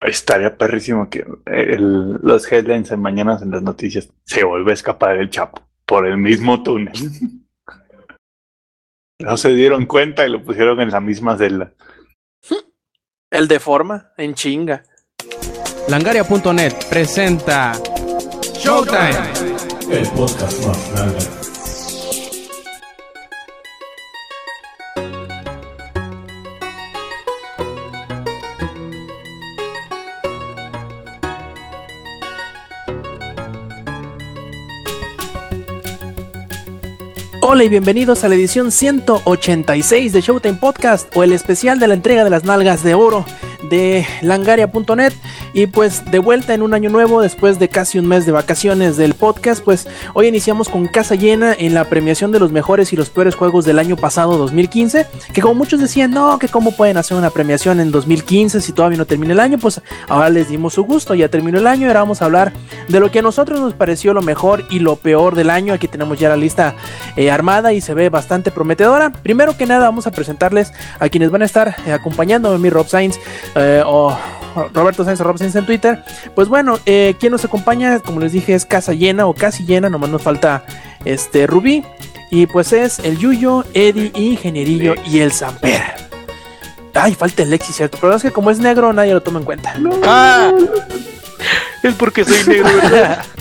Estaría perrísimo que el- los headlines en mañanas en las noticias se vuelve a escapar el Chapo por el mismo túnel. No se dieron cuenta y lo pusieron en la misma celda. El de forma, en chinga. Langaria.net presenta Showtime. El podcast más grande. Hola y bienvenidos a la edición 186 de Showtime Podcast o el especial de la entrega de las nalgas de oro de langaria.net y pues de vuelta en un año nuevo después de casi un mes de vacaciones del podcast pues hoy iniciamos con casa llena en la premiación de los mejores y los peores juegos del año pasado 2015 que como muchos decían no que cómo pueden hacer una premiación en 2015 si todavía no termina el año pues ahora les dimos su gusto ya terminó el año y ahora vamos a hablar de lo que a nosotros nos pareció lo mejor y lo peor del año. Aquí tenemos ya la lista eh, armada y se ve bastante prometedora. Primero que nada vamos a presentarles a quienes van a estar eh, acompañándome, mi Rob Sainz eh, o Roberto Sainz o Rob Sainz en Twitter. Pues bueno, eh, quien nos acompaña, como les dije, es casa llena o casi llena, nomás nos falta este Rubí. Y pues es el Yuyo, Eddie, Ingenierillo y el Samper. Ay, falta el Lexi, cierto. Pero es que como es negro, nadie lo toma en cuenta. Ah, es porque soy negro, ¿verdad?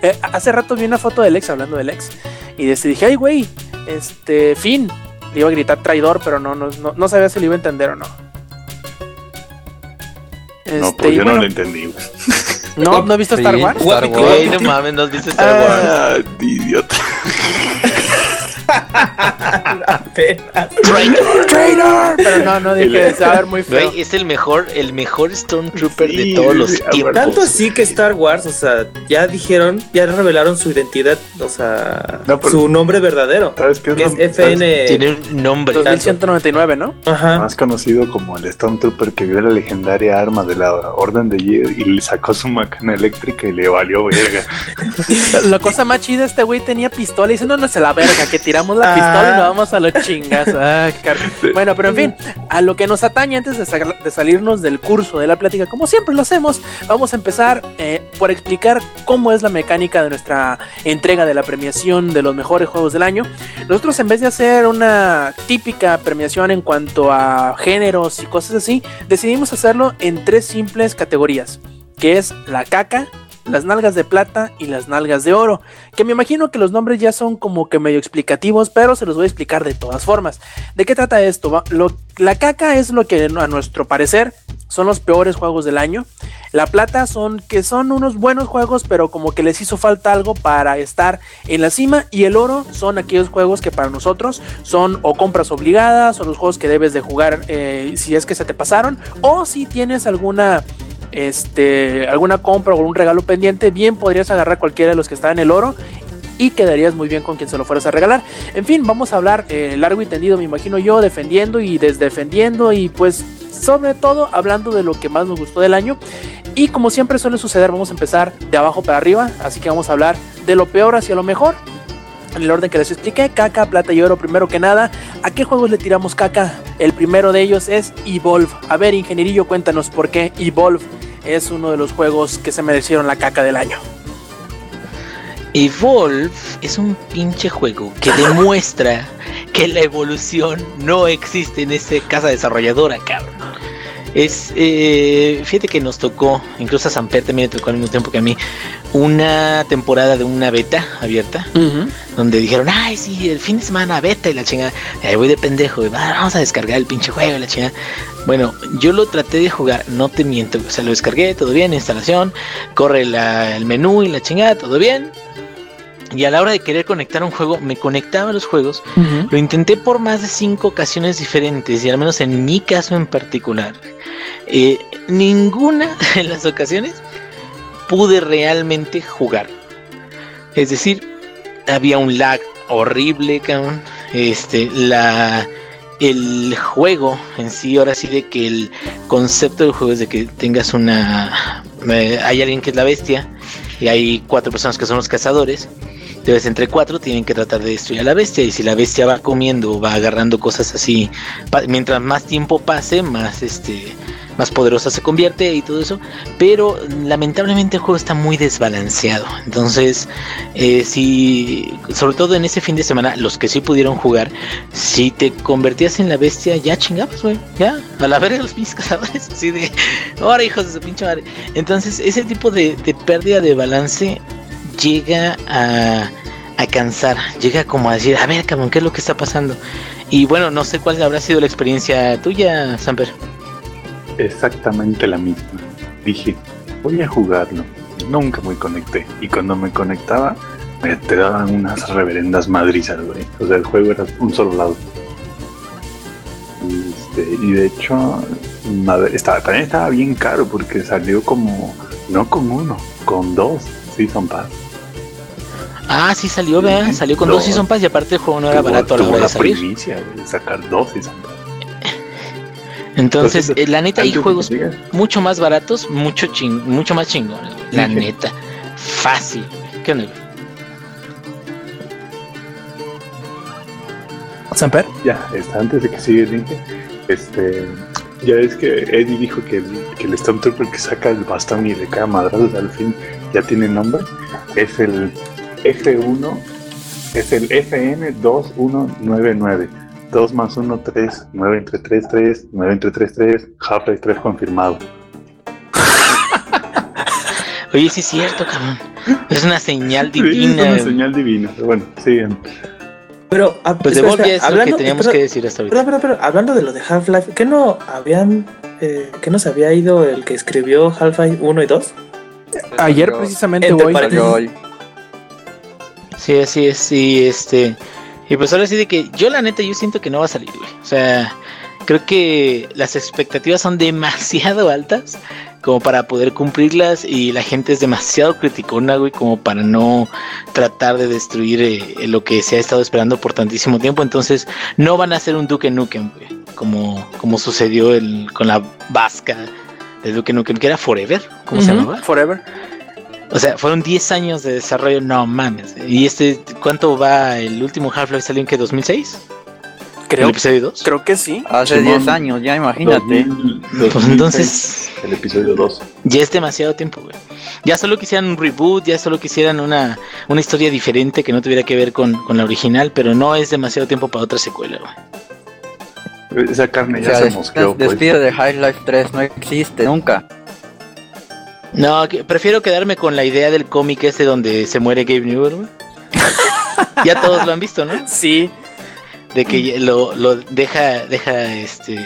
Eh, hace rato vi una foto del ex hablando del ex. Y este, dije, ay, güey, este, fin. Le iba a gritar traidor, pero no, no, no, no sabía si lo iba a entender o no. No, Este, pues y yo no bueno, lo entendí. ¿no, ¿no has visto Star. Wars? Star Wars. No mames, ¿no has visto Star Wars? Ah, idiota. ¡Traitor! Pero no, no dije, se va a ver muy feo. Güey, es el mejor, el mejor Stormtrooper Sí, de todos los sí, tiempos. Tanto así que Star Wars, o sea, ya dijeron, ya revelaron su identidad, o sea, No, pero- su nombre verdadero, ¿Sabes qué es que es FN. Tiene un nombre. 2199, ¿no? Ajá. Más conocido como el Stormtrooper que vio la legendaria arma de la Orden de Jedi y le sacó su macana eléctrica y le valió verga. La cosa más chida, este güey tenía pistola y dice, no, no se la verga, que tiramos la Ah. pistola y nos vamos a los chingas. Ah, bueno, pero en fin, a lo que nos atañe antes de, sa- de salirnos del curso de la plática, como siempre lo hacemos, vamos a empezar eh, por explicar cómo es la mecánica de nuestra entrega de la premiación de los mejores juegos del año. Nosotros en vez de hacer una típica premiación en cuanto a géneros y cosas así, decidimos hacerlo en tres simples categorías, que es la caca, las nalgas de plata y las nalgas de oro. Que me imagino que los nombres ya son como que medio explicativos, pero se los voy a explicar de todas formas. ¿De qué trata esto? La caca es lo que a nuestro parecer son los peores juegos del año. La plata son que son unos buenos juegos, pero como que les hizo falta algo para estar en la cima. Y el oro son aquellos juegos que para nosotros son o compras obligadas o los juegos que debes de jugar eh, si es que se te pasaron o si tienes alguna este, alguna compra o un regalo pendiente, bien podrías agarrar cualquiera de los que está en el oro y quedarías muy bien con quien se lo fueras a regalar. En fin, vamos a hablar eh, largo y tendido, me imagino yo, defendiendo y desdefendiendo y pues sobre todo hablando de lo que más nos gustó del año. Y como siempre suele suceder, vamos a empezar de abajo para arriba, así que vamos a hablar de lo peor hacia lo mejor. En el orden que les expliqué, caca, plata y oro, primero que nada. ¿A qué juegos le tiramos caca? El primero de ellos es Evolve. A ver, ingenierillo, cuéntanos por qué Evolve es uno de los juegos que se merecieron la caca del año. Evolve es un pinche juego que demuestra que la evolución no existe en esa casa desarrolladora, cabrón. Es, eh, fíjate que nos tocó, incluso a Samper también le tocó al mismo tiempo que a mí, una temporada de una beta abierta, donde dijeron, ay, sí, el fin de semana beta y la chingada. Ahí voy de pendejo, y, "Va, vamos a descargar el pinche juego y la chingada. Bueno, yo lo traté de jugar, no te miento, o sea, lo descargué, todo bien, instalación, corre la- el menú y la chingada, todo bien. Y a la hora de querer conectar un juego, me conectaba a los juegos. Lo intenté por más de cinco ocasiones diferentes, y al menos en mi caso en particular, eh, ninguna de las ocasiones pude realmente jugar. Es decir, había un lag horrible, cabrón. Este, la el juego en sí, ahora sí de que el concepto del juego es de que tengas una eh, hay alguien que es la bestia y hay cuatro personas que son los cazadores. Entonces entre cuatro tienen que tratar de destruir a la bestia y si la bestia va comiendo va agarrando cosas así, mientras más tiempo pase, más este más poderosa se convierte y todo eso. Pero lamentablemente el juego está muy desbalanceado. Entonces, eh, si, sobre todo en ese fin de semana, los que sí pudieron jugar, si te convertías en la bestia, ya chingabas, güey. Ya, a la verga los pinches cazadores. Así de, ahora hijos de su pinche madre. Entonces, ese tipo de, pérdida de balance llega a, a cansar, llega como a decir, a ver, cabrón, ¿qué es lo que está pasando? Y bueno, no sé cuál habrá sido la experiencia tuya, Samper. Exactamente la misma. Dije, voy a jugarlo. Nunca me conecté. Y cuando me conectaba, me te daban unas reverendas madrizas, güey. O sea, el juego era un solo lado. Y, este, y de hecho, madre- estaba, también estaba bien caro porque salió como, no con uno, con dos Season Pass. Ah, sí salió. Sí, Salió con no. dos Season Pass y aparte el juego no era barato a la tuvo hora de la salir. primicia sacar dos Season Pass. Entonces, Entonces, eh, la neta, hay juegos mucho más baratos, mucho ching, mucho más chingones, güey. La Sí. neta. Fácil. ¿Qué onda? Samper. Ya, este, antes de que siga el link, este, ya es que Eddie dijo que el, que el Stormtrooper que saca el bastón y le cae a madrazos al fin ya tiene nombre. Es el F1, es el FN2199. 2 más 1, 3, 9 entre 3, 3, 9 entre 3, 3, Half-Life 3 confirmado. Oye, sí es cierto, cabrón. Es una señal Sí, divina. es una señal divina. Bueno, sigan. Pero, ah, Pues de espera, ya espera, es lo que hablando- teníamos espera, que decir hasta ahorita. Pero, pero, pero, hablando de lo de Half-Life, ¿qué no habían, eh, qué no se había ido el que escribió Half-Life 1 y 2? Ayer precisamente Entre hoy. Sí, así es, sí, este. Y pues ahora sí de que yo la neta yo siento que no va a salir, güey. O sea, creo que las expectativas son demasiado altas como para poder cumplirlas y la gente es demasiado criticona, güey, como para no tratar de destruir eh, lo que se ha estado esperando por tantísimo tiempo. Entonces, no van a hacer un Duke Nukem, güey, como, como sucedió el, con la vasca de Duke Nukem, que era Forever, ¿cómo se llamaba? Forever. O sea, fueron 10 años de desarrollo, no mames. ¿Y este cuánto va el último Half-Life salió en que 2006? Creo, ¿El episodio 2? creo que sí. Hace Simón. 10 años, ya imagínate. 2000, Pues 2006, entonces El episodio 2. ya es demasiado tiempo, güey. Ya solo quisieran un reboot, ya solo quisieran una, una historia diferente que no tuviera que ver con, con la original, pero no es demasiado tiempo para otra secuela, güey. Esa carne O ya sea, se des- mosqueó, pues. despido de Half-Life 3 no existe nunca. No, que- prefiero quedarme con la idea del cómic ese donde se muere Gabe Newell, güey. ya todos lo han visto, ¿no? Sí. de que lo, lo deja, deja este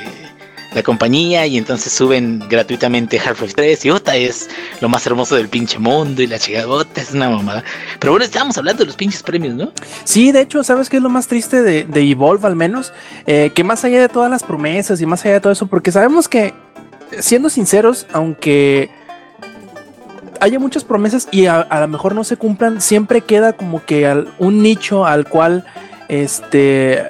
la compañía y entonces suben gratuitamente Half-Life 3 y otra es lo más hermoso del pinche mundo y la chigadota es una mamada. Pero bueno, estábamos hablando de los pinches premios, ¿no? Sí, de hecho, ¿sabes qué es lo más triste de, de Evolve al menos? Eh, que más allá de todas las promesas y más allá de todo eso, porque sabemos que, siendo sinceros, aunque haya muchas promesas y a, a lo mejor no se cumplan, siempre queda como que al- un nicho al cual este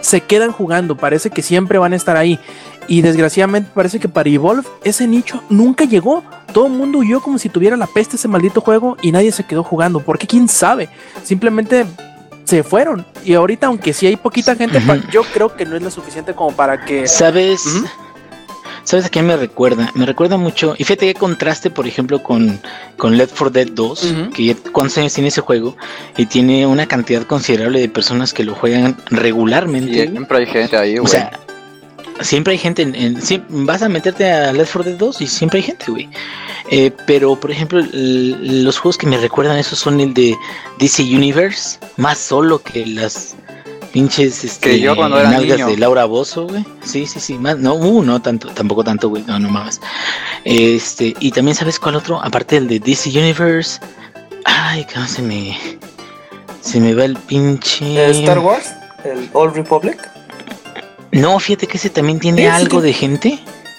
se quedan jugando, parece que siempre van a estar ahí. Y desgraciadamente parece que para Evolve ese nicho nunca llegó. Todo el mundo huyó como si tuviera la peste ese maldito juego y nadie se quedó jugando. Porque quién sabe, simplemente se fueron. Y ahorita, aunque sí hay poquita gente, yo creo que no es lo suficiente como para que. ¿Sabes? ¿Sabes a qué me recuerda? Me recuerda mucho, y fíjate qué contraste, por ejemplo, con, con Left 4 Dead 2, Ujú. que ya cuántos años tiene ese juego, y tiene una cantidad considerable de personas que lo juegan regularmente. Y siempre hay gente ahí, O güey. sea, siempre hay gente en, en- sí, vas a meterte a Left 4 Dead 2 y siempre hay gente, güey. Eh, pero, por ejemplo, los juegos que me recuerdan eso son el de DC Universe, más solo que las pinches este, Que yo cuando era nalgas niño. de Laura Bozo, güey. Sí, sí, sí, más, no, uh, no tanto, tampoco tanto, güey, no, no mames. Este, y también sabes cuál otro, aparte del de DC Universe. Ay, que no se me se me va el pinche Star Wars, el Old Republic. No, fíjate que ese también tiene Sí, algo de gente.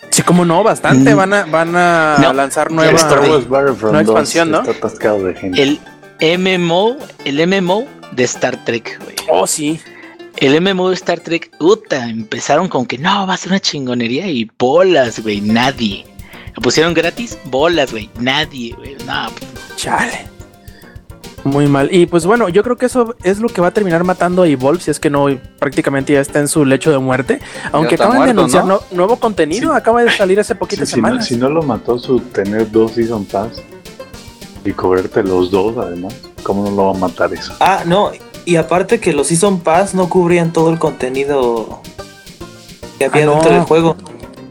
Sí, como no, bastante. Mm. Van a, van a No, lanzar nueva. Wars 2 expansión, ¿no? Está atascado de gente. El MMO, el MMO de Star Trek, güey. Oh, sí. El MMO de Star Trek, puta, empezaron con que no, va a ser una chingonería y bolas, güey, nadie. Lo pusieron gratis, bolas, güey, nadie, güey. No, Chale. Muy mal. Y pues bueno, yo creo que eso es lo que va a terminar matando a Evolve, si es que no prácticamente ya está en su lecho de muerte. Aunque acaban de anunciar ¿no? no- nuevo contenido, Sí. acaba de salir hace poquitas Sí, si, no, semanas. si no lo mató su tener dos Season Pass y cobrarte los dos, además, ¿cómo no lo va a matar eso? Ah, no. Y aparte que los Season Pass no cubrían todo el contenido que había Ah, no. dentro del juego.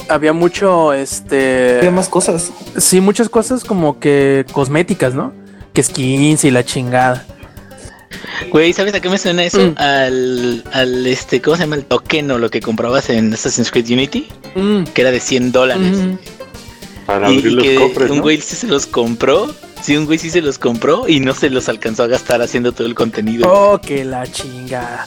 Había mucho, este... Había más cosas. Sí, muchas cosas como que cosméticas, ¿no? Que skins y la chingada. Güey, ¿sabes a qué me suena eso? Mm. Al, al, este, ¿cómo se llama? El token o lo que comprabas en Assassin's Creed Unity, Mm, que era de 100 dólares. mm. Para Y, abrir y los que cofres, un ¿no? güey sí se los compró. Sí, un güey sí se los compró y no se los alcanzó a gastar haciendo todo el contenido. Oh, que la chingada.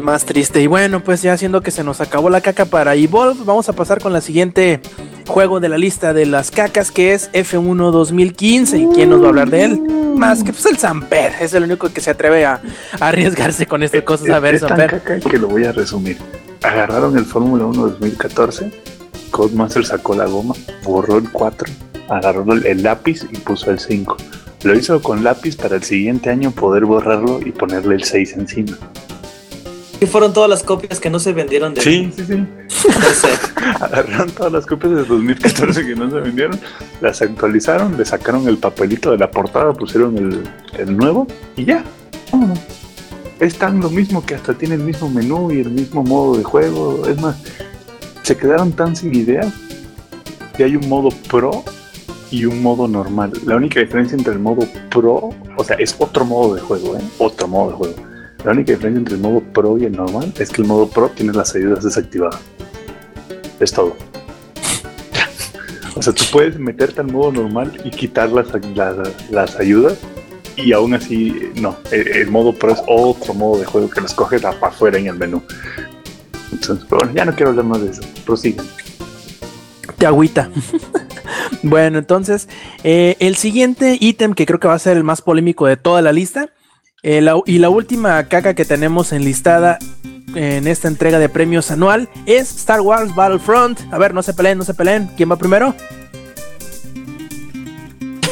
Más triste. Y bueno, pues ya siendo que se nos acabó la caca para Evolve, vamos a pasar con la siguiente juego de la lista de las cacas, que es F1 2015. ¿Y quién nos va a hablar de él? Más que pues el Samper. Es el único que se atreve a, a arriesgarse con estas cosas. A ver, es tan Samper. caca que lo voy a resumir. Agarraron el Fórmula 1 2014, Codemaster sacó la goma, borró el 4, agarró el, lápiz y puso el 5. Lo hizo con lápiz para el siguiente año poder borrarlo y ponerle el 6 encima. Y fueron todas las copias que no se vendieron de Sí, sí, sí. Agarraron todas las copias de 2014 que no se vendieron, las actualizaron, le sacaron el papelito de la portada, pusieron el, el nuevo y ya. Vámonos. Es tan lo mismo que hasta tiene el mismo menú y el mismo modo de juego. Es más, se quedaron tan sin ideas que hay un modo pro y un modo normal. La única diferencia entre el modo pro, o sea, es otro modo de juego, ¿eh? Otro modo de juego. La única diferencia entre el modo pro y el normal es que el modo pro tiene las ayudas desactivadas. Es todo. o sea, tú puedes meterte al modo normal y quitar las, las, las ayudas y aún así no. El, el modo pro es otro modo de juego que lo escoges afuera en el menú. Entonces, bueno, ya no quiero hablar más de eso. Prosigan. Te agüita. Bueno, entonces, eh, el siguiente ítem que creo que va a ser el más polémico de toda la lista. eh, la- y la última caca que tenemos enlistada en esta entrega de premios anual es Star Wars Battlefront. A ver, no se peleen, no se peleen. ¿Quién va primero?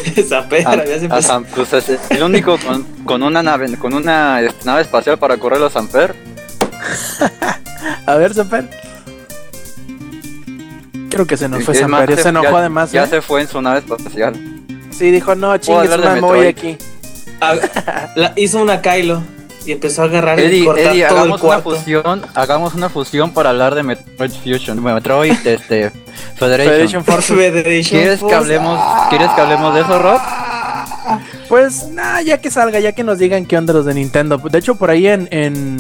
Esa perra, A- ya se a pues es el único con, con una nave con una nave espacial para correr los Samper. A ver, Samper. Creo que se nos fue. Ya se enojó ya- además. Ya ¿eh? se fue en su nave espacial. Sí, dijo, no, chingues, me voy aquí. Ah, la- hizo una Kylo y empezó a agarrar y Eddie, cortar Eddie, todo el hagamos una cuarto. fusión, hagamos una fusión para hablar de Metroid Fusion, Metroid, este, Federation. Federation Force. Federation ¿Quieres que hablemos, ¿quieres que hablemos de eso, Rob? Pues nada, ya que salga, ya que nos digan qué onda los de Nintendo. De hecho, por ahí en, en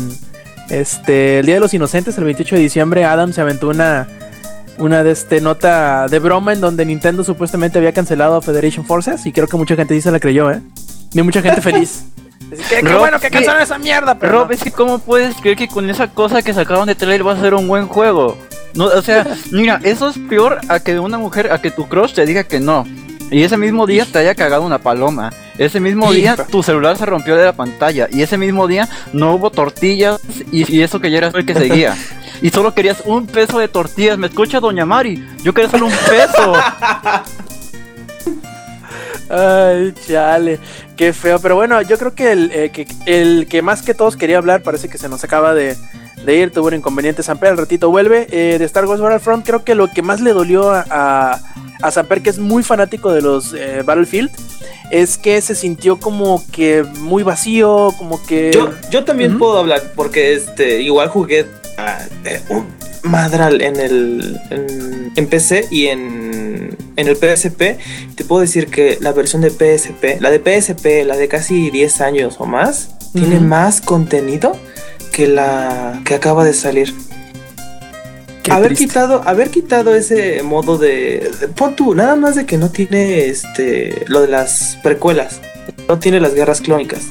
este el Día de los Inocentes, el 28 de diciembre, Adam se aventó una una de este nota de broma en donde Nintendo supuestamente había cancelado a Federation Forces y creo que mucha gente sí se la creyó, ¿eh? Y mucha gente feliz. Así que, qué Rob, bueno que cancelaron esa mierda, pero Rob, no. es que cómo puedes creer que con esa cosa que sacaron de trailer va a ser un buen juego. No, o sea, mira, eso es peor a que una mujer, a que tu crush te diga que no. Y ese mismo día te haya cagado una paloma. Ese mismo día tu celular se rompió de la pantalla. Y ese mismo día no hubo tortillas y, y eso que ya eras el que seguía. Y solo querías un peso de tortillas. ¿Me escucha, doña Mari? Yo quería solo un peso. Ay, chale, qué feo. Pero bueno, yo creo que el, eh, que que más que todos quería hablar parece que se nos acaba de, de ir. Tuvo un inconveniente Samper, al ratito vuelve. Eh, de Star Wars Battlefront, creo que lo que más le dolió a, a, a Samper, que es muy fanático de los eh, Battlefield, es que se sintió como que muy vacío, como que... Yo, yo también puedo hablar porque este igual jugué eh, un madral en el en, en PC y en, en el PSP. Te puedo decir que la versión de PSP, la de PSP, la de casi 10 años o más, tiene más contenido que la que acaba de salir. Qué haber triste. quitado, haber quitado ese modo de, de- pon tú, nada más de que no tiene este lo de las precuelas, no tiene las guerras clónicas,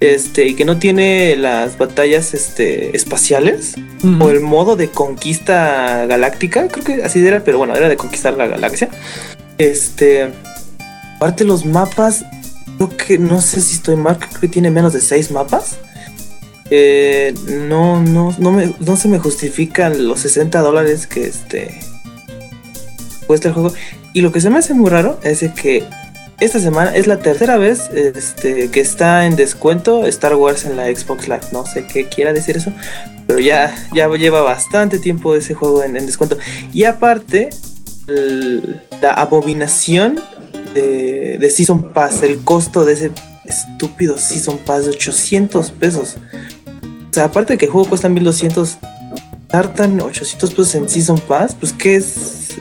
este y que no tiene las batallas este espaciales o el modo de conquista galáctica, creo que así era, pero bueno, era de conquistar la galaxia. Este, aparte los mapas, creo que no sé si estoy mal, creo que tiene menos de seis mapas. Eh, no, no, no, me, no se me justifican los 60 dólares que este cuesta el juego. Y lo que se me hace muy raro es que esta semana es la tercera vez este, que está en descuento Star Wars en la Xbox Live. No sé qué quiera decir eso, pero ya, ya lleva bastante tiempo ese juego en, en descuento. Y aparte, la abominación de, de Season Pass, el costo de ese estúpido Season Pass de 800 pesos. O sea, aparte de que el juego cuesta 1200, tartan 800 pesos en Season Pass, pues que es...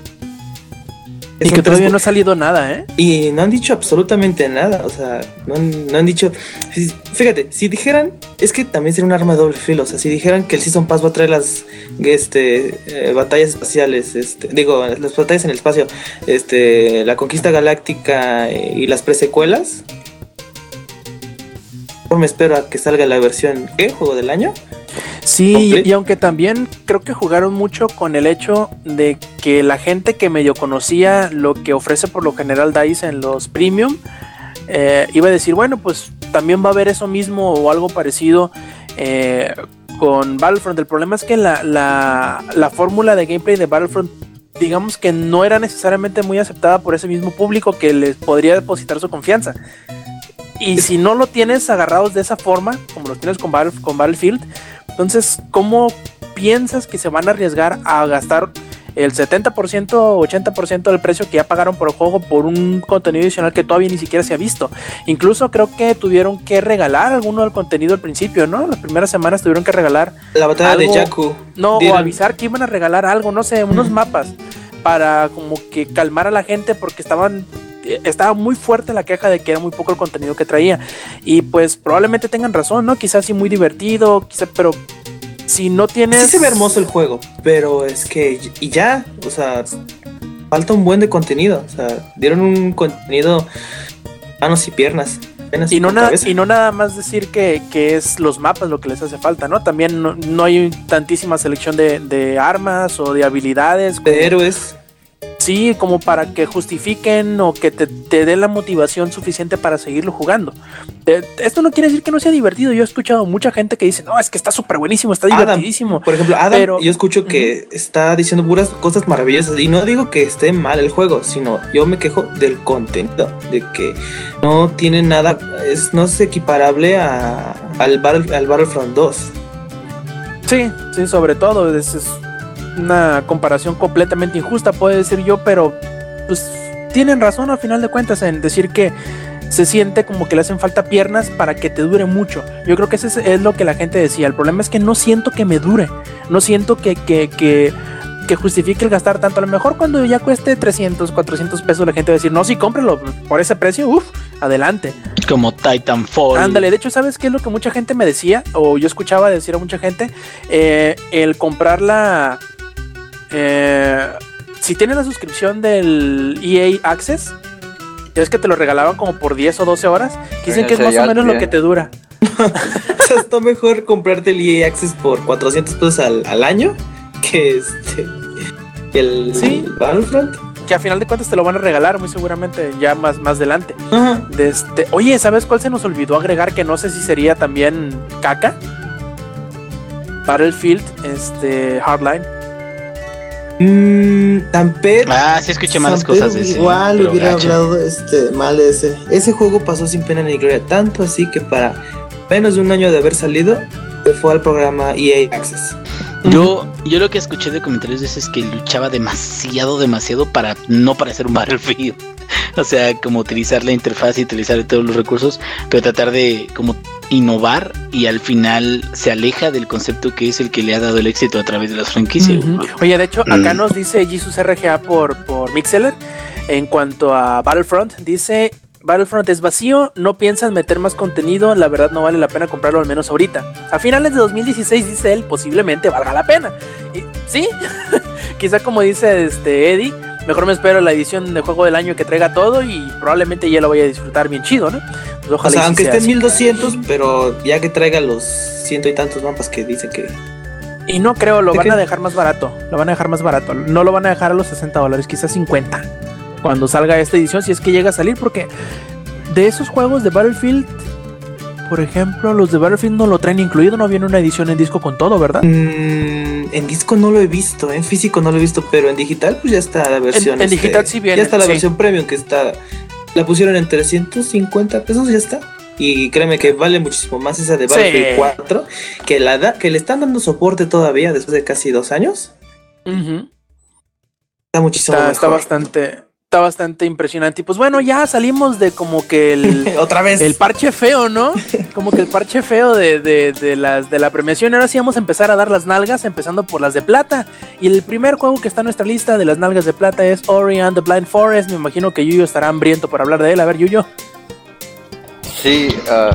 Y que todavía no ha salido nada, ¿eh? y no han dicho absolutamente nada, o sea, no han, no han dicho... Fíjate, si dijeran, es que también sería un arma de doble filo, o sea, si dijeran que el Season Pass va a traer las este, eh, batallas espaciales, este, digo, las batallas en el espacio, este, la conquista galáctica y las presecuelas, me espero a que salga la versión, ¿qué? ¿Juego del año? Sí, y aunque también creo que jugaron mucho con el hecho de que la gente que medio conocía lo que ofrece por lo general DICE en los premium, eh, iba a decir, bueno, pues también va a haber eso mismo o algo parecido eh, con Battlefront. El problema es que la, la, la fórmula de gameplay de Battlefront, digamos que no era necesariamente muy aceptada por ese mismo público que les podría depositar su confianza. Y si no lo tienes agarrados de esa forma, como lo tienes con, Battle- con Battlefield, entonces, ¿cómo piensas que se van a arriesgar a gastar el 70% o 80% del precio que ya pagaron por el juego por un contenido adicional que todavía ni siquiera se ha visto? Incluso creo que tuvieron que regalar alguno del contenido al principio, ¿no? Las primeras semanas tuvieron que regalar, La batalla Algo- de Jakku. no, o avisar que iban a regalar algo, no sé, unos mapas para como que calmar a la gente porque estaban estaba muy fuerte la queja de que era muy poco el contenido que traía y pues probablemente tengan razón, ¿no? Quizás sí muy divertido, quizás, pero si no tienes Sí se ve hermoso el juego, pero es que y ya, o sea, falta un buen de contenido, o sea, dieron un contenido manos y piernas, y no, nada, y no nada más decir que, que es los mapas lo que les hace falta, ¿no? También no, no hay tantísima selección de, de armas o de habilidades. como- de héroes. Sí, como para que justifiquen o que te, te dé la motivación suficiente para seguirlo jugando. Eh, esto no quiere decir que no sea divertido. Yo he escuchado mucha gente que dice, no, es que está súper buenísimo, está Adam, divertidísimo. Por ejemplo, Adam, Pero- yo escucho que está diciendo puras cosas maravillosas y no digo que esté mal el juego, sino yo me quejo del contenido, de que no tiene nada, es no es equiparable a, al, Battle, al Battlefront 2. Sí, sí, sobre todo. Es, es una comparación completamente injusta, puede decir yo, pero pues tienen razón al final de cuentas en decir que se siente como que le hacen falta piernas para que te dure mucho. Yo creo que ese es, lo que la gente decía. El problema es que no siento que me dure. No siento que, que, que, que justifique el gastar tanto. A lo mejor cuando ya cueste 300, 400 pesos la gente va a decir, no, sí, cómprelo por ese precio. Uff, adelante. Como Titanfall. Ándale, de hecho, ¿sabes qué es lo que mucha gente me decía? O yo escuchaba decir a mucha gente, eh, el comprarla... eh, si tienes la suscripción del EA Access, es que te lo regalaban como por 10 o 12 horas, dicen que es más o menos lo tiene. que te dura. O sea, está mejor comprarte el EA Access por 400 pesos al, al año que este que el Sí. Battlefront. Que a final de cuentas te lo van a regalar muy seguramente ya más, más adelante. Ajá. De este, oye, ¿sabes cuál se nos olvidó agregar? Que no sé si sería también caca. Battlefield, este, Hardline. Mm, Tampere. Ah, sí escuché malas San Pedro cosas de ese. Igual pero hubiera hablado este, mal de ese. Ese juego pasó sin pena ni gloria. Tanto así que para menos de un año de haber salido, se fue al programa EA Access. Yo, yo lo que escuché de comentarios de ese es que luchaba demasiado, demasiado para no parecer un Battlefield. O sea, como utilizar la interfaz y utilizar todos los recursos, pero tratar de como innovar y al final se aleja del concepto que es el que le ha dado el éxito a través de las franquicias. Oye, de hecho, acá Mm. nos dice Jesus RGA por, por Mixeler. En cuanto a Battlefront, dice: Battlefront es vacío, no piensan meter más contenido, la verdad no vale la pena comprarlo al menos ahorita. A finales de 2016, dice él, posiblemente valga la pena. Y, sí, quizá como dice este Eddie, mejor me espero la edición de juego del año que traiga todo y probablemente ya lo voy a disfrutar bien chido, ¿no? Pues O ojalá sea, y sí aunque sea esté en así. 1200, pero ya que traiga los ciento y tantos mapas que dicen que. Y no creo, lo ¿De van qué? a dejar más barato. Lo van a dejar más barato. No lo van a dejar a los 60 dólares, quizás 50. Cuando salga esta edición, si es que llega a salir, porque de esos juegos de Battlefield, por ejemplo, los de Battlefield no lo traen incluido, no viene una edición en disco con todo, ¿verdad? Mm, en disco no lo he visto, en físico no lo he visto, pero en digital pues ya está la versión. en digital sí viene, Ya está la sí. versión premium que está La pusieron en 350 pesos, ya está. Y créeme que vale muchísimo más esa de Battlefield Sí. 4, que, la da- que le están dando soporte todavía después de casi dos años. Está muchísimo Está, está bastante, está bastante impresionante. Y pues bueno, ya salimos de como que el, Otra vez. el parche feo, ¿no? Como que el parche feo de, de, de las, de la premiación. Ahora sí vamos a empezar a dar las nalgas, empezando por las de plata. Y el primer juego que está en nuestra lista de las nalgas de plata es Ori and the Blind Forest. Me imagino que Yuyo estará hambriento por hablar de él. A ver, Yuyo. Sí, ah,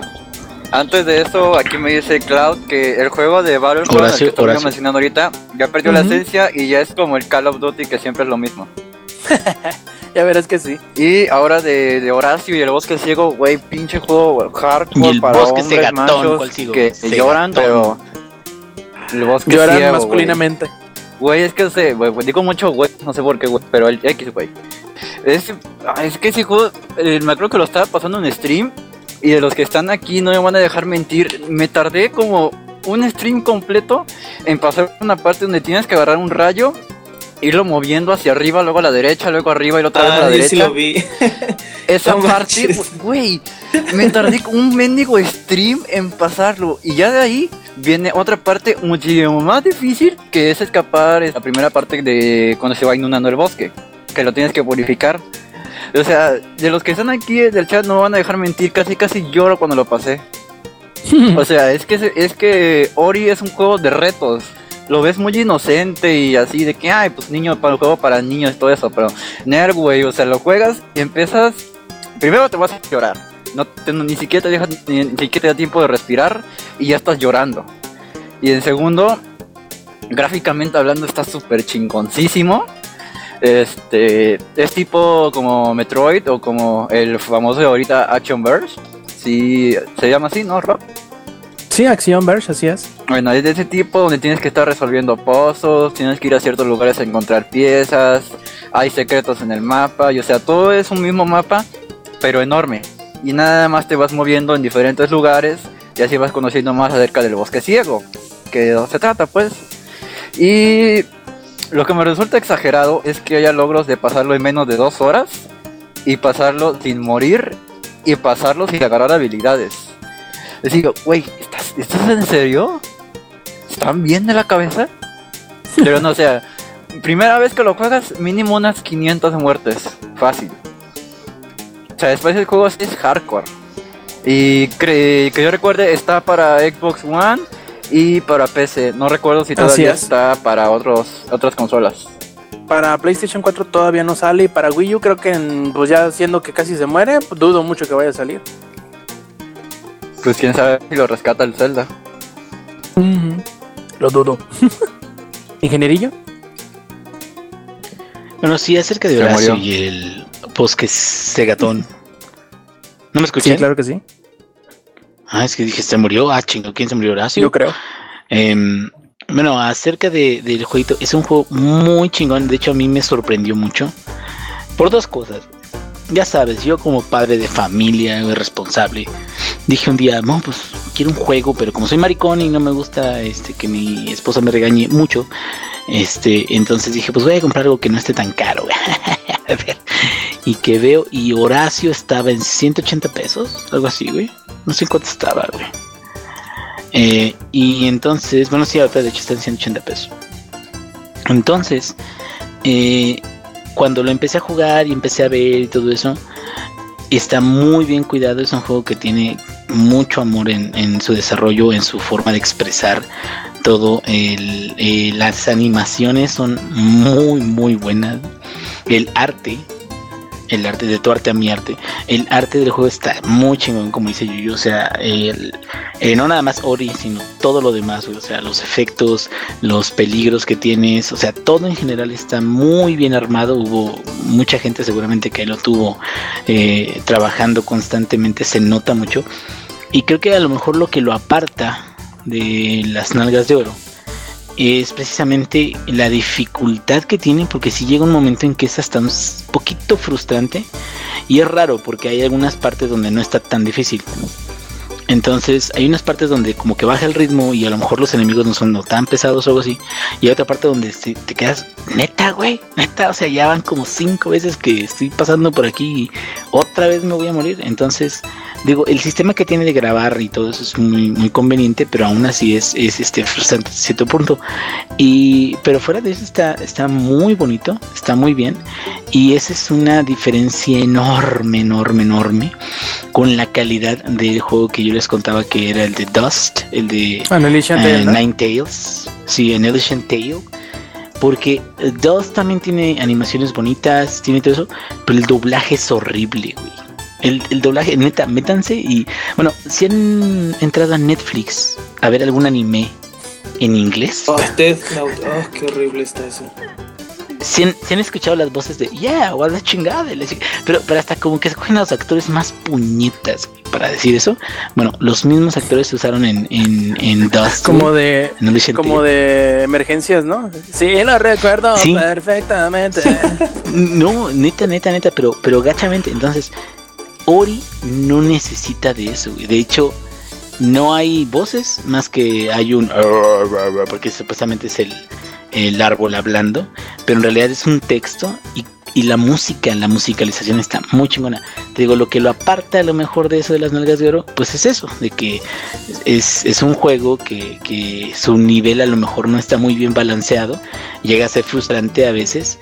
antes de eso, aquí me dice Cloud que el juego de Battlefront, el que Horacio. mencionando ahorita, ya perdió la esencia y ya es como el Call of Duty, que siempre es lo mismo. Ya verás que sí. Y ahora de, de Horacio y el Bosque Ciego, güey, pinche juego hardcore Y el para Bosque hombres machos que Cegatón. lloran, pero... El Bosque Lloran Ciego, masculinamente. Güey, es que sé, güey, digo mucho güey, no sé por qué, güey, pero el X, güey. Es, ah, es que ese juego, eh, me acuerdo que lo estaba pasando en stream, y de los que están aquí no me van a dejar mentir, me tardé como un stream completo en pasar una parte donde tienes que agarrar un rayo, irlo moviendo hacia arriba, luego a la derecha, luego arriba y otra vez a la Ah, yo derecha. sí lo vi. Esa No parte, güey, me tardé un mendigo stream en pasarlo. Y ya de ahí viene otra parte muchísimo más difícil, que es escapar es la primera parte de cuando se va inundando el bosque, que lo tienes que purificar. O sea, de los que están aquí del chat no me van a dejar mentir, casi casi lloro cuando lo pasé. O sea, es que se- es que Ori es un juego de retos. Lo ves muy inocente y así de que, ay, pues niño, para el juego para niños y todo eso, pero nerd, güey, o sea, lo juegas y empiezas, primero te vas a llorar, no te- ni siquiera te ni, siquiera da tiempo de respirar y ya estás llorando. Y en segundo, gráficamente hablando está súper chingoncísimo. Este, es tipo como Metroid o como el famoso de ahorita Action Verge. Sí, se llama así, ¿no, Rob? Sí, Acción Verge, así es. Bueno, es de ese tipo donde tienes que estar resolviendo pozos, tienes que ir a ciertos lugares a encontrar piezas, hay secretos en el mapa, y o sea, todo es un mismo mapa, pero enorme. Y nada más te vas moviendo en diferentes lugares y así vas conociendo más acerca del bosque ciego, que de se trata, pues. Y lo que me resulta exagerado es que haya logros de pasarlo en menos de dos horas y pasarlo sin morir y pasarlo sin agarrar habilidades. Les digo, ¿estás, ¿estás en serio? ¿Están bien de la cabeza? Pero no, o sea, primera vez que lo juegas, mínimo unas 500 muertes. Fácil. O sea, después el juego es hardcore. Y cre- que yo recuerde, está para Xbox One y para PC. No recuerdo si todavía es. está para otros, otras consolas. Para PlayStation 4 todavía no sale y para Wii U creo que en- pues ya siendo que casi se muere, pues, dudo mucho que vaya a salir. Pues quién sabe si lo rescata el Zelda. Lo dudo. ¿Ingenierillo? Bueno, sí, acerca de Horacio y el bosque cegatón. ¿No me escuché? Sí, claro que sí. Ah, es que dije, se murió. Ah, chingo, ¿quién se murió? Horacio. Yo creo. Em, bueno, acerca de- del jueguito, es un juego muy chingón. De hecho, a mí me sorprendió mucho. Por dos cosas. Ya sabes, yo como padre de familia, responsable, dije un día, no, pues quiero un juego, pero como soy maricón y no me gusta este que mi esposa me regañe mucho, este, entonces dije, pues voy a comprar algo que no esté tan caro. A ver. Y que veo, y Horacio estaba en 180 pesos, algo así, güey. No sé cuánto estaba, güey. Eh, y entonces, bueno, sí, ahorita de hecho está en 180 pesos. Entonces, eh, cuando lo empecé a jugar y empecé a ver y todo eso, está muy bien cuidado. Es un juego que tiene mucho amor en, su desarrollo, en su forma de expresar todo. Eh, las animaciones son muy, muy buenas. El arte, el arte de tu arte a mi arte, el arte del juego está muy chingón, como dice Yuyo. O sea, el, eh, no nada más Ori, sino todo lo demás, o sea, los efectos, los peligros que tienes, o sea, todo en general está muy bien armado. Hubo mucha gente seguramente que lo tuvo eh, trabajando constantemente, se nota mucho. Y creo que a lo mejor lo que lo aparta de las nalgas de oro es precisamente la dificultad que tiene, porque si llega un momento en que es hasta un poquito frustrante, y es raro porque hay algunas partes donde no está tan difícil. Entonces hay unas partes donde como que baja el ritmo y a lo mejor los enemigos no son tan pesados o algo así. Y hay otra parte donde te, quedas, neta, güey, neta, o sea, ya van como cinco veces que estoy pasando por aquí y otra vez me voy a morir. Entonces, digo, el sistema que tiene de grabar y todo eso es muy, muy conveniente, pero aún así es, es este frustrante cierto punto. Y, pero fuera de eso está, está muy bonito, está muy bien. Y esa es una diferencia enorme, enorme, enorme con la calidad del juego que yo les contaba que era el de Dust, el de Annihilation eh. Nine Tails. Sí, Annihilation Tale. Porque eh, Dust también tiene animaciones bonitas, tiene todo eso, pero el doblaje es horrible, güey. El, el doblaje, neta, métanse y. Bueno, si han entrado a Netflix a ver algún anime en inglés, Oh, Death Note. Oh, qué horrible está eso. Si han, si han escuchado las voces de Yeah, o la chingada, pero, pero hasta como que escogen a los actores más puñetas para decir eso. Bueno, los mismos actores se usaron en, en, en Dust. Como de en como de emergencias, ¿no? Sí, lo recuerdo Sí. perfectamente. No, neta, neta, neta, pero, pero gachamente. Entonces, Ori no necesita de eso. De hecho, no hay voces más que hay un porque supuestamente es el, el árbol hablando, pero en realidad es un texto y, y la música, la musicalización está muy chingona. Te digo, lo que lo aparta a lo mejor de eso de las nalgas de oro, pues es eso, de que es, es un juego que, que su nivel a lo mejor no está muy bien balanceado, llega a ser frustrante a veces,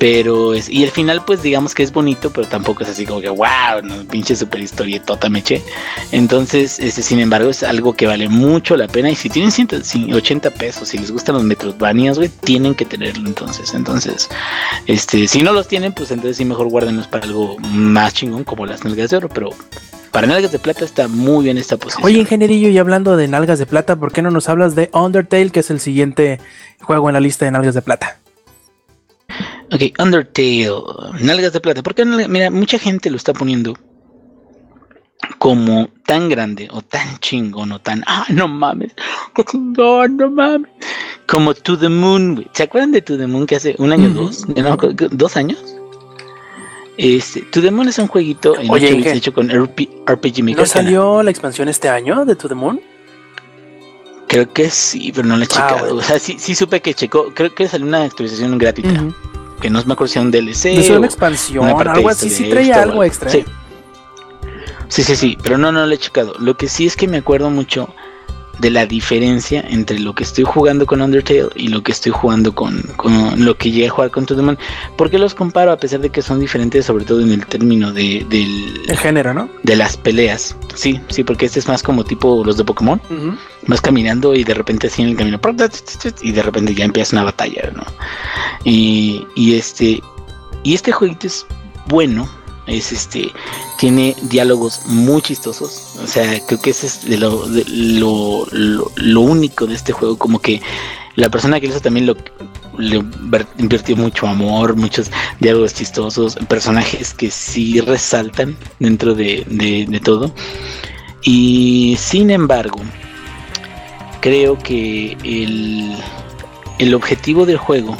pero es, y el final pues digamos que es bonito, pero tampoco es así como que wow, no, pinche super historietota me. Entonces, este, sin embargo, es algo que vale mucho la pena y si tienen 180 pesos, si les gustan los Metroidvanias, güey, tienen que tenerlo entonces. Entonces, este, si no los tienen, pues entonces sí mejor guárdenlos para algo más chingón como las nalgas de oro, pero para nalgas de plata está muy bien esta posición. Oye, ingenierillo, y hablando de nalgas de plata, ¿por qué no nos hablas de Undertale, que es el siguiente juego en la lista de nalgas de plata? Ok, Undertale, nalgas de plata. Porque mira, mucha gente lo está poniendo como tan grande o tan chingón o tan, ah, no mames, chingón, no mames. Como To the Moon. ¿Se acuerdan de To the Moon que hace un año o Ujú. dos? No, ¿Dos años? Este, To the Moon es un jueguito en Oye, 8 bits Inge. hecho con RP, RPG Maker. ¿No salió la expansión este año de To the Moon? Creo que sí, pero no la he Ah, checado. bueno. O sea, sí, sí supe que checó. Creo que salió una actualización gratuita. Que no me acuerdo si era un DLC. ¿No es una expansión? una Algo así, sí de traía esto, algo güey. extra. Sí. ¿eh? sí, sí, sí, pero no, no lo he checado. Lo que sí es que me acuerdo mucho de la diferencia entre lo que estoy jugando con Undertale y lo que estoy jugando con, con lo que llegué a jugar con To The Moon. ¿Por qué los comparo a pesar de que son diferentes, sobre todo en el término de, del- El género, ¿no? de las peleas? Sí, sí, porque este es más como tipo los de Pokémon. Vas caminando y de repente así en el camino y de repente ya empieza una batalla, ¿no? Y, y este y este jueguito es bueno, es este tiene diálogos muy chistosos, o sea, creo que ese es lo, lo, lo, único de este juego, como que la persona que hizo también lo le invirtió mucho amor, muchos diálogos chistosos, personajes que sí resaltan dentro de, de- de todo. Y sin embargo, creo que el, el objetivo del juego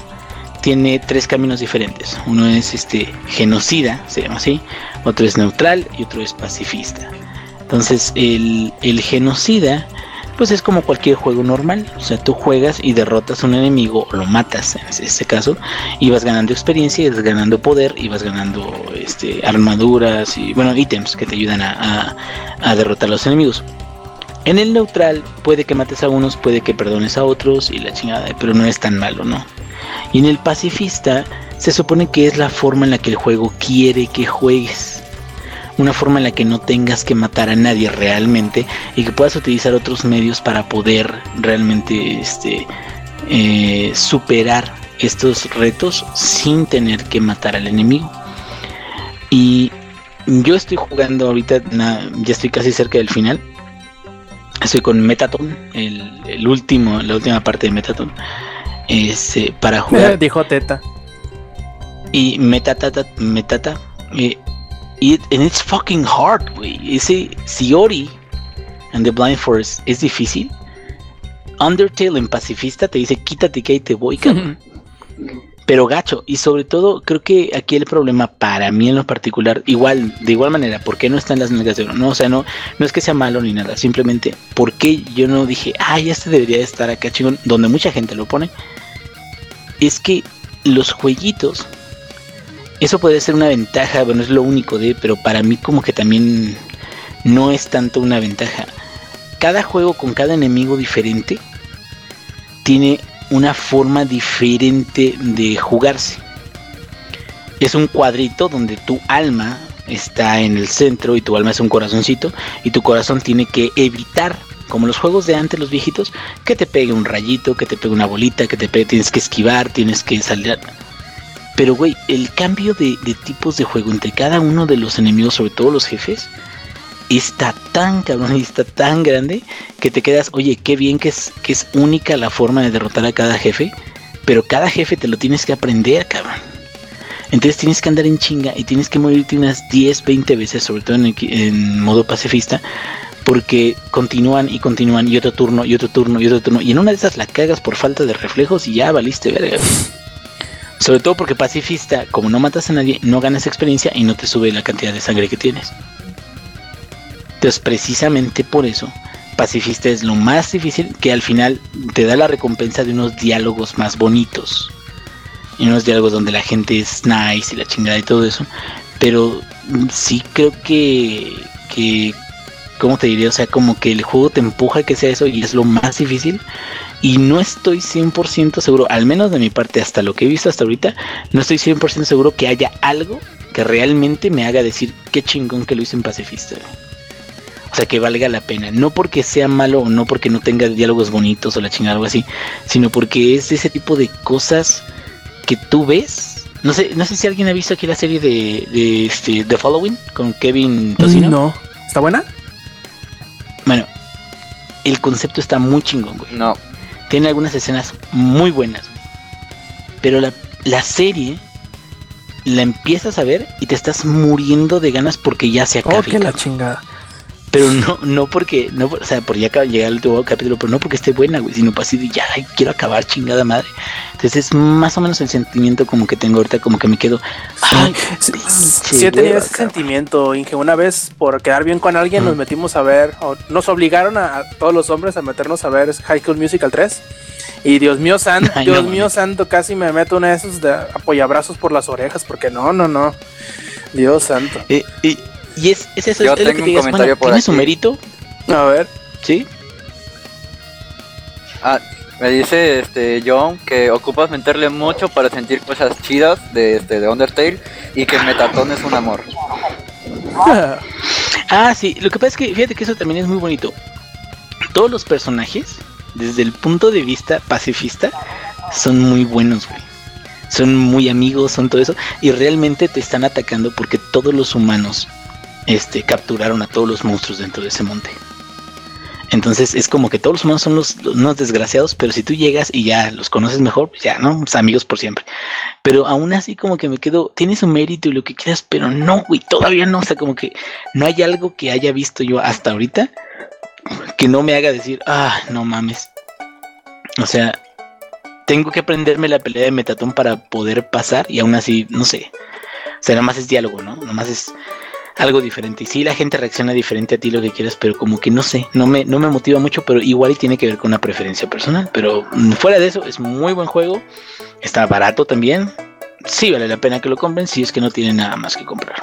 tiene tres caminos diferentes. Uno es este genocida, se llama así, otro es neutral y otro es pacifista. Entonces el, el genocida pues es como cualquier juego normal, o sea, tú juegas y derrotas a un enemigo lo matas en este caso y vas ganando experiencia, y vas ganando poder y vas ganando este armaduras y bueno, ítems que te ayudan a, a- a derrotar a los enemigos. En el neutral puede que mates a unos, puede que perdones a otros y la chingada, pero no es tan malo, ¿no? Y en el pacifista se supone que es la forma en la que el juego quiere que juegues. Una forma en la que no tengas que matar a nadie realmente y que puedas utilizar otros medios para poder realmente este, eh, superar estos retos sin tener que matar al enemigo. Y yo estoy jugando ahorita, ya estoy casi cerca del final. Estoy con Metaton, el, el último, la última parte de Metaton. Este, para jugar Dijo Teta. y Metata, Metata, eh, y and it's fucking hard, güey. Ese Siori and the Blind Forest es difícil. Undertale en pacifista te dice quítate que ahí te voy, cabrón. pero gacho. Y sobre todo, creo que aquí el problema para mí en lo particular, igual, de igual manera, ¿por qué no están las nalgas de oro? No, o sea, no, no es que sea malo ni nada, simplemente, ¿por qué yo no dije, ay, este debería de estar acá chingón, donde mucha gente lo pone? Es que los jueguitos, eso puede ser una ventaja, bueno, es lo único de, pero para mí como que también no es tanto una ventaja. Cada juego con cada enemigo diferente tiene una forma diferente de jugarse. Es un cuadrito donde tu alma está en el centro y tu alma es un corazoncito y tu corazón tiene que evitar, como los juegos de antes, los viejitos, que te pegue un rayito, que te pegue una bolita, que te pegue, tienes que esquivar, tienes que salir. Pero güey, el cambio de, de tipos de juego entre cada uno de los enemigos, sobre todo los jefes, está tan cabrón y está tan grande que te quedas, oye, qué bien que es, que es única la forma de derrotar a cada jefe, pero cada jefe te lo tienes que aprender, cabrón. Entonces tienes que andar en chinga y tienes que morirte unas 10, 20 veces, sobre todo en, en modo pacifista, porque continúan y continúan y otro turno y otro turno y otro turno. Y en una de esas la cagas por falta de reflejos y ya valiste verga. Sobre todo porque pacifista, como no matas a nadie, no ganas experiencia y no te sube la cantidad de sangre que tienes. Entonces, precisamente por eso, pacifista es lo más difícil que al final te da la recompensa de unos diálogos más bonitos. Y unos diálogos donde la gente es nice y la chingada y todo eso. Pero sí creo que, que, ¿cómo te diría? O sea, como que el juego te empuja a que sea eso y es lo más difícil. Y no estoy 100% seguro, al menos de mi parte, hasta lo que he visto hasta ahorita, no estoy 100% seguro que haya algo que realmente me haga decir qué chingón que lo hice en pacifista. O sea, que valga la pena. No porque sea malo o no porque no tenga diálogos bonitos o la chingada algo así, sino porque es ese tipo de cosas que tú ves. No sé, no sé si alguien ha visto aquí la serie de, de este, The Following con Kevin Tocino. No. ¿Está buena? Bueno, el concepto está muy chingón, güey. No. Tiene algunas escenas muy buenas. güey. Pero la, la serie la empiezas a ver y te estás muriendo de ganas porque ya se acabe. Oh, que la chingada. Pero no, no porque, no, o sea, por ya llegar el último capítulo, pero no porque esté buena, güey, sino para así de ya, ay, quiero acabar, chingada madre. Entonces es más o menos el sentimiento como que tengo ahorita, como que me quedo, ay, Sí, pinche sí he tenido hueva, ese sentimiento, Inge. Una vez, por quedar bien con alguien, nos metimos a ver, o nos obligaron a, a todos los hombres a meternos a ver High School Musical 3. Y Dios mío santo, Dios no mío mames. santo, casi me meto uno de esos de apoyabrazos por las orejas, porque no, no, no. Dios santo. Eh, y, y es, es eso, Yo es lo que tengo te un digas, comentario bueno, por tiene su mérito, A ver. ¿sí? Ah, me dice este John que ocupas meterle mucho para sentir cosas chidas de este de Undertale y que Metatón es un amor. Ah, sí, lo que pasa es que fíjate que eso también es muy bonito. Todos los personajes, desde el punto de vista pacifista, son muy buenos, güey. Son muy amigos, son todo eso. Y realmente te están atacando porque todos los humanos este, capturaron a todos los monstruos dentro de ese monte. Entonces es como que todos los humanos son los, unos desgraciados, pero si tú llegas y ya los conoces mejor, pues ya, ¿no? Pues amigos por siempre. Pero aún así como que me quedo, tiene su mérito y lo que quieras, pero no, güey, todavía no. O sea, como que no hay algo que haya visto yo hasta ahorita que no me haga decir, ah, no mames. O sea, tengo que aprenderme la pelea de Metatón para poder pasar y aún así, no sé. O sea, nada más es diálogo, ¿no? Nada más es algo diferente. Y sí, la gente reacciona diferente a ti lo que quieras, pero como que no sé, no me, no me motiva mucho, pero igual y tiene que ver con una preferencia personal. Pero mm, fuera de eso, es muy buen juego. Está barato también. Sí, vale la pena que lo compren si es que no tienen nada más que comprar.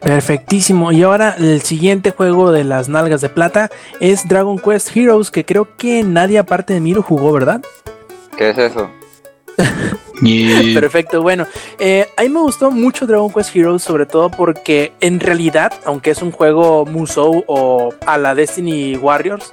Perfectísimo. Y ahora el siguiente juego de las nalgas de plata es Dragon Quest Heroes, que creo que nadie aparte de mí lo jugó, ¿verdad? ¿Qué es eso? Perfecto, bueno, eh, a mí me gustó mucho Dragon Quest Heroes, sobre todo porque en realidad, aunque es un juego Musou o a la Destiny Warriors,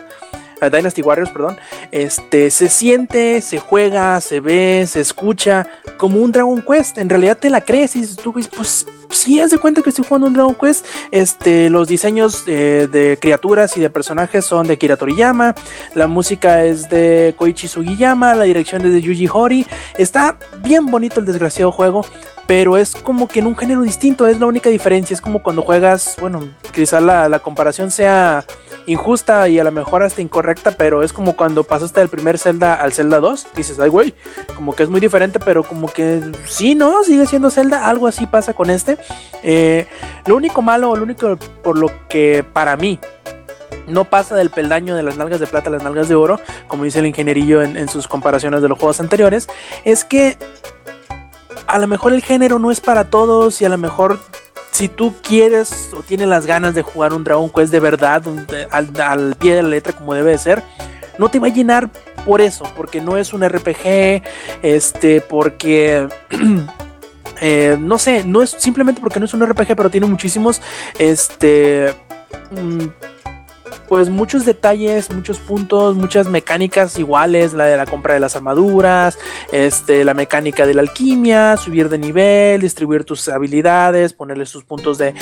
a Dynasty Warriors, perdón, este se siente, se juega, se ve, se escucha como un Dragon Quest. En realidad te la crees y tú, pues sí, haz de cuenta que estoy jugando un Dragon Quest. Este, los diseños eh, de criaturas y de personajes son de Kira Toriyama, la música es de Koichi Sugiyama, la dirección es de Yuji Horii. Está bien bonito el desgraciado juego, pero es como que en un género distinto, es la única diferencia. Es como cuando juegas, bueno, quizá la comparación sea injusta y a lo mejor hasta incorrecta, pero es como cuando pasaste del primer Zelda al Zelda 2, dices, ay güey, como que es muy diferente, pero como que sí, ¿no? Sigue siendo Zelda, algo así pasa con este. Eh, lo único malo, lo único por lo que para mí no pasa del peldaño de las nalgas de plata a las nalgas de oro, como dice el ingenierillo en, en sus comparaciones de los juegos anteriores, es que a lo mejor el género no es para todos y a lo mejor si tú quieres o tienes las ganas de jugar un Dragon Quest de verdad, al pie de la letra como debe de ser, no te va a llenar por eso, porque no es un RPG, este, porque... eh, no sé, no es simplemente porque no es un RPG, pero tiene muchísimos, este, mm, pues muchos detalles, muchos puntos, muchas mecánicas iguales, la de la compra de las armaduras, este, la mecánica de la alquimia, subir de nivel, distribuir tus habilidades, ponerle sus puntos de,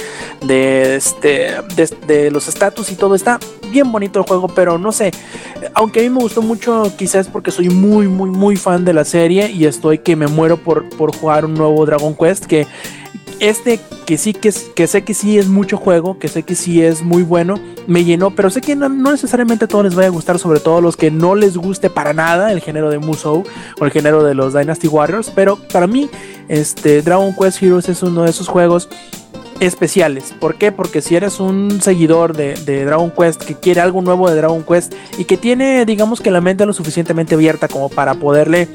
de, este, de, de los estatus y todo. Está bien bonito el juego, pero no sé, aunque a mí me gustó mucho, quizás porque soy muy, muy, muy fan de la serie y estoy que me muero por, por jugar un nuevo Dragon Quest que este que sí que, es- que sé que sí es mucho juego, que sé que sí es muy bueno, me llenó, pero sé que no, no necesariamente a todos les vaya a gustar, sobre todo a los que no les guste para nada el género de Musou o el género de los Dynasty Warriors, pero para mí este Dragon Quest Heroes es uno de esos juegos especiales. ¿Por qué? Porque si eres un seguidor de, de Dragon Quest que quiere algo nuevo de Dragon Quest y que tiene, digamos que la mente lo suficientemente abierta como para poderle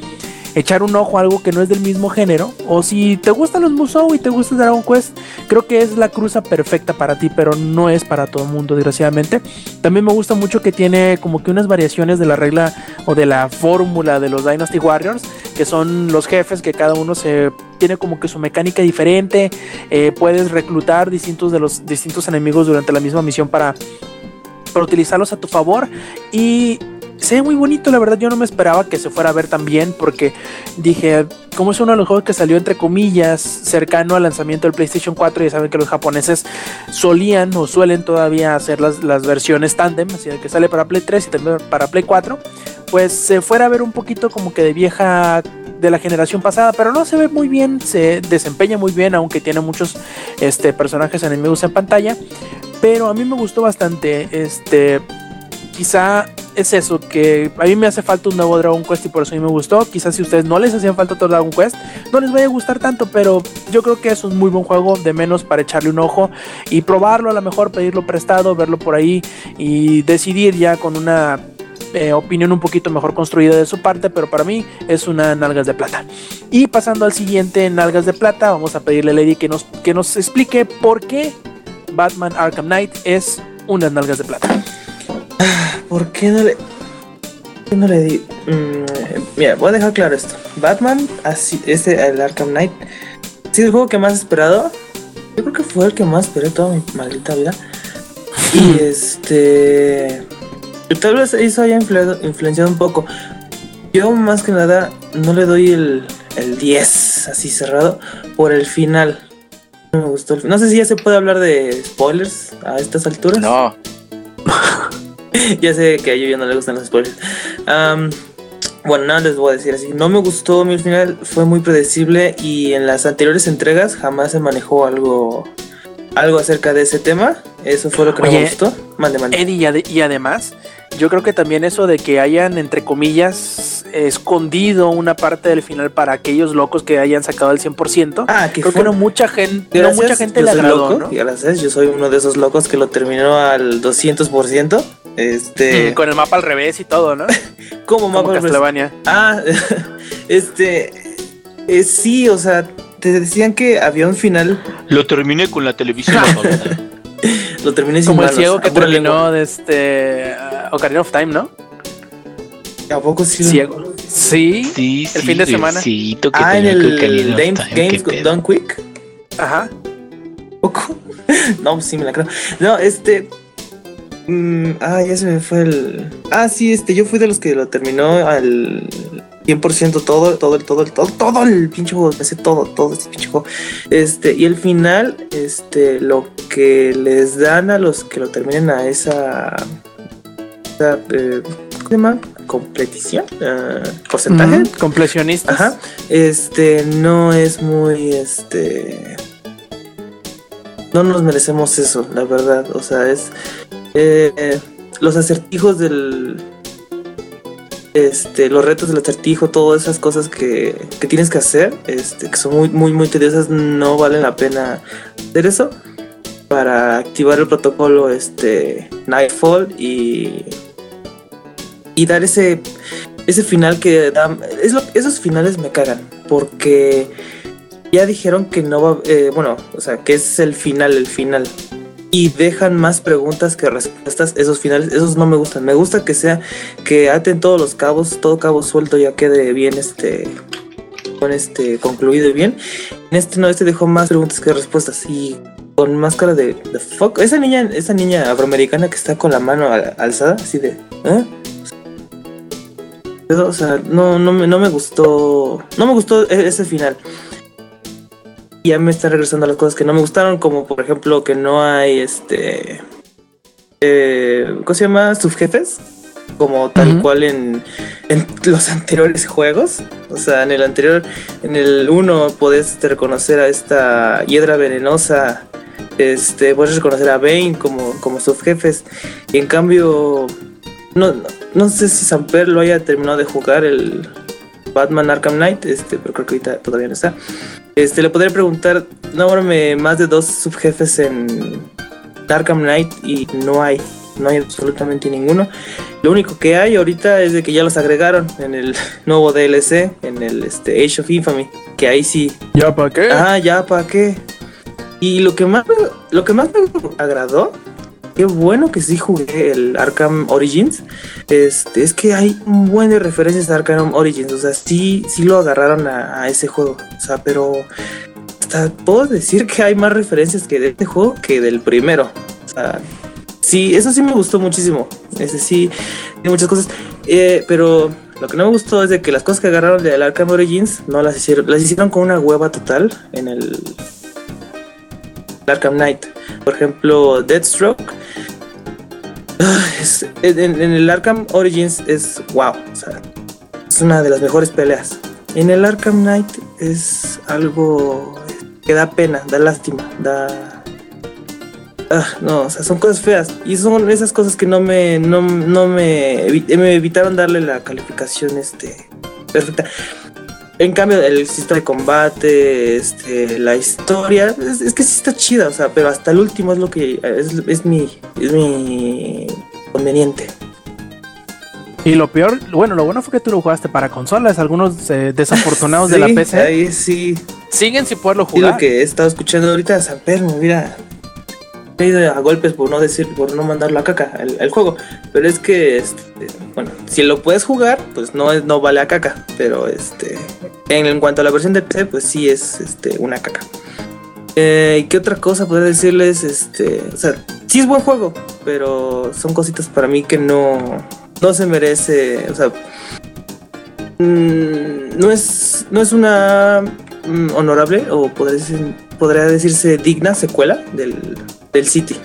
echar un ojo a algo que no es del mismo género, o si te gustan los Musou y te gusta Dragon Quest, creo que es la cruza perfecta para ti, pero no es para todo el mundo, desgraciadamente. También me gusta mucho que tiene como que unas variaciones de la regla o de la fórmula de los Dynasty Warriors, que son los jefes que cada uno se tiene como que su mecánica diferente, eh, puedes reclutar distintos de los distintos enemigos durante la misma misión para, para utilizarlos a tu favor y se ve muy bonito, la verdad yo no me esperaba que se fuera a ver tan bien porque dije, como es uno de los juegos que salió entre comillas cercano al lanzamiento del PlayStation 4 y saben que los japoneses solían o suelen todavía hacer las, las versiones tandem, así que sale para Play 3 y también para Play 4, pues se fuera a ver un poquito como que de vieja de la generación pasada, pero no se ve muy bien, se desempeña muy bien, aunque tiene muchos este, personajes enemigos en pantalla, pero a mí me gustó bastante, este, quizá es eso, que a mí me hace falta un nuevo Dragon Quest y por eso a mí me gustó. Quizás si a ustedes no les hacían falta otro Dragon Quest, no les vaya a gustar tanto, pero yo creo que es un muy buen juego, de menos para echarle un ojo y probarlo, a lo mejor pedirlo prestado, verlo por ahí y decidir ya con una eh, opinión un poquito mejor construida de su parte, pero para mí es una nalgas de plata. Y pasando al siguiente nalgas de plata, vamos a pedirle a Lady que nos, que nos explique por qué Batman Arkham Knight es unas nalgas de plata. ¿Por qué no le.? ¿por qué no le di.? Mm, mira, voy a dejar claro esto. Batman, así, este, el Arkham Knight, sí, el juego que más esperado. Yo creo que fue el que más esperé toda mi maldita vida. Y este. Tal vez eso haya influ- influenciado un poco. Yo, más que nada, no le doy el, el 10 así cerrado por el final. No me gustó. el- No sé si ya se puede hablar de spoilers a estas alturas. No, ya sé que a Yuya no le gustan los spoilers. Am, bueno, nada les voy a decir así. No me gustó mi final, fue muy predecible y en las anteriores entregas jamás se manejó algo algo acerca de ese tema. Eso fue lo que no Oye, me gustó. Mande, mande. Eddie, y, ade- y además, yo creo que también eso de que hayan, entre comillas, escondido una parte del final para aquellos locos que hayan sacado el 100%. Ah, que creo fue que no mucha gente, no mucha gente le agradó, loco, ¿no? gracias, yo soy uno de esos locos que lo terminó al 200%. Este, Mm, Con el mapa al revés y todo, ¿no? como Como mapa Castlevania. Ah, este, eh, sí, o sea, te decían que había un final, lo terminé con la televisión. lo terminé sin Como el ciego que terminó de este uh, Ocarina of Time, ¿no? ¿A poco sí? Ciego. Sí. Sí, El sí, fin de semana. Diosito, que Ah, en el Games, Games. Done Quick. Ajá. ¿Poco? no, pues sí me la creo. No, este. mm, ah, ya se me fue el. Ah, sí, este, yo fui de los que lo terminó al 100% todo, todo, el, todo, el, todo, todo el pinche juego. Me sé todo, todo este pinche juego. Este, y el final, este, lo que les dan a los que lo terminen a esa. esa eh, ¿Cómo se llama? Completición. ah, porcentaje. Completionistas. Ajá. Este no es muy este. No nos merecemos eso, la verdad. O sea, es. eh, los acertijos del este los retos del acertijo todas esas cosas que, que tienes que hacer este que son muy muy muy tediosas no valen la pena hacer eso para activar el protocolo este Nightfall y y dar ese ese final que da esos finales me cagan porque ya dijeron que no va eh, bueno o sea que es el final el final y dejan más preguntas que respuestas esos finales esos no me gustan. Me gusta que sea que aten todos los cabos todo cabo suelto ya quede bien este con este concluido bien. En este no este dejó más preguntas que respuestas y con máscara de, de fuck. Esa niña esa niña afroamericana que está con la mano al- alzada así de ¿eh? O sea no no me, no me gustó no me gustó e- ese final ya me están regresando a las cosas que no me gustaron, como por ejemplo que no hay este. Eh, ¿Cómo se llama? Subjefes. Como tal cual en, en los anteriores juegos. O sea, en el anterior, en el 1 podés este, reconocer a esta hiedra venenosa. Este, puedes reconocer a Bane como, como subjefes. Y en cambio, no, no, no sé si Samper lo haya terminado de jugar el Batman Arkham Knight, este, pero creo que ahorita todavía no está. Este, le podría preguntar, nómbrame más de dos subjefes en Arkham Knight y no hay, no hay absolutamente ninguno. Lo único que hay ahorita es de que ya los agregaron en el nuevo DLC, en el este, Age of Infamy, que ahí sí ¿Ya para qué? Ah, ya, ¿para qué? Y lo que más lo que más me agradó, qué bueno que sí jugué el Arkham Origins, este, es que hay un buen de referencias a Arkham Origins, o sea, sí, sí lo agarraron a, ese juego, o sea, pero hasta puedo decir que hay más referencias que de este juego que del primero, o sea, sí, eso sí me gustó muchísimo, ese sí, tiene muchas cosas, eh, pero lo que no me gustó es de que las cosas que agarraron del Arkham Origins no las hicieron, las hicieron con una hueva total en el Arkham Knight. Por ejemplo, Deathstroke. ah, es- en, en el Arkham Origins es wow. O sea, es una de las mejores peleas. En el Arkham Knight es algo que da pena, da lástima, da. Ah, no, o sea, son cosas feas. Y son esas cosas que no me, no, no me, me evitaron darle la calificación este, perfecta. En cambio, el sistema de combate, este, la historia, es, es que sí está chida, o sea, pero hasta el último es lo que es, es mi, es mi conveniente. Y lo peor, bueno, lo bueno fue que tú lo jugaste para consolas. Algunos eh, desafortunados de la Sí, PC Ahí sí, siguen sin poderlo sí lo jugar. que he estado escuchando ahorita de San Pedro, mira, ido a golpes por no decir, por no mandarlo a caca el, juego. Pero es que, este, bueno, si lo puedes jugar, pues no, no vale a caca. Pero este, en, cuanto a la versión de PC, pues sí es este, una caca. Eh, ¿Y qué otra cosa podría decirles? Este, o sea, sí es buen juego, pero son cositas para mí que no, no se merece. O sea, mm, no es, no es una mm, honorable o podría, podría decirse digna secuela del, del City.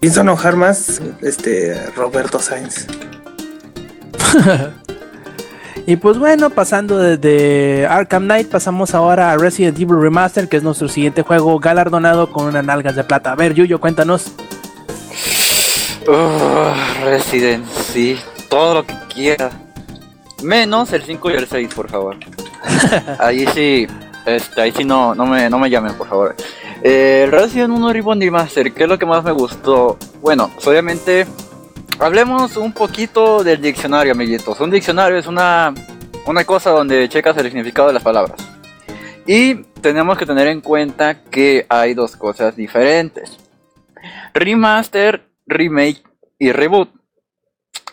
Pienso enojar más este Roberto Sainz. Y pues bueno, pasando de, de Arkham Knight, pasamos ahora a Resident Evil Remaster, que es nuestro siguiente juego galardonado con unas nalgas de plata. A ver, Yuyo, cuéntanos. Uh, Resident, sí, todo lo que quiera. Menos el 5 y el 6, por favor. ahí sí, este, ahí sí no, no, me, no me llamen, por favor. Eh, Resident 1 Reborn Remaster, ¿qué es lo que más me gustó? Bueno, pues, obviamente, hablemos un poquito del diccionario, amiguitos. Un diccionario es una, una cosa donde checas el significado de las palabras. Y tenemos que tener en cuenta que hay dos cosas diferentes. Remaster, remake y reboot.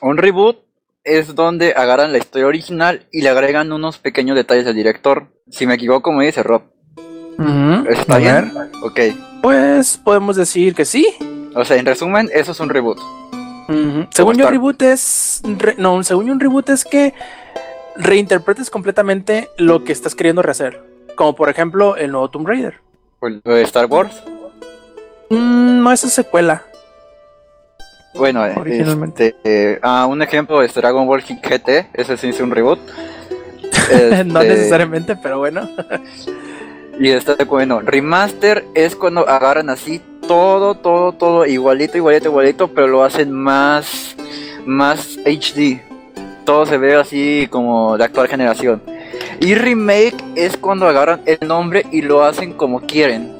Un reboot es donde agarran la historia original y le agregan unos pequeños detalles del director. Si me equivoco, me dice Rob. ¿Está A bien? Ok. pues podemos decir que sí. O sea, en resumen, eso es un reboot. Ujú. Según yo, reboot es. re- no, según yo, un reboot es que reinterpretes completamente lo que estás queriendo rehacer. Como por ejemplo el nuevo Tomb Raider. O el de Star Wars. Mm, no, eso es secuela. Bueno, Originalmente. este, eh, ah, un ejemplo es Dragon Ball GT. Ese sí es un reboot. no Este, necesariamente, pero bueno. Y este, bueno, remaster es cuando agarran así todo, todo, todo igualito, igualito, igualito, pero lo hacen más, más HD. Todo se ve así como de actual generación. Y remake es cuando agarran el nombre y lo hacen como quieren.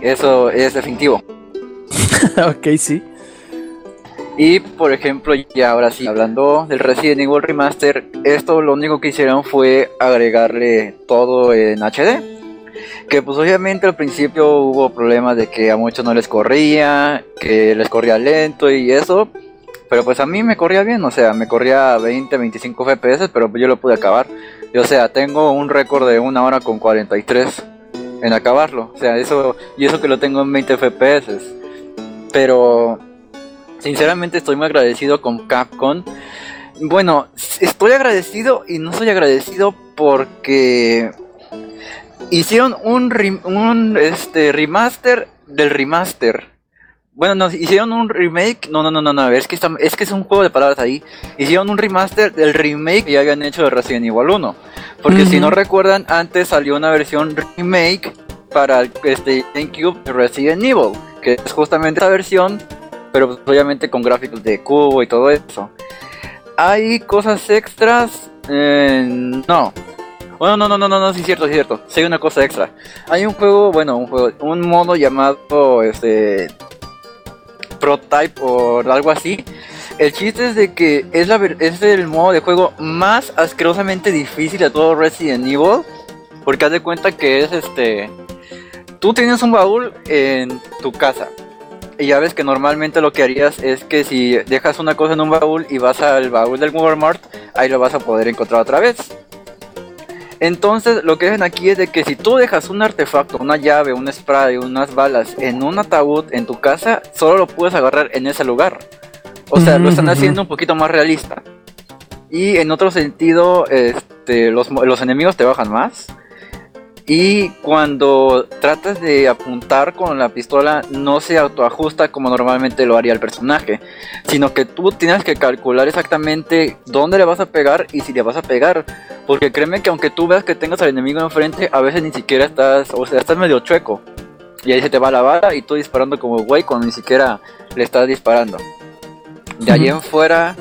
Eso es definitivo. ok, sí. Y por ejemplo, ya ahora sí, hablando del Resident Evil Remaster, esto lo único que hicieron fue agregarle todo en HD. Que pues obviamente al principio hubo problemas de que a muchos no les corría, que les corría lento y eso. Pero pues a mí me corría bien, o sea, me corría 20, 25 FPS, pero yo lo pude acabar. Y, o sea, tengo un récord de una hora con 43 en acabarlo. O sea, eso, y eso que lo tengo en 20 FPS. Pero sinceramente estoy muy agradecido con Capcom. Bueno, estoy agradecido y no soy agradecido porque hicieron un, este, remaster del remaster. Bueno, no, hicieron un remake. No, no, no, no, no. Es que, está- es que es un juego de palabras ahí. Hicieron un remaster del remake que ya habían hecho de Resident Evil 1. Porque si no recuerdan, antes salió una versión remake para este GameCube de Resident Evil. Que es justamente esa versión, pero pues, obviamente con gráficos de cubo y todo eso. ¿Hay cosas extras? Eh, no. Bueno, no, no, no, no, no, sí es cierto, sí es cierto. Sí hay una cosa extra. Hay un juego, bueno, un juego, un modo llamado este Prototype o algo así. El chiste es de que es la es el modo de juego más asquerosamente difícil de todo Resident Evil, porque haz de cuenta que es este tú tienes un baúl en tu casa. Y ya ves que normalmente lo que harías es que si dejas una cosa en un baúl y vas al baúl del Walmart, ahí lo vas a poder encontrar otra vez. Entonces lo que hacen aquí es de que si tú dejas un artefacto, una llave, un spray, unas balas en un ataúd en tu casa, solo lo puedes agarrar en ese lugar. O sea, lo están Ujú. haciendo un poquito más realista. Y en otro sentido, este, los, los enemigos te bajan más. Y cuando tratas de apuntar con la pistola, no se autoajusta como normalmente lo haría el personaje, sino que tú tienes que calcular exactamente dónde le vas a pegar y si le vas a pegar. Porque créeme que aunque tú veas que tengas al enemigo enfrente, a veces ni siquiera estás, o sea, estás medio chueco. Y ahí se te va la bala y tú disparando como güey cuando ni siquiera le estás disparando. De ahí Ujú. en fuera,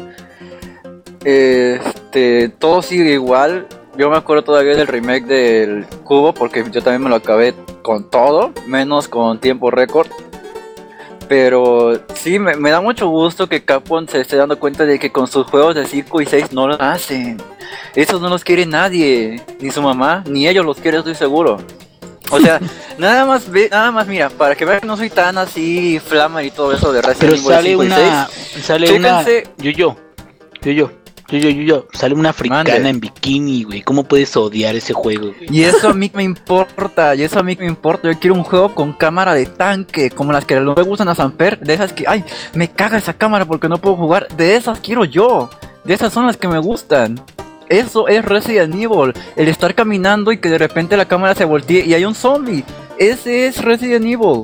este, todo sigue igual. Yo me acuerdo todavía del remake del Cubo porque yo también me lo acabé con todo, menos con tiempo récord. Pero sí, me, me da mucho gusto que Capcom se esté dando cuenta de que con sus juegos de 5 y 6 no lo hacen. Esos no los quiere nadie, ni su mamá, ni ellos los quieren, estoy seguro. O sea, nada más ve, nada más mira, para que vean que no soy tan así flammer y todo eso de Resident Pero Evil sale 5 y una. 6. Sale una. Yo, yo. Yo, yo. Yo, yo, yo, yo. Sale una africana Mande. en bikini, güey. ¿Cómo puedes odiar ese juego, güey? Y eso a mí me importa, y eso a mí me importa. Yo quiero un juego con cámara de tanque, como las que no me gustan a Samper. De esas que, ay, me caga esa cámara porque no puedo jugar. De esas quiero yo. De esas son las que me gustan. Eso es Resident Evil. El estar caminando y que de repente la cámara se voltee y hay un zombie. Ese es Resident Evil.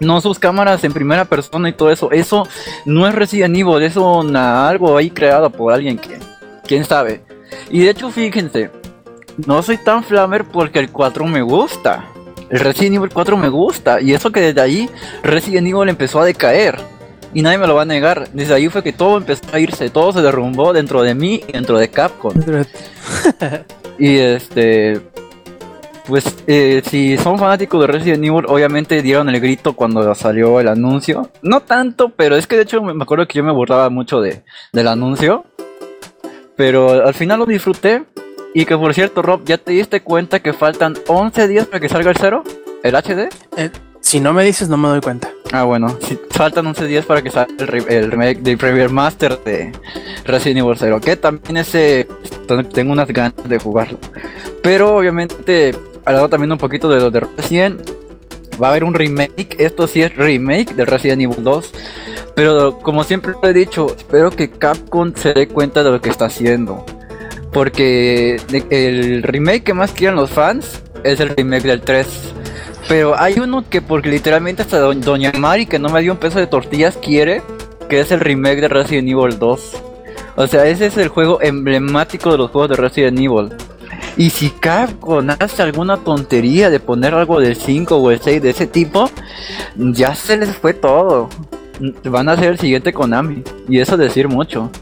No sus cámaras en primera persona y todo eso. Eso no es Resident Evil. Eso na- algo ahí creado por alguien que, quién sabe. Y de hecho, fíjense, no soy tan flamer porque el 4 me gusta. El Resident Evil 4 me gusta. Y eso que desde ahí Resident Evil empezó a decaer. Y nadie me lo va a negar. Desde ahí fue que todo empezó a irse. Todo se derrumbó dentro de mí y dentro de Capcom. Y este. Pues eh, si son fanáticos de Resident Evil, obviamente dieron el grito cuando salió el anuncio. No tanto, pero es que de hecho me acuerdo que yo me burlaba mucho de, del anuncio. Pero al final lo disfruté. Y que por cierto, Rob, ¿ya te diste cuenta que faltan 11 días para que salga el cero? ¿El HD? Si no me dices, no me doy cuenta. Ah, bueno, faltan 11 días para que salga el remake de Premier Master de Resident Evil 0, que también ese tengo unas ganas de jugarlo. Pero obviamente, hablando también un poquito de lo de Resident, va a haber un remake, esto sí es remake de Resident Evil 2. Pero como siempre lo he dicho, espero que Capcom se dé cuenta de lo que está haciendo. Porque el remake que más quieren los fans es el remake del 3. Pero hay uno que porque literalmente hasta do- Doña Mari que no me dio un peso de tortillas quiere, que es el remake de Resident Evil 2. O sea, ese es el juego emblemático de los juegos de Resident Evil. Y si Capcom hace alguna tontería de poner algo del 5 o el 6 de ese tipo, ya se les fue todo. Van a ser el siguiente Konami. Y eso decir mucho.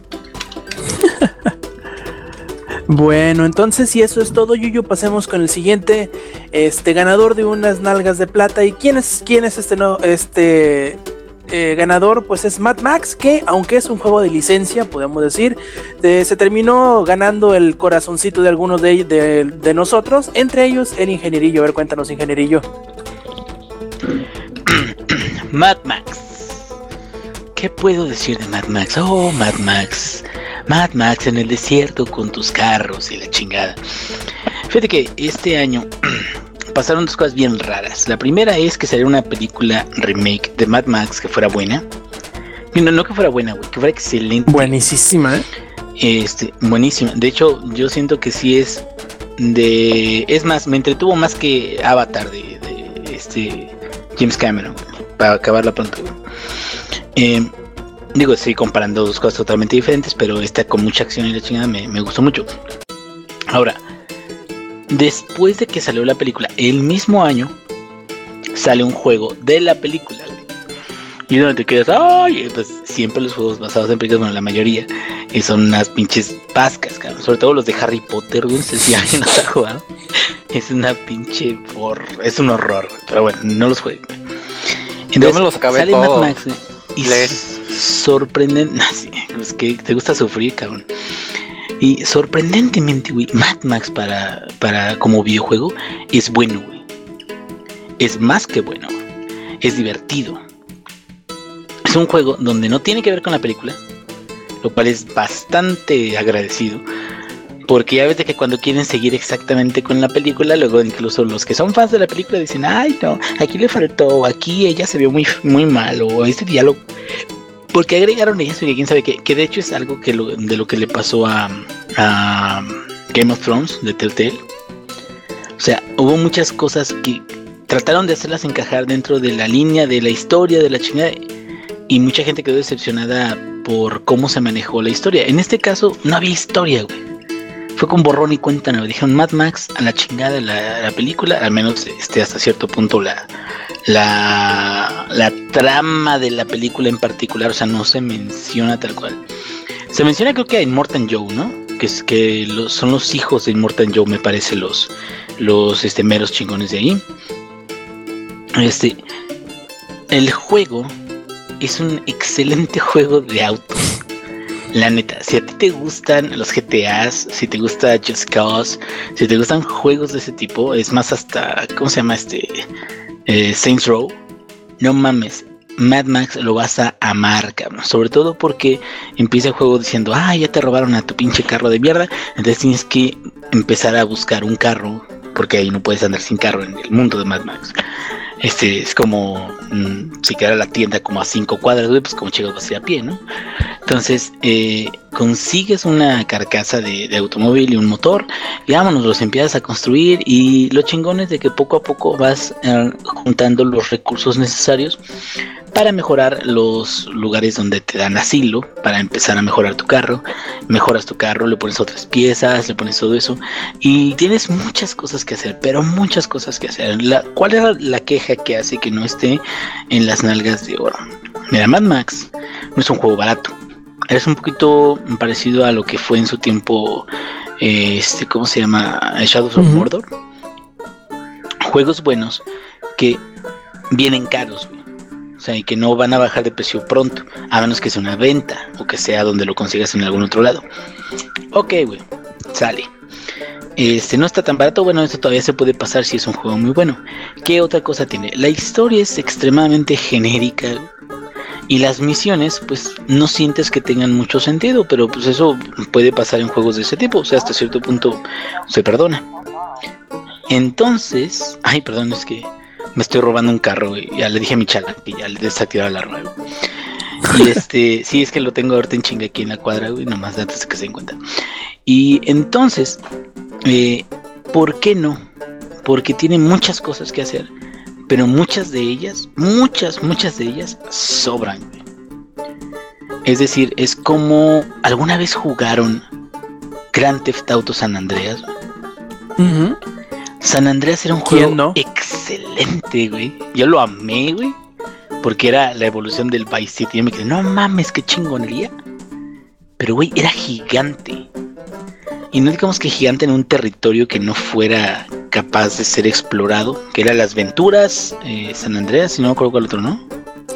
Bueno, entonces si eso es todo, Yuyu, pasemos con el siguiente este ganador de unas nalgas de plata. ¿Y quién es, quién es este no, este eh, ganador? Pues es Mad Max, que aunque es un juego de licencia, podemos decir, se terminó ganando el corazoncito de algunos de, de, de nosotros, entre ellos el ingenierillo. A ver, cuéntanos, ingenierillo. Mad Max. ¿Qué puedo decir de Mad Max? Oh, Mad Max. Mad Max en el desierto con tus carros y la chingada. Fíjate que este año pasaron dos cosas bien raras. La primera es que salió una película remake de Mad Max que fuera buena. No, no que fuera buena, güey, que fuera excelente. Buenísima, ¿eh? Este, buenísima. De hecho, yo siento que sí es de. Es más, me entretuvo más que Avatar de, de este James Cameron, güey, para acabarla pronto. güey. Eh, digo, estoy comparando dos cosas totalmente diferentes, pero esta con mucha acción y la chingada me, me gustó mucho. Ahora, después de que salió la película, el mismo año sale un juego de la película. Y donde te quedas, ay, pues siempre los juegos basados en películas, bueno, la mayoría, y son unas pinches pascas, cabrón. Sobre todo los de Harry Potter, no sé si alguien los ha jugado. Es una pinche por... es un horror, pero bueno, no los jueguen. güey. Yo me los acabé sale Mad. Max, y Les. sorprenden, sí, es que te gusta sufrir, cabrón. Y sorprendentemente, güey, Mad Max para, para como videojuego es bueno, güey. Es más que bueno. Es divertido. Es un juego donde no tiene que ver con la película, lo cual es bastante agradecido. Porque ya ves de que cuando quieren seguir exactamente con la película, luego incluso los que son fans de la película dicen, ay no, aquí le faltó, aquí ella se vio muy, muy mal, o este diálogo. Porque agregaron eso y quién sabe qué, que de hecho es algo que de lo que le pasó a, a Game of Thrones de Telltale. O sea, hubo muchas cosas que trataron de hacerlas encajar dentro de la línea de la historia de la chingada y mucha gente quedó decepcionada por cómo se manejó la historia. En este caso no había historia, güey. Fue con borrón y cuenta nueva. Dijeron Mad Max a la chingada la, la película, al menos este hasta cierto punto la, la, la trama de la película en particular, o sea, no se menciona tal cual. Se menciona creo que a Immortan Joe, ¿no? Que es que son los hijos de Immortan Joe, me parece, los, los este, meros chingones de ahí. Este, el juego es un excelente juego de autos. La neta, si a ti te gustan los GTAs, si te gusta Just Cause, si te gustan juegos de ese tipo, es más hasta, ¿cómo se llama este? Eh, Saints Row. No mames, Mad Max lo vas a amar, cabrón. Sobre todo porque empieza el juego diciendo, ah, ya te robaron a tu pinche carro de mierda. Entonces tienes que empezar a buscar un carro, porque ahí no puedes andar sin carro en el mundo de Mad Max. Este es como mm, si quedara la tienda como a cinco cuadras, güey, pues como chicos vas a pie, ¿no? Entonces eh, consigues una carcasa de, de automóvil y un motor, y vámonos, los empiezas a construir. Y lo chingón es de que poco a poco vas eh, juntando los recursos necesarios para mejorar los lugares donde te dan asilo, para empezar a mejorar tu carro. Mejoras tu carro, le pones otras piezas, le pones todo eso. Y tienes muchas cosas que hacer, pero muchas cosas que hacer. La, ¿Cuál era la queja que hace que no esté en las nalgas de oro? Mira, Mad Max no es un juego barato. Es un poquito parecido a lo que fue en su tiempo, eh, este, ¿cómo se llama? Shadows of. Mordor. Juegos buenos que vienen caros, güey. O sea, y que no van a bajar de precio pronto, a menos que sea una venta o que sea donde lo consigas en algún otro lado. Ok, güey, sale. Este no está tan barato, bueno, esto todavía se puede pasar si es un juego muy bueno. ¿Qué otra cosa tiene? La historia es extremadamente genérica y las misiones, pues no sientes que tengan mucho sentido, pero pues eso puede pasar en juegos de ese tipo, o sea, hasta cierto punto se perdona. Entonces, ay, perdón, es que me estoy robando un carro, güey. Ya le dije a mi chala que ya le desactivara la güey. Y este, sí, es que lo tengo ahorita en chinga aquí en la cuadra, güey, nomás antes de que se den cuenta. Y entonces, eh, ¿por qué no? Porque tiene muchas cosas que hacer, pero muchas de ellas, muchas, muchas de ellas sobran. güey. Es decir, es como alguna vez jugaron Grand Theft Auto San Andreas. Ujú. San Andreas era un ¿Quién juego no? excelente, güey. Yo lo amé, güey. Porque era la evolución del Vice City. Yo me quedé, no mames, qué chingonería. Pero, güey, era gigante. Y no digamos que gigante en un territorio que no fuera capaz de ser explorado. Que era las Venturas, eh, San Andreas, si no me acuerdo cuál otro, ¿no?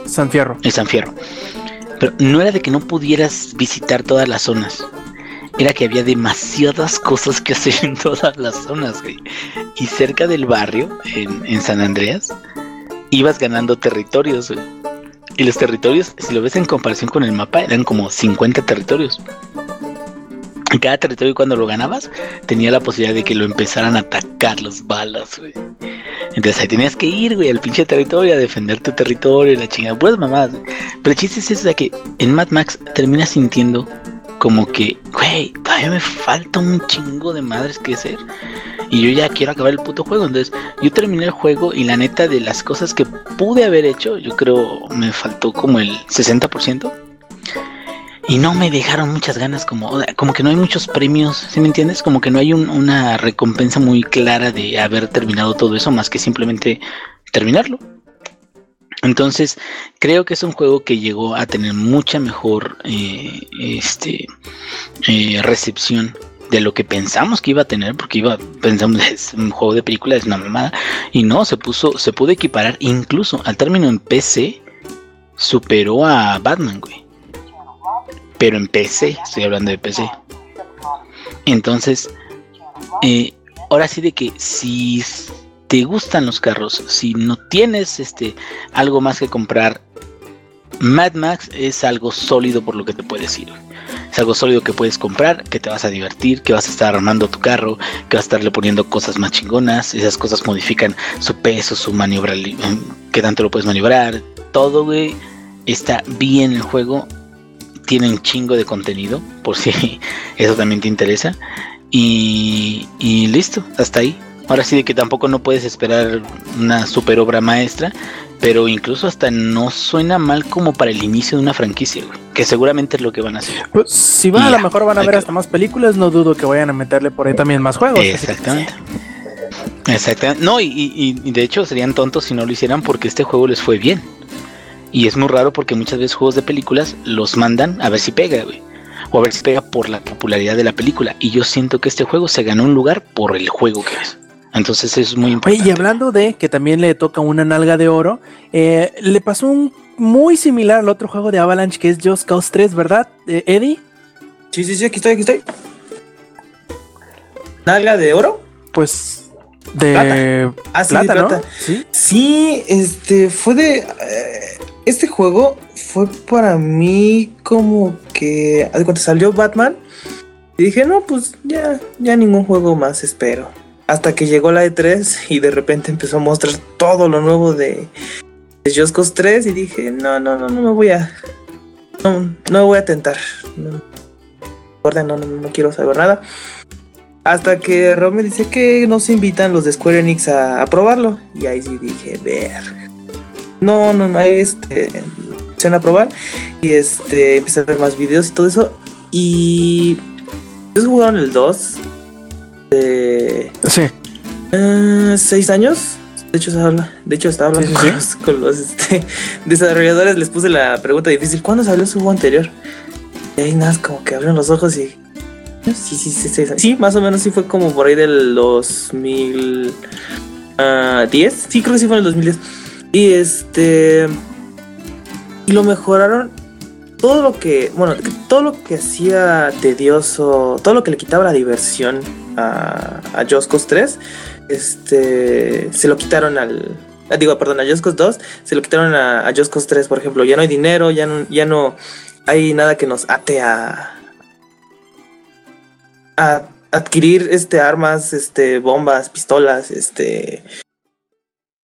San Fierro. San Fierro. Pero no era de que no pudieras visitar todas las zonas. Era que había demasiadas cosas que hacer en todas las zonas, güey. Y cerca del barrio, en, en San Andreas, ibas ganando territorios, güey. Y los territorios, si lo ves en comparación con el mapa, eran como 50 territorios. Y cada territorio cuando lo ganabas tenía la posibilidad de que lo empezaran a atacar los balas, güey. Entonces ahí tenías que ir, güey, al pinche territorio a defender tu territorio la chingada. Pues mamadas. güey. Pero el chiste es eso de que en Mad Max terminas sintiendo como que, güey, todavía me falta un chingo de madres que hacer. Y yo ya quiero acabar el puto juego. Entonces, yo terminé el juego y la neta de las cosas que pude haber hecho, yo creo me faltó como el 60%. Y no me dejaron muchas ganas, como, como que no hay muchos premios, ¿sí me entiendes? Como que no hay un- una recompensa muy clara de haber terminado todo eso, más que simplemente terminarlo. Entonces, creo que es un juego que llegó a tener mucha mejor eh, este, eh, recepción de lo que pensamos que iba a tener, porque iba, pensamos, es un juego de película, es una mamada, y no, se puso, se pudo equiparar, incluso al término en PC, superó a Batman, güey. Pero en PC, estoy hablando de PC. Entonces, eh, ahora sí de que si te gustan los carros, si no tienes este algo más que comprar, Mad Max es algo sólido por lo que te puedes ir. Es algo sólido que puedes comprar, que te vas a divertir, que vas a estar armando tu carro, que vas a estarle poniendo cosas más chingonas. Esas cosas modifican su peso, su maniobra, em, qué tanto lo puedes maniobrar. Todo, güey, está bien el juego. Tiene un chingo de contenido, por si eso también te interesa. Y listo, hasta ahí. Ahora sí de que tampoco no puedes esperar una super obra maestra, pero incluso hasta no suena mal como para el inicio de una franquicia, güey, que seguramente es lo que van a hacer. Pues si van, a lo mejor van a ver hasta más películas, no dudo que vayan a meterle por ahí también más juegos. Exactamente. Exactamente. No, y, y- y de hecho serían tontos si no lo hicieran porque este juego les fue bien. Y es muy raro porque muchas veces juegos de películas los mandan a ver si pega, güey. O a ver si pega por la popularidad de la película. Y yo siento que este juego se ganó un lugar por el juego que es. Entonces eso es muy Oye, importante. y hablando de que también le toca una nalga de oro, eh, le pasó un muy similar al otro juego de Avalanche que es Just Cause 3, ¿verdad, eh, Eddie? Sí, sí, sí, aquí estoy, aquí estoy. ¿Nalga de oro? Pues de Ah, sí, plata, de ¿no? plata. Sí. Sí, este fue de. eh, este juego fue para mí como que. Cuenta, salió Batman. Y dije, no, pues ya, ya ningún juego más espero. Hasta que llegó la E3 y de repente empezó a mostrar todo lo nuevo de, de Just Cause 3. Y dije, no, no, no, no me voy a. No, no me voy a tentar. No, no, no, no quiero saber nada. Hasta que Rob me dice que nos invitan los de Square Enix a, probarlo. Y ahí sí dije, ver. No, no, no, este. Se van a probar. Y este. Empecé a ver más videos y todo eso. Y. Ellos jugaron el 2. De. Sí. eh, ¿Seis años? De hecho, se habla- de hecho estaba hablando Sí, sí, con los, con los, este, desarrolladores. Les puse la pregunta difícil: ¿Cuándo salió su juego anterior? Y ahí nada, como que abren los ojos y. Sí, sí, sí, sí, sí, sí, más o menos sí fue como por ahí del 2010. Sí, creo que sí fue en el 2010. Y este. Y lo mejoraron. Todo lo que. Bueno, todo lo que hacía tedioso. Todo lo que le quitaba la diversión a, a Cause 3. Este. Se lo quitaron al. ah, Digo, perdón, a Cause 2. Se lo quitaron a, a Cause 3, por ejemplo. Ya no hay dinero, ya no, ya no hay nada que nos ate a. a adquirir este armas, este, bombas, pistolas, este.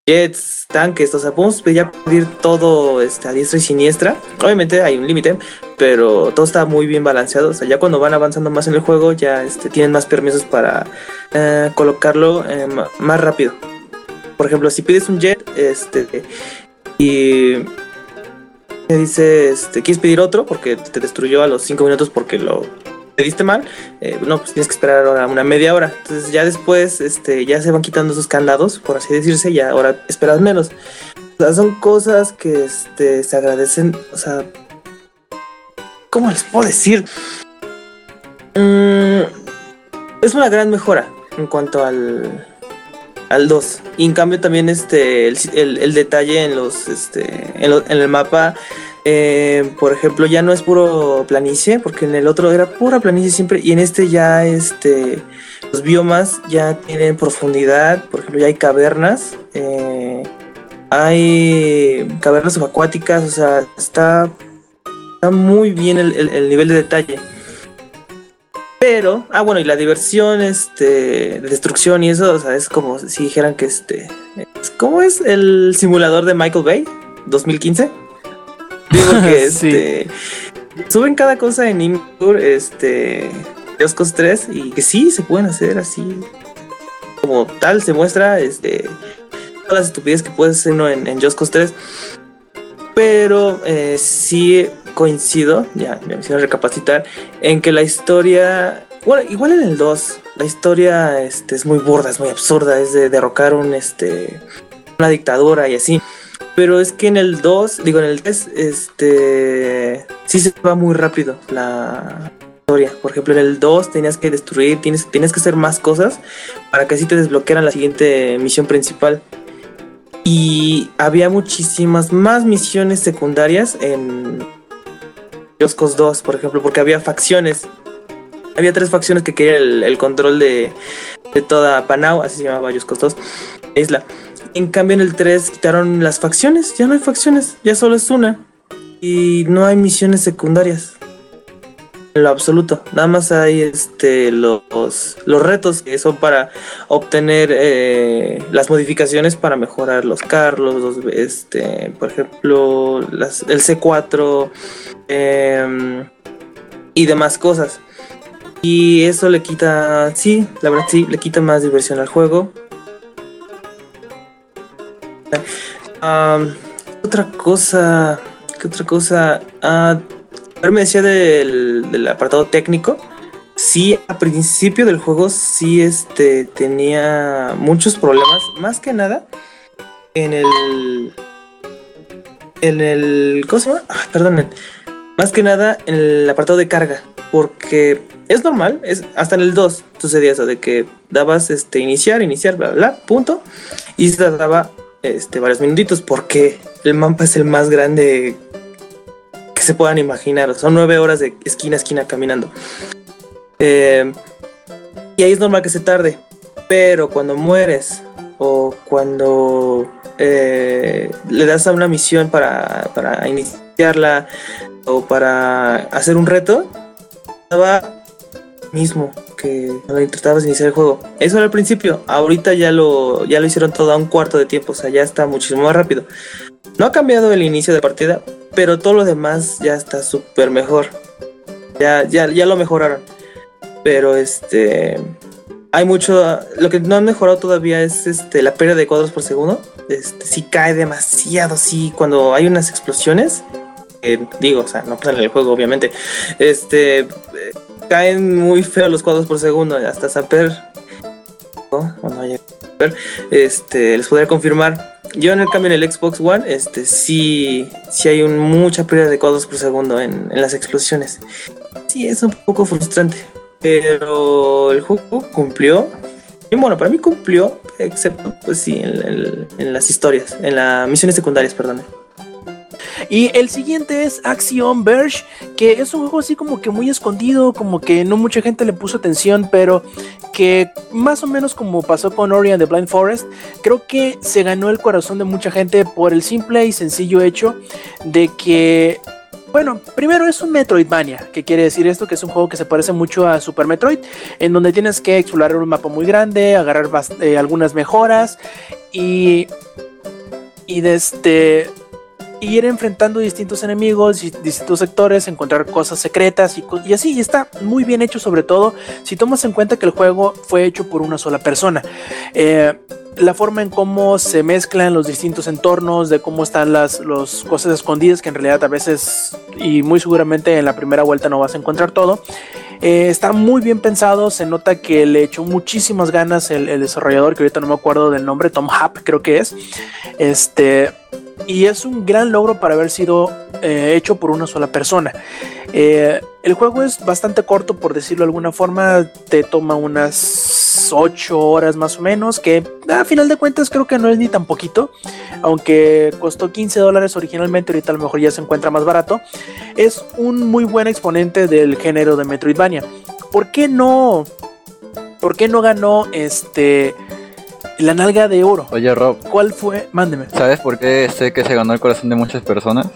Jets, tanques, o sea, podemos ya pedir todo este, a diestra y siniestra. Obviamente hay un límite, pero todo está muy bien balanceado. O sea, ya cuando van avanzando más en el juego, ya este, tienen más permisos para eh, colocarlo eh, más rápido. Por ejemplo, si pides un jet, este, y te dice, este, ¿quieres pedir otro? Porque te destruyó a los 5 minutos porque lo te diste mal, eh, no, pues tienes que esperar ahora una media hora. Entonces ya después este, ya se van quitando esos candados, por así decirse, y ahora esperas menos. O sea, son cosas que este, se agradecen, o sea, ¿cómo les puedo decir? Mm, es una gran mejora en cuanto al, al 2. Y en cambio también este, el, detalle en, los, este, en el mapa eh, por ejemplo, ya no es puro planicie, porque en el otro era pura planicie siempre, y en este ya este, los biomas ya tienen profundidad, por ejemplo, ya hay cavernas, eh, hay cavernas subacuáticas, o sea, está, está muy bien el, el- el nivel de detalle. Pero, ah, bueno, y la diversión, este, de destrucción y eso, o sea, es como si dijeran que este, es- ¿cómo es el simulador de Michael Bay 2015? Digo que Sí. este, suben cada cosa en Imgur, este, Dioscos 3 y que sí se pueden hacer así, como tal se muestra, este, todas las estupideces que puedes hacer uno en, en Just 3. Pero eh, sí coincido, ya me hicieron recapacitar, en que la historia, bueno, igual en el 2, la historia este, es muy burda, es muy absurda, es de derrocar un, este, una dictadura y así. Pero es que en el 2, digo en el 3, este, sí se va muy rápido la historia. Por ejemplo, en el 2 tenías que destruir, tienes, que hacer más cosas para que así te desbloquearan la siguiente misión principal. Y había muchísimas más misiones secundarias en Yoscos 2, por ejemplo, porque había facciones. Había tres facciones que querían el, control de, de toda Panau, así se llamaba Yoscos 2, la isla. En cambio, en el 3 quitaron las facciones, ya no hay facciones, ya solo es una. Y no hay misiones secundarias. En lo absoluto. Nada más hay este los, los retos que son para obtener eh, las modificaciones para mejorar los carros, los, este, por ejemplo, el C4 em, y demás cosas. Y eso le quita, sí, la verdad sí, le quita más diversión al juego. Otra cosa, ¿qué otra cosa? Ahora me decía del, del apartado técnico. Sí, a principio del juego sí este, tenía muchos problemas. Más que nada en el. En el. ¿Cómo se? Ah, perdonen. Más que nada en el apartado de carga. Porque es normal, es, hasta en el 2 sucedía eso de que dabas este, iniciar, iniciar, bla, bla, punto. Y se tardaba este, varios minutitos porque el mapa es el más grande que se puedan imaginar. Son nueve horas de esquina a esquina caminando. Eh, y ahí es normal que se tarde. Pero cuando mueres o cuando eh, le das a una misión para, para iniciarla o para hacer un reto, estaba mismo que cuando intentabas iniciar el juego. Eso era al principio. Ahorita ya lo, ya lo hicieron todo a un cuarto de tiempo. O sea, ya está muchísimo más rápido. No ha cambiado el inicio de partida, pero todo lo demás ya está súper mejor. Ya, ya, ya lo mejoraron. Pero este. Hay mucho. Lo que no han mejorado todavía es este la pérdida de cuadros por segundo. Este, sí cae demasiado. Sí, cuando hay unas explosiones. eh, digo, o sea, no pasan en el juego, obviamente. Este. Caen muy feos los cuadros por segundo. Hasta Saper. ¿no? O no Este, les podría confirmar. Yo en el cambio en el Xbox One, este, sí, sí hay un, mucha pérdida de cuadros por segundo en, en las explosiones. Sí, es un poco frustrante. Pero el juego cumplió. Y bueno, para mí cumplió, excepto, pues sí, en- en las historias, en las misiones secundarias, perdón. Y el siguiente es Axiom Verge, que es un juego así como que muy escondido, como que no mucha gente le puso atención, pero que más o menos como pasó con Ori the Blind Forest, creo que se ganó el corazón de mucha gente por el simple y sencillo hecho de que bueno, primero es un Metroidvania. ¿Qué quiere decir esto? Que es un juego que se parece mucho a Super Metroid, en donde tienes que explorar un mapa muy grande, agarrar eh, algunas mejoras y. Y de este. Ir enfrentando distintos enemigos distintos sectores, encontrar cosas secretas y, y así. Está muy bien hecho, sobre todo si tomas en cuenta que el juego fue hecho por una sola persona. Eh, la forma en cómo se mezclan los distintos entornos, de cómo están las los cosas escondidas, que en realidad a veces y muy seguramente en la primera vuelta no vas a encontrar todo. Eh, está muy bien pensado, se nota que le echó muchísimas ganas el, el desarrollador, que ahorita no me acuerdo del nombre, Tom Happ creo que es. Este, y es un gran logro para haber sido eh, hecho por una sola persona. Eh, el juego es bastante corto, por decirlo de alguna forma, te toma unas 8 horas más o menos, que a final de cuentas creo que no es ni tan poquito, aunque costó 15 dólares originalmente, ahorita a lo mejor ya se encuentra más barato. Es un muy buen exponente del género de Metroidvania. ¿Por qué no? ¿Por qué no ganó este la nalga de oro? Oye, Rob, ¿Cuál fue? Mándeme. ¿sabes por qué sé que se ganó el corazón de muchas personas?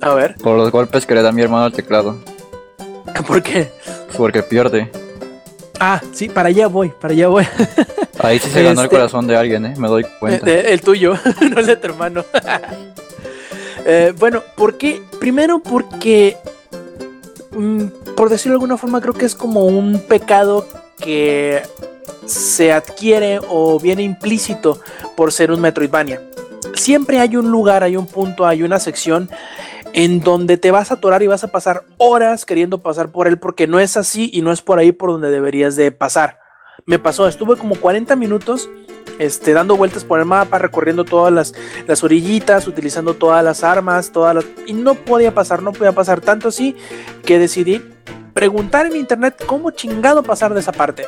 A ver, Por los golpes que le da mi hermano al teclado. ¿por qué? Porque pierde. Ah, sí, para allá voy, para allá voy. Ahí sí se ganó el Este- corazón de alguien, ¿eh? Me doy cuenta. Eh, el tuyo, no el de tu hermano. Eh, bueno, ¿por qué? Primero porque, mm, por decirlo de alguna forma, creo que es como un pecado que se adquiere o viene implícito por ser un Metroidvania. Siempre hay un lugar, hay un punto, hay una sección en donde te vas a atorar y vas a pasar horas queriendo pasar por él porque no es así y no es por ahí por donde deberías de pasar. Me pasó, estuve como 40 minutos este, dando vueltas por el mapa, recorriendo todas las, las orillitas, utilizando todas las armas, todas las... Y no podía pasar, no podía pasar tanto así que decidí preguntar en internet cómo chingado pasar de esa parte.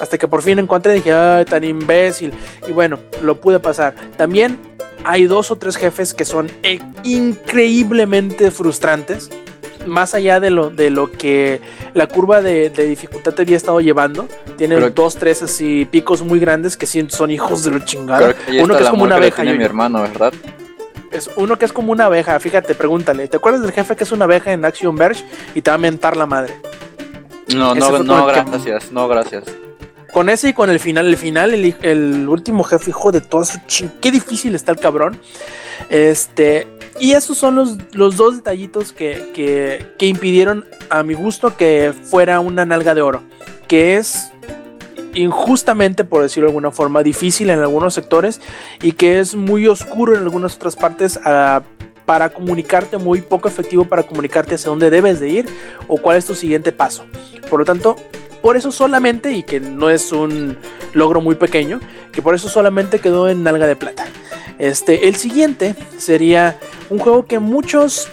Hasta que por fin encontré y dije, ay, tan imbécil. Y bueno, lo pude pasar. También hay dos o tres jefes que son eh, increíblemente frustrantes. Más allá de lo, de lo que la curva de, de dificultad te había estado llevando. Tiene Creo- dos, tres así picos muy grandes que sí son hijos de lo chingado. Que Uno que es como una abeja. tiene mi hermano, ¿verdad? Es uno que es como una abeja, fíjate, pregúntale. ¿Te acuerdas del jefe que es una abeja en Action Verge y te va a mentar la madre? No, Ese no, no, que- gracias, no, gracias. Con ese y con el final, el final, el, último jefe, hijo de todo su ching, qué difícil está el cabrón. Este, y esos son los, los dos detallitos que, que, que impidieron a mi gusto que fuera una nalga de oro. Que es injustamente, por decirlo de alguna forma, difícil en algunos sectores y que es muy oscuro en algunas otras partes ah, para comunicarte, muy poco efectivo para comunicarte hacia dónde debes de ir o cuál es tu siguiente paso. Por lo tanto, por eso solamente, y que no es un logro muy pequeño, que por eso solamente quedó en nalga de plata. Este, el siguiente sería un juego que muchos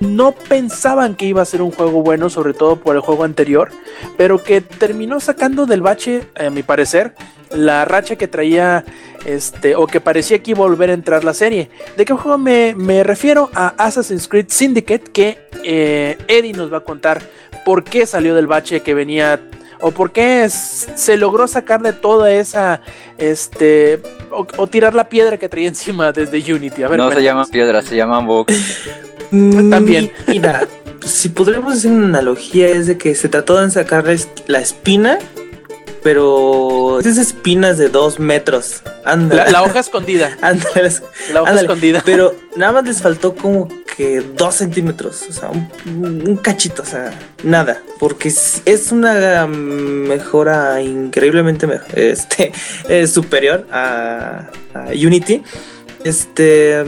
no pensaban que iba a ser un juego bueno, sobre todo por el juego anterior, pero que terminó sacando del bache, a mi parecer, la racha que traía, este, o que parecía que iba a volver a entrar la serie. ¿De qué juego me, refiero? A Assassin's Creed Syndicate, que eh, Eddie nos va a contar por qué salió del bache que venía o por qué se logró sacarle toda esa este o, o tirar la piedra que traía encima desde Unity. A ver, no se llaman piedras, se llaman bugs. También. Mm, Mira, si podríamos hacer una analogía es de que se trató de sacarle la espina, pero esas espinas de dos metros. Anda, la, la hoja escondida, ándale, la hoja Ándale, escondida. Pero nada más les faltó como que dos centímetros, o sea, un, cachito, o sea, nada, porque es, una mejora increíblemente me- este, eh, superior a, Unity. Este,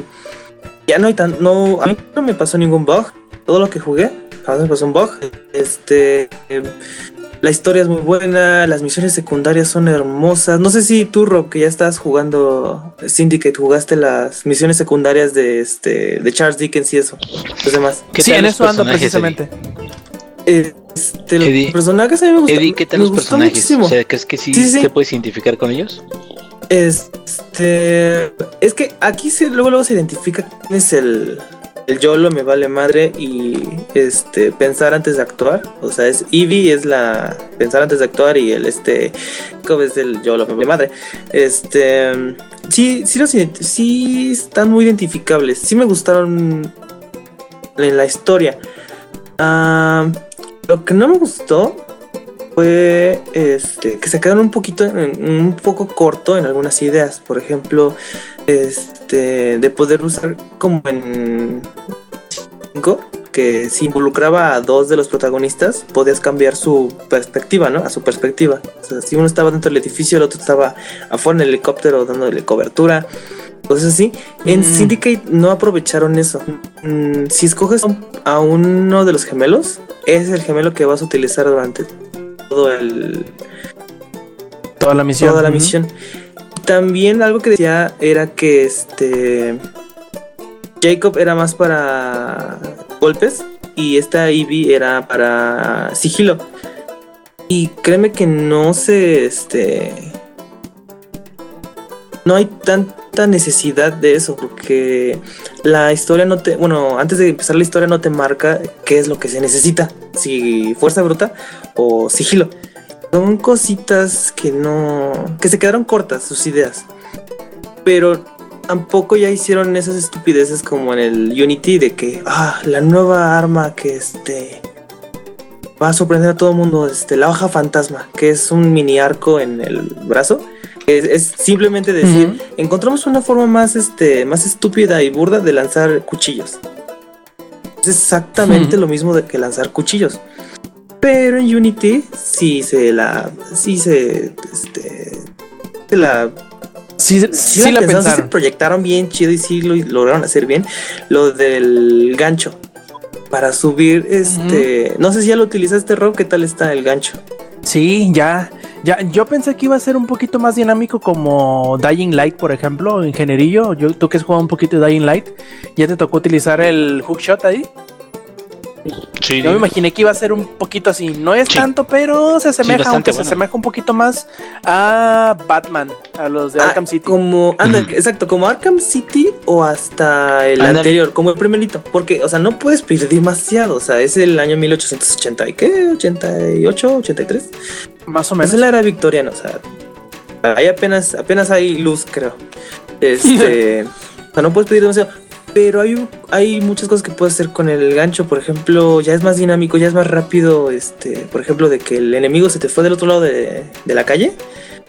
ya no hay tan, no, a mí no me pasó ningún bug, todo lo que jugué, jamás me pasó un bug. Este, eh, la historia es muy buena, las misiones secundarias son hermosas. No sé si tú, Rob, que ya estás jugando Syndicate, jugaste las misiones secundarias de este de Charles Dickens y eso. Los demás. ¿Qué sí, tal en los eso ando precisamente. Este, Eddie. los personajes a mí me gustan. Eddie, ¿qué tal los personajes? muchísimo. O sea, ¿crees que sí, Sí, sí. te puedes identificar con ellos? Este, es que aquí se, luego luego se identifica quién es el el YOLO me vale madre y este pensar antes de actuar, o sea, es Eevee es la pensar antes de actuar y el este ¿cómo es el YOLO me vale madre. Este, sí sí los sí están muy identificables. Sí me gustaron en la historia. Ah, lo que no me gustó fue este que se quedaron un poquito en- un poco corto en algunas ideas por ejemplo este de poder usar como en 5 que si involucraba a dos de los protagonistas podías cambiar su perspectiva no a su perspectiva o sea si uno estaba dentro del edificio el otro estaba afuera en el helicóptero dándole cobertura cosas así. En Mm. Syndicate no aprovecharon eso. Mm, si escoges a uno de los gemelos, es el gemelo que vas a utilizar durante todo el, Toda la misión. toda la misión. También algo que decía era que este Jacob era más para golpes y esta Ivy era para sigilo. Y créeme que no se este no hay tanta necesidad de eso porque la historia no te, bueno, antes de empezar la historia no te marca qué es lo que se necesita, si fuerza bruta o sigilo. Son cositas que no. que se quedaron cortas sus ideas. Pero tampoco ya hicieron esas estupideces como en el Unity de que. Ah, la nueva arma que este. va a sorprender a todo el mundo. Este, la hoja fantasma, que es un mini arco en el brazo. Es, es simplemente decir. Encontramos una forma más, este, más estúpida y burda de lanzar cuchillos. Es exactamente lo mismo de que lanzar cuchillos. Pero en Unity sí se la. sí se. Este. Se la. Sí, sí, Sí, la la, pensaron, se proyectaron bien chido y sí lo lograron hacer bien. Lo del gancho. Para subir, este. No sé si ya lo utilizaste, Rob. ¿Qué tal está el gancho? Sí, ya, ya. Yo pensé que iba a ser un poquito más dinámico como Dying Light, por ejemplo, ingenierillo. Yo, tú que has jugado un poquito de Dying Light, ya te tocó utilizar el hookshot ahí. Sí, Yo me imaginé que iba a ser un poquito así. No es Sí. tanto, pero se asemeja, bastante aunque se asemeja un poquito más a Batman, a los de Ah, Arkham City. Como, anda, exacto, como Arkham City o hasta el anterior, como el primerito. Porque, o sea, no puedes pedir demasiado. O sea, es el año 1880 y qué, 88, 83. Más o Es menos. la era victoriana, o sea, ahí apenas, apenas hay luz, creo. Este, o sea, no puedes pedir demasiado. Pero hay, hay muchas cosas que puedes hacer con el gancho. Por ejemplo, ya es más dinámico, ya es más rápido. Este, por ejemplo, de que el enemigo se te fue del otro lado de, de la calle.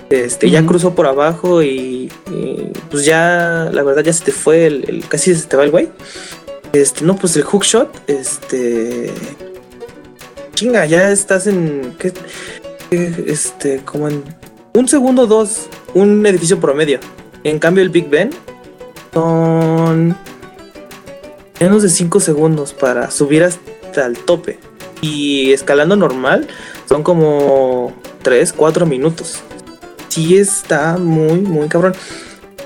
Este, ya cruzó por abajo y, y, pues ya, la verdad, ya se te fue el, el- casi se te va el güey. Este, no, pues el hookshot, este. Chinga, ya estás en. ¿qué? Eh, Este, como en un segundo dos, un edificio promedio. En cambio, el Big Ben son menos de 5 segundos para subir hasta el tope. Y escalando normal son como 3, 4 minutos. Sí está muy, muy cabrón.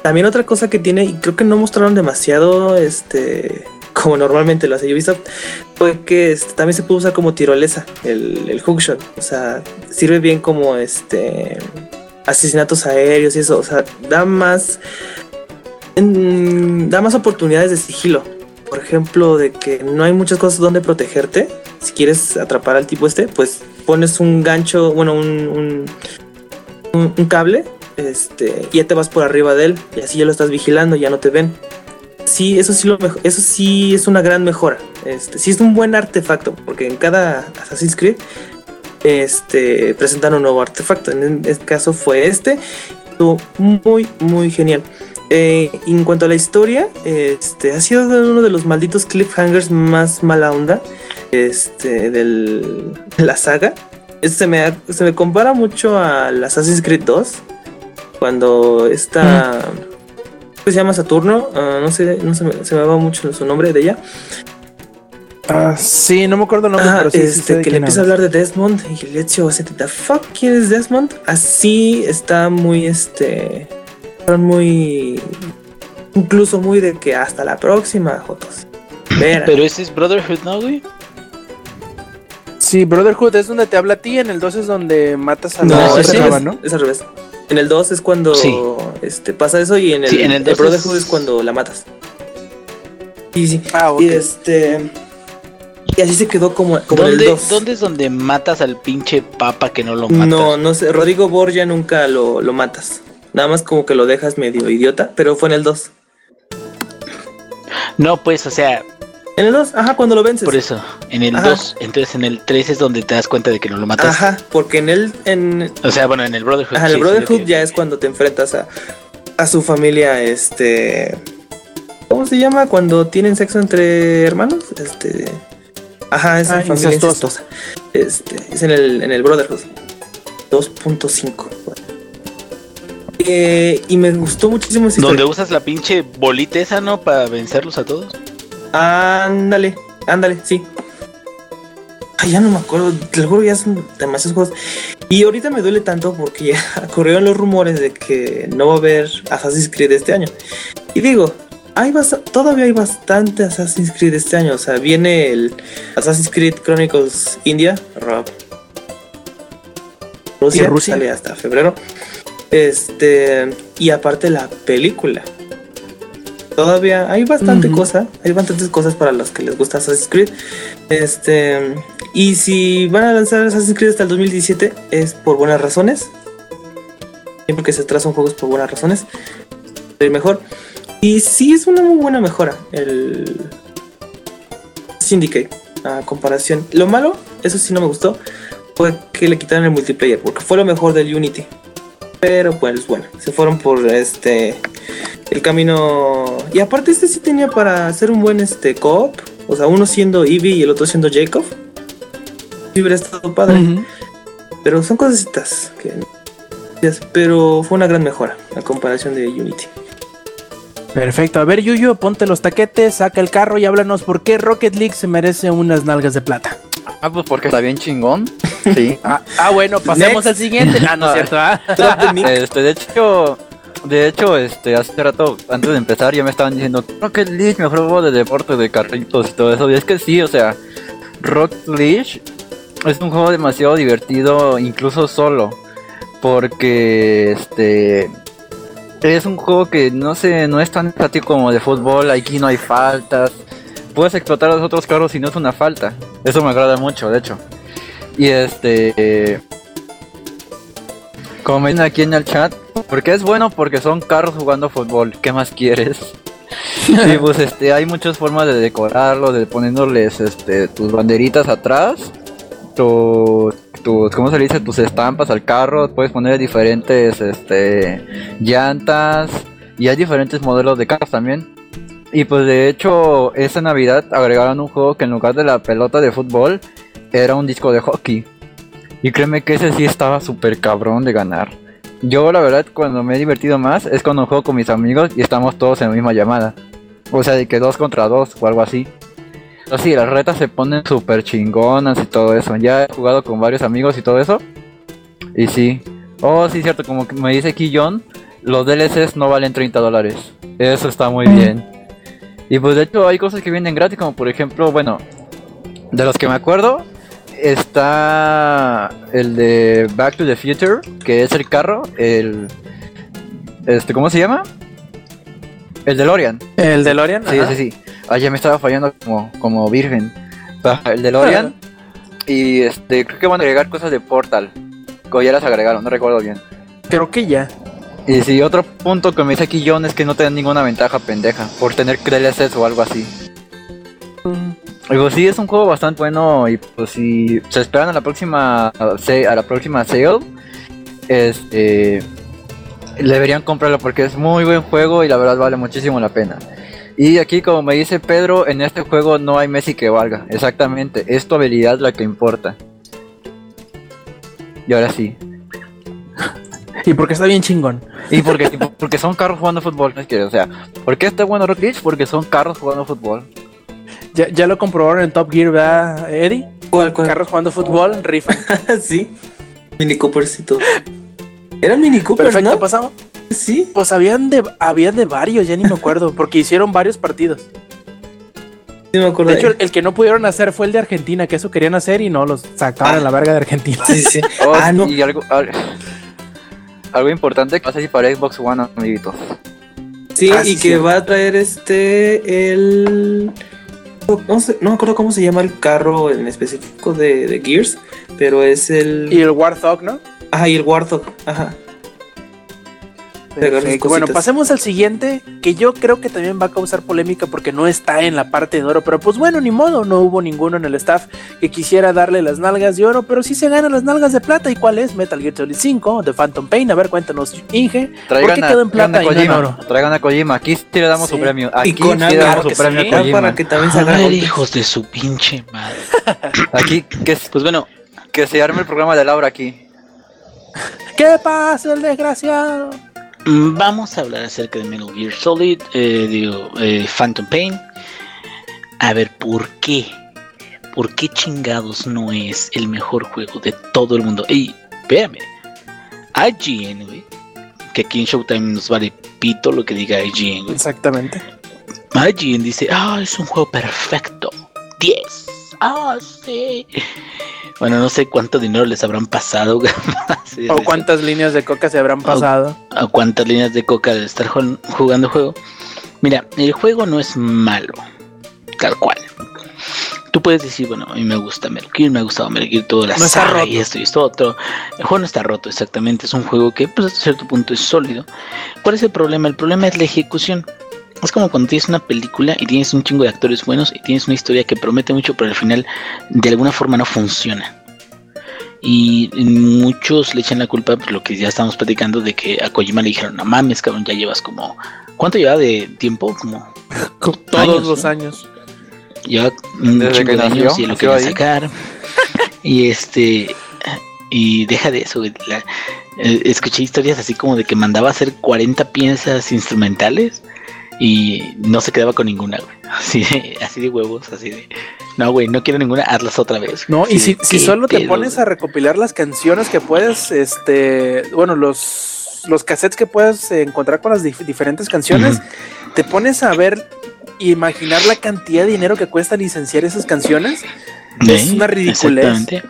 También otra cosa que tiene, y creo que no mostraron demasiado, este, como normalmente lo hace Ubisoft, fue que este, también se puede usar como tirolesa el, el hookshot. O sea, sirve bien como este asesinatos aéreos y eso. O sea, da más. da más oportunidades de sigilo. Por ejemplo, de que no hay muchas cosas donde protegerte. Si quieres atrapar al tipo este, pues pones un gancho, bueno, un, un, cable, este, y ya te vas por arriba de él, y así ya lo estás vigilando, ya no te ven. Sí, eso sí lo eso sí es una gran mejora. Este, sí es un buen artefacto, porque en cada Assassin's Creed este presentan un nuevo artefacto. En este caso fue este. Estuvo muy, muy genial. Eh, en cuanto a la historia, este ha sido uno de los malditos cliffhangers más mala onda este, de la saga. Este se, me, se me compara mucho al Assassin's Creed 2. Cuando esta. ¿Cómo se llama Saturno? Ah, no sé, no se me, se me va mucho su nombre de ella. Ah, sí, no me acuerdo el nombre, Ah, pero sí, este, que le empieza a hablar de Desmond y le echo así, the fuck, ¿quién es Desmond? Así está muy, este, son muy, incluso muy de que hasta la próxima, Jotos. Vera. Pero ese es Brotherhood, ¿no, güey? Sí, Brotherhood es donde te habla a ti, en el 2 es donde matas a no, la otra al chava, revés, ¿no? es al revés. En el 2 es cuando Sí. este, pasa eso y en el, Sí, en el dos Brotherhood es- es... cuando la matas. Y sí. Ah. Y este. Y así se quedó como, como en el ¿Dónde, 2. ¿Dónde es donde matas al pinche papa que no lo matas? No, no sé. Rodrigo Borgia nunca lo, lo matas. Nada más como que lo dejas medio idiota, pero fue en el 2. No, pues, o sea, En el 2, ajá, cuando lo vences. por eso, en el Ajá. 2, entonces en el 3 es donde te das cuenta de que no lo matas. Ajá, porque en el, en, O sea, bueno, en el Brotherhood. ajá, en el sí, Brotherhood que- ya es cuando te enfrentas a, a su familia, este... ¿Cómo se llama? Cuando tienen sexo entre hermanos. Este... Ajá, es Ah, familia incestuosa. Este, es en el, en el Brotherhood. 2.5. Eh, y me gustó muchísimo esa Donde usas la pinche bolita esa, ¿no? Para vencerlos a todos. Ándale, ándale, sí. Ay, ya no me acuerdo, te lo juro, ya son demasiados juegos. Y ahorita me duele tanto porque ya corrieron los rumores de que no va a haber Assassin's Creed este año. Y digo, hay todavía hay bastante Assassin's Creed este año. O sea, viene el Assassin's Creed Chronicles India, Rob. Rusia, ¿Y Rusia? sale hasta febrero. Este, y aparte la película. Todavía hay bastante Ujú. cosa, hay bastantes cosas para los que les gusta Assassin's Creed. Este, y si van a lanzar Assassin's Creed hasta el 2017 es por buenas razones. Siempre que se trazan juegos por buenas razones, es mejor. Y sí es una muy buena mejora el Syndicate a comparación. Lo malo, eso sí no me gustó, fue que le quitaron el multiplayer porque fue lo mejor del Unity. Pero pues bueno, se fueron por este el camino. Y aparte este sí tenía para hacer un buen este co-op, o sea, uno siendo Eevee y el otro siendo Jacob. Sí hubiera estado padre, pero son cositas que pero fue una gran mejora a comparación de Unity. Perfecto. A ver, Yuyo, ponte los taquetes, saca el carro y háblanos por qué Rocket League se merece unas nalgas de plata. Ah, pues porque está bien chingón. Sí. Ah, ah, bueno, pasemos Next. al siguiente. Ah, no es cierto. ah. Este, de hecho, de hecho, este, hace rato, antes de empezar, ya me estaban diciendo, Rocket League, mejor juego de deporte, de carritos y todo eso. Y es que sí, o sea, Rocket League es un juego demasiado divertido, incluso solo. Porque, este, es un juego que no sé, no es tan estático como de fútbol, aquí no hay faltas. Puedes explotar a los otros carros si no es una falta. Eso me agrada mucho, de hecho. Y este, dicen aquí en el chat, porque es bueno porque son carros jugando fútbol, ¿qué más quieres? y pues este, hay muchas formas de decorarlo, de poniéndoles este, tus banderitas atrás, tu, tus, ¿cómo se dice? Tus estampas al carro, puedes poner diferentes este, llantas y hay diferentes modelos de carros también. Y pues de hecho, esta Navidad agregaron un juego que en lugar de la pelota de fútbol, era un disco de hockey. Y créeme que ese sí estaba súper cabrón de ganar. Yo la verdad cuando me he divertido más es cuando juego con mis amigos y estamos todos en la misma llamada. O sea, de que dos contra dos o algo así. Pero sí, las retas se ponen súper chingonas y todo eso. Ya he jugado con varios amigos y todo eso. Y sí. Oh, sí, cierto, como me dice aquí los DLCs no valen 30 dólares. Eso está muy bien. Y pues de hecho hay cosas que vienen gratis, como por ejemplo, bueno, de los que me acuerdo, está el de Back to the Future, que es el carro, el... Este, ¿Cómo se llama? El DeLorean. El DeLorean. Sí, ajá. sí, sí. Ah, ya me estaba fallando como, como virgen. Va, El DeLorean. y este, creo que van a agregar cosas de Portal. O ya las agregaron, no recuerdo bien. Creo que ya. Y sí, otro punto que me dice aquí John es que no te dan ninguna ventaja pendeja por tener DLCs o algo así. Pues sí, es un juego bastante bueno y pues si se esperan a la próxima a la próxima sale, este deberían comprarlo porque es muy buen juego y la verdad vale muchísimo la pena. Y aquí como me dice Pedro, en este juego no hay Messi que valga, exactamente, es tu habilidad la que importa. Y ahora sí. Y porque está bien chingón. Y porque, y porque son carros jugando fútbol, es que, o sea, ¿por qué está bueno Rock League? Porque son carros jugando fútbol. Ya, ya lo comprobaron en Top Gear, ¿verdad, Eddie? ¿Cuál, cuál? Carros jugando fútbol, rifa. sí. Mini Coopers y todo. Eran Mini Coopers, Perfecto, ¿no? pasamos. Sí. Pues habían de, había de varios, ya ni me acuerdo, porque hicieron varios partidos. Sí me acuerdo. De hecho, el, el que no pudieron hacer fue el de Argentina, que eso querían hacer y no, los sacaron Ah. a la verga de Argentina. sí, sí. Oh, ah, no. Y algo, al- algo importante que va a salir para Xbox One, amiguitos. Sí, Ah, y sí, que sí. va a traer este el no, sé- no me acuerdo cómo se llama el carro en específico de, de Gears, pero es el Y el Warthog, ¿no? ajá, y el Warthog, ajá. Perfecto. Bueno, pasemos al siguiente, que yo creo que también va a causar polémica porque no está en la parte de oro, pero pues bueno, ni modo, no hubo ninguno en el staff que quisiera darle las nalgas de oro, pero sí se ganan las nalgas de plata. ¿Y cuál es? Metal Gear Solid 5, The Phantom Pain. A ver, cuéntanos, Inge, ¿por Traigan qué a, quedó en plata y no en Kojima. oro? Traigan a Kojima. Aquí sí le damos Sí. su premio. Aquí con sí le damos claro su premio sí. a Ya Kojima. para que también se A ver, hijos de su pinche madre. Aquí, que, Pues bueno, que se arme el programa de Laura aquí. ¿Qué pasa, el desgraciado? Mm, vamos a hablar acerca de Metal Gear Solid, eh, digo, eh, Phantom Pain. A ver, ¿por qué? ¿Por qué chingados no es el mejor juego de todo el mundo? Ey, espérame. IGN, güey. Que aquí en Showtime nos vale pito lo que diga IGN, güey. Exactamente. IGN dice, ah, es un juego perfecto. 10. Ah, sí. Bueno, no sé cuánto dinero les habrán pasado. Sí, O cuántas líneas de coca se habrán pasado. a cuántas líneas de coca de estar jug- jugando juego. Mira, el juego no es malo, tal cual. Tú puedes decir, bueno, a mí me gusta Gear, me ha gustado Gear, toda la No está y esto y esto otro. El juego no está roto, exactamente. Es un juego que, pues, hasta cierto punto es sólido. ¿Cuál es el problema? El problema es la ejecución. Es como cuando tienes una película y tienes un chingo de actores buenos y tienes una historia que promete mucho, pero al final de alguna forma no funciona. Y muchos le echan la culpa por lo que ya estamos platicando de que a Kojima le dijeron, no mames, cabrón, ya llevas como... ¿Cuánto lleva de tiempo? Como Todos años, los ¿no? años. lleva un Desde chingo que de años y lo quería ahí. sacar. y este... Y deja de eso, la- eh, escuché historias así como de que mandaba a hacer 40 piezas instrumentales y no se quedaba con ninguna, güey. Así de, así de huevos, así de... No, güey, no quiero ninguna, hazlas otra vez. No, y si, si ¿qué solo te pedo, pones a recopilar las canciones que puedes, este, bueno, los, los cassettes que puedes encontrar con las dif- diferentes canciones, te pones a ver, imaginar la cantidad de dinero que cuesta licenciar esas canciones. Es una ridiculez. Exactamente.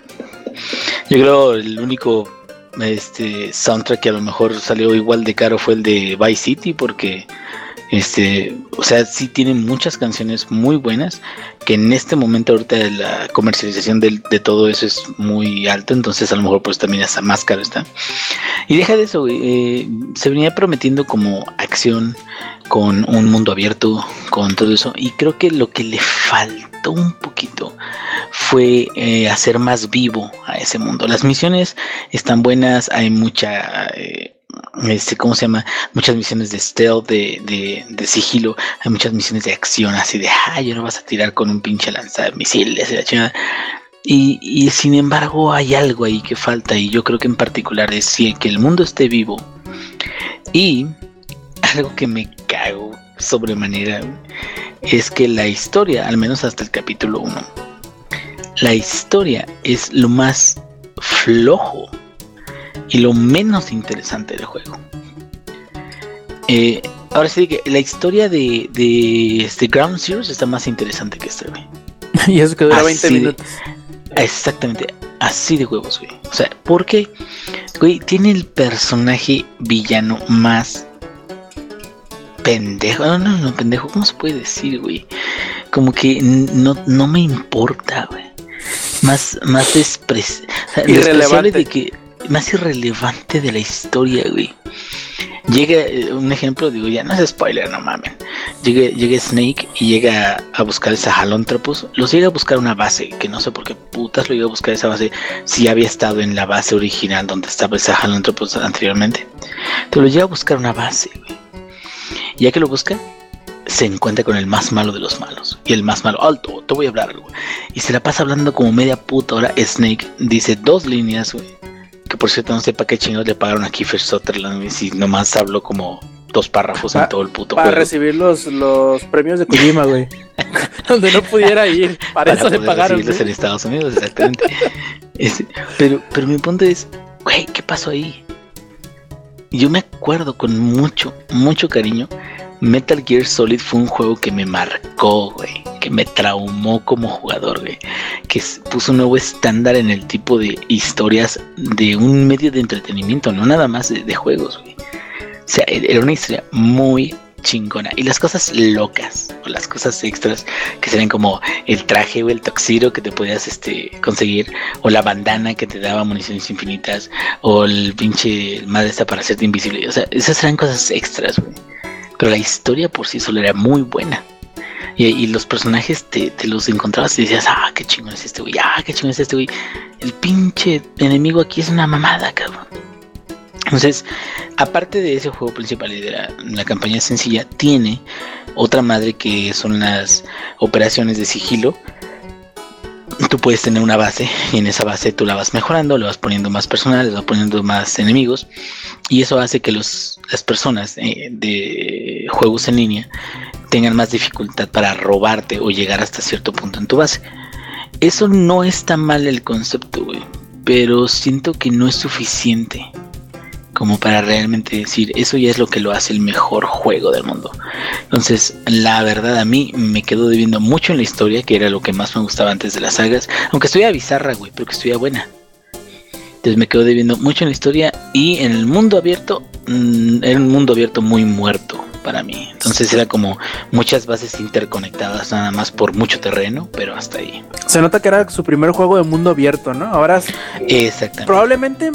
Yo creo el único este soundtrack que a lo mejor salió igual de caro fue el de Vice City porque este, o sea, sí tiene muchas canciones muy buenas que en este momento ahorita la comercialización del- de, todo eso es muy alta, entonces a lo mejor pues también hasta más caro está. Y deja de eso, eh, se venía prometiendo como acción con un mundo abierto, con todo eso, y creo que lo que le faltó un poquito fue eh, hacer más vivo a ese mundo. Las misiones están buenas, hay mucha, eh, este, ¿cómo se llama? Muchas misiones de stealth, de, de, de sigilo, hay muchas misiones de acción, así de, ay, ahora vas a tirar con un pinche lanzamisiles y la chingada. Y, sin embargo hay algo ahí que falta y yo creo que en particular es que el mundo esté vivo y algo que me cago sobremanera es que la historia, al menos hasta el capítulo 1, la historia es lo más flojo y lo menos interesante del juego. Eh, ahora sí que la historia de, de este Ground Zero está más interesante que este, güey. Y eso que dura 20 Así de- minutos. Exactamente, así de huevos, güey. O sea, porque, güey, tiene el personaje villano más pendejo. No, no, no, pendejo, ¿cómo se puede decir, güey? Como que no, no me importa, güey. Más, más despreciable de que, más irrelevante de la historia, güey. Llega, eh, un ejemplo, digo, ya no es spoiler, no mamen. Llega, llega Snake y llega a buscar esa Jalóntropos. Los llega a buscar una base, que no sé por qué putas lo llega a buscar esa base si había estado en la base original donde estaba esa Jalóntropos anteriormente. Pero lo llega a buscar una base, güey. Ya que lo busca, se encuentra con el más malo de los malos. Y el más malo, alto, te voy a hablar algo. Y se la pasa hablando como media puta hora. Snake dice dos líneas, güey. Que por cierto, no sé para qué chingados le pagaron a Kiefer Sutherland, si nomás habló como dos párrafos en todo el puto Para recibir los, los premios de Kojima, güey. Donde no pudiera ir. Para, eso le pagaron. güey. en Estados Unidos, exactamente. Pero, pero mi punto es, güey, ¿qué pasó ahí? Yo me acuerdo con mucho, mucho cariño. Metal Gear Solid fue un juego que me marcó, güey. Que me traumó como jugador, güey. Que puso un nuevo estándar en el tipo de historias de un medio de entretenimiento, no nada más de, de juegos, güey. O sea, e- era una historia muy chingona. Y las cosas locas, o las cosas extras, que serían como el traje o el toxiro que te podías este, conseguir, o la bandana que te daba municiones infinitas, o el pinche madre esta para hacerte invisible. O sea, esas eran cosas extras, güey. Pero la historia por sí sola era muy buena. Y, los personajes te, te los encontrabas y decías, ah, qué chingón es este güey, ah, qué chingón es este güey. El pinche enemigo aquí es una mamada, cabrón. Entonces, aparte de ese juego principal y de la, la campaña sencilla, tiene otra madre que son las operaciones de sigilo. Tú puedes tener una base y en esa base tú la vas mejorando, le vas poniendo más personal, le vas poniendo más enemigos y eso hace que los, las personas eh, de juegos en línea tengan más dificultad para robarte o llegar hasta cierto punto en tu base. Eso no está mal el concepto, pero siento que no es suficiente como para realmente decir eso ya es lo que lo hace el mejor juego del mundo. Entonces, la verdad a mí me quedó debiendo mucho en la historia, que era lo que más me gustaba antes de las sagas, aunque estuviera bizarra, güey, pero que estuviera buena. Entonces me quedó debiendo mucho en la historia y en el mundo abierto, mm, era un mundo abierto muy muerto para mí. Entonces era como muchas bases interconectadas nada más por mucho terreno, pero hasta ahí. Se nota que era su primer juego de mundo abierto, ¿no? Ahora Exactamente. probablemente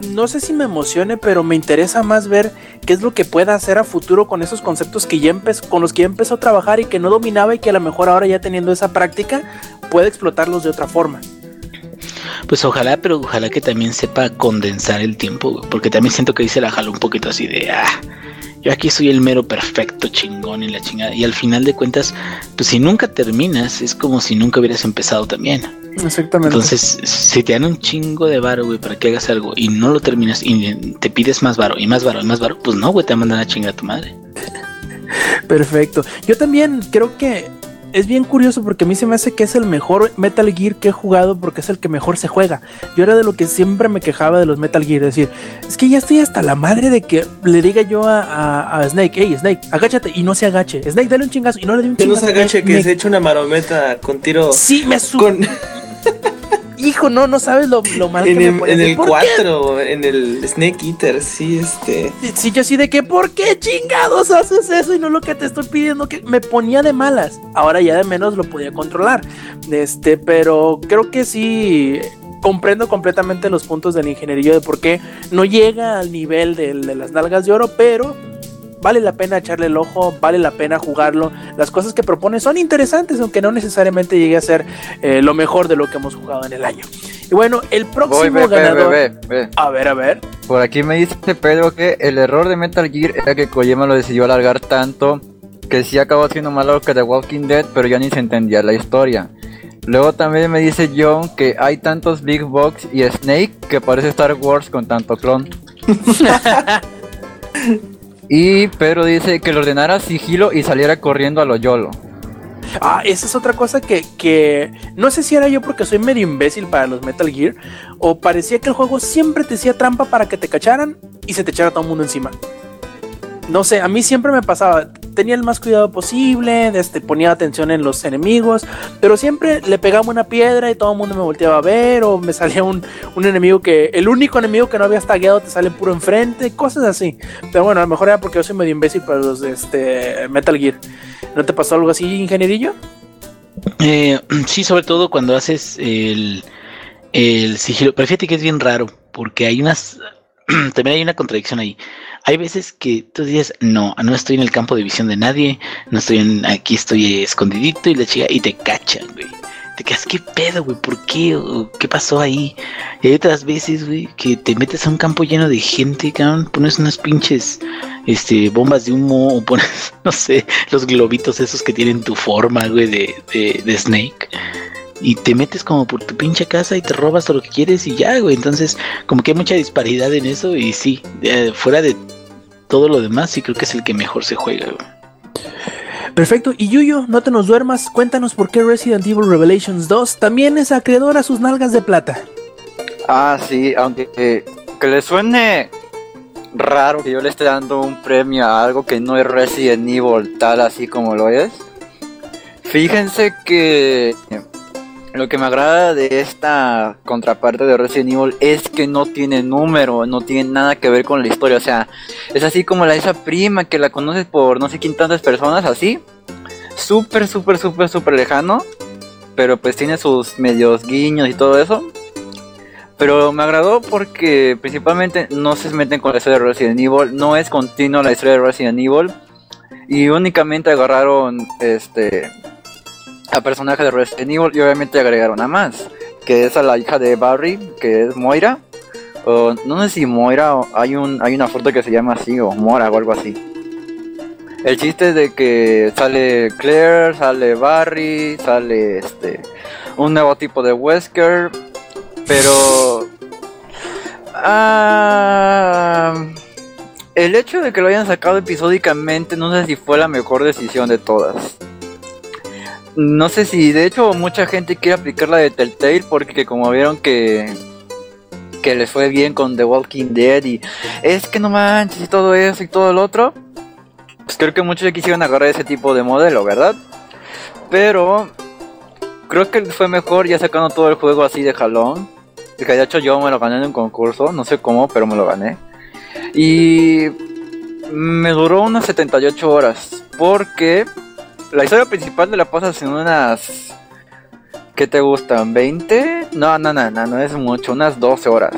no sé si me emocione, pero me interesa más ver qué es lo que pueda hacer a futuro con esos conceptos que empezó, con los que ya empezó a trabajar y que no dominaba y que a lo mejor ahora ya teniendo esa práctica puede explotarlos de otra forma. Pues ojalá, pero ojalá que también sepa condensar el tiempo, porque también siento que ahí se la jaló un poquito así de, ah, yo aquí soy el mero perfecto chingón y la chingada. Y al final de cuentas, pues si nunca terminas, es como si nunca hubieras empezado también. Exactamente. Entonces, si te dan un chingo de varo, güey, para que hagas algo y no lo terminas y te pides más varo y más varo y más varo, pues no, güey, te mandan a chingar a tu madre. Perfecto. Yo también creo que es bien curioso porque a mí se me hace que es el mejor Metal Gear que he jugado porque es el que mejor se juega. Yo era de lo que siempre me quejaba de los Metal Gear, es decir, es que ya estoy hasta la madre de que le diga yo a, a- a Snake, hey Snake, agáchate y no se agache. Snake, dale un chingazo y no le dé un Que no chingazo. se agache, que Me- se eche una marometa con tiro. Sí, me su... Con, Hijo, no, no sabes lo, lo mal en que el, me en el ¿Por qué? 4, en el Snake Eater, sí, este. Sí, yo así de que, ¿por qué chingados haces eso y no lo que te estoy pidiendo? Que me ponía de malas. Ahora ya de menos lo podía controlar. Este, pero creo que sí comprendo completamente los puntos del ingenierillo de por qué no llega al nivel de las nalgas de oro, pero vale la pena echarle el ojo, vale la pena jugarlo. Las cosas que propone son interesantes, aunque no necesariamente llegue a ser eh, lo mejor de lo que hemos jugado en el año. Y bueno, el próximo Voy, ve, ve, ganador. ve, ve, ve. A ver, a ver. Por aquí me dice Pedro que el error de Metal Gear era que Kojima lo decidió alargar tanto que sí acabó siendo más largo que The Walking Dead, pero ya ni se entendía la historia. Luego también me dice John que hay tantos Big Box y Snake que parece Star Wars con tanto clon. y Pedro dice que le ordenara sigilo y saliera corriendo a lo YOLO. Ah, esa es otra cosa que, que no sé si era yo porque soy medio imbécil para los Metal Gear o parecía que el juego siempre te hacía trampa para que te cacharan y se te echara todo el mundo encima. No sé, a mí siempre me pasaba, tenía el más cuidado posible, este, ponía atención en los enemigos, pero siempre le pegaba una piedra y todo el mundo me volteaba a ver o me salía un, un enemigo que, el único enemigo que no habías tagueado te sale puro enfrente, cosas así. Pero bueno, a lo mejor era porque yo soy medio imbécil para los este, Metal Gear. ¿No te pasó algo así, ingenierillo? Eh, sí, sobre todo cuando haces el, el sigilo. Pero fíjate que es bien raro, porque hay unas. También hay una contradicción ahí. Hay veces que tú dices, no, no estoy en el campo de visión de nadie, no estoy en, aquí estoy escondidito y la chica, y te cachan, güey. Te quedas, ¿qué pedo, güey? ¿Por qué? ¿O ¿Qué pasó ahí? Y hay otras veces, güey, que te metes a un campo lleno de gente, cabrón, pones unas pinches este, bombas de humo, o pones, no sé, los globitos esos que tienen tu forma, güey, de, de, de Snake. Y te metes como por tu pinche casa y te robas todo lo que quieres y ya, güey. Entonces, como que hay mucha disparidad en eso y sí, fuera de todo lo demás, sí creo que es el que mejor se juega, güey. Perfecto, y Yuyo, no te nos duermas, cuéntanos por qué Resident Evil Revelations 2 también es acreedor a sus nalgas de plata. Ah, sí, aunque eh, que le suene raro que yo le esté dando un premio a algo que no es Resident Evil tal así como lo es. Fíjense que lo que me agrada de esta contraparte de Resident Evil es que no tiene número, no tiene nada que ver con la historia. O sea, es así como la esa prima que la conoces por no sé quién tantas personas, así. Súper, súper, súper, súper lejano. Pero pues tiene sus medios guiños y todo eso. Pero me agradó porque principalmente no se meten con la historia de Resident Evil, no es continua la historia de Resident Evil y únicamente agarraron este a personaje de Resident Evil y obviamente agregaron a más, que es a la hija de Barry, que es Moira. O no sé si Moira o hay un hay una foto que se llama así o Mora o algo así. El chiste es de que sale Claire, sale Barry, sale este un nuevo tipo de Wesker, pero ah, el hecho de que lo hayan sacado episódicamente no sé si fue la mejor decisión de todas. No sé si de hecho mucha gente quiere aplicar la de Telltale porque como vieron que que les fue bien con The Walking Dead y es que no manches y todo eso y todo el otro. Pues creo que muchos quisieron agarrar ese tipo de modelo, ¿verdad? Pero creo que fue mejor ya sacando todo el juego así de jalón. Que de hecho yo me lo gané en un concurso, no sé cómo, pero me lo gané. Y me duró unas 78 horas. Porque la historia principal de la pasas en unas... ¿Qué te gustan? ¿20? No, no, no, no, no es mucho, unas 12 horas.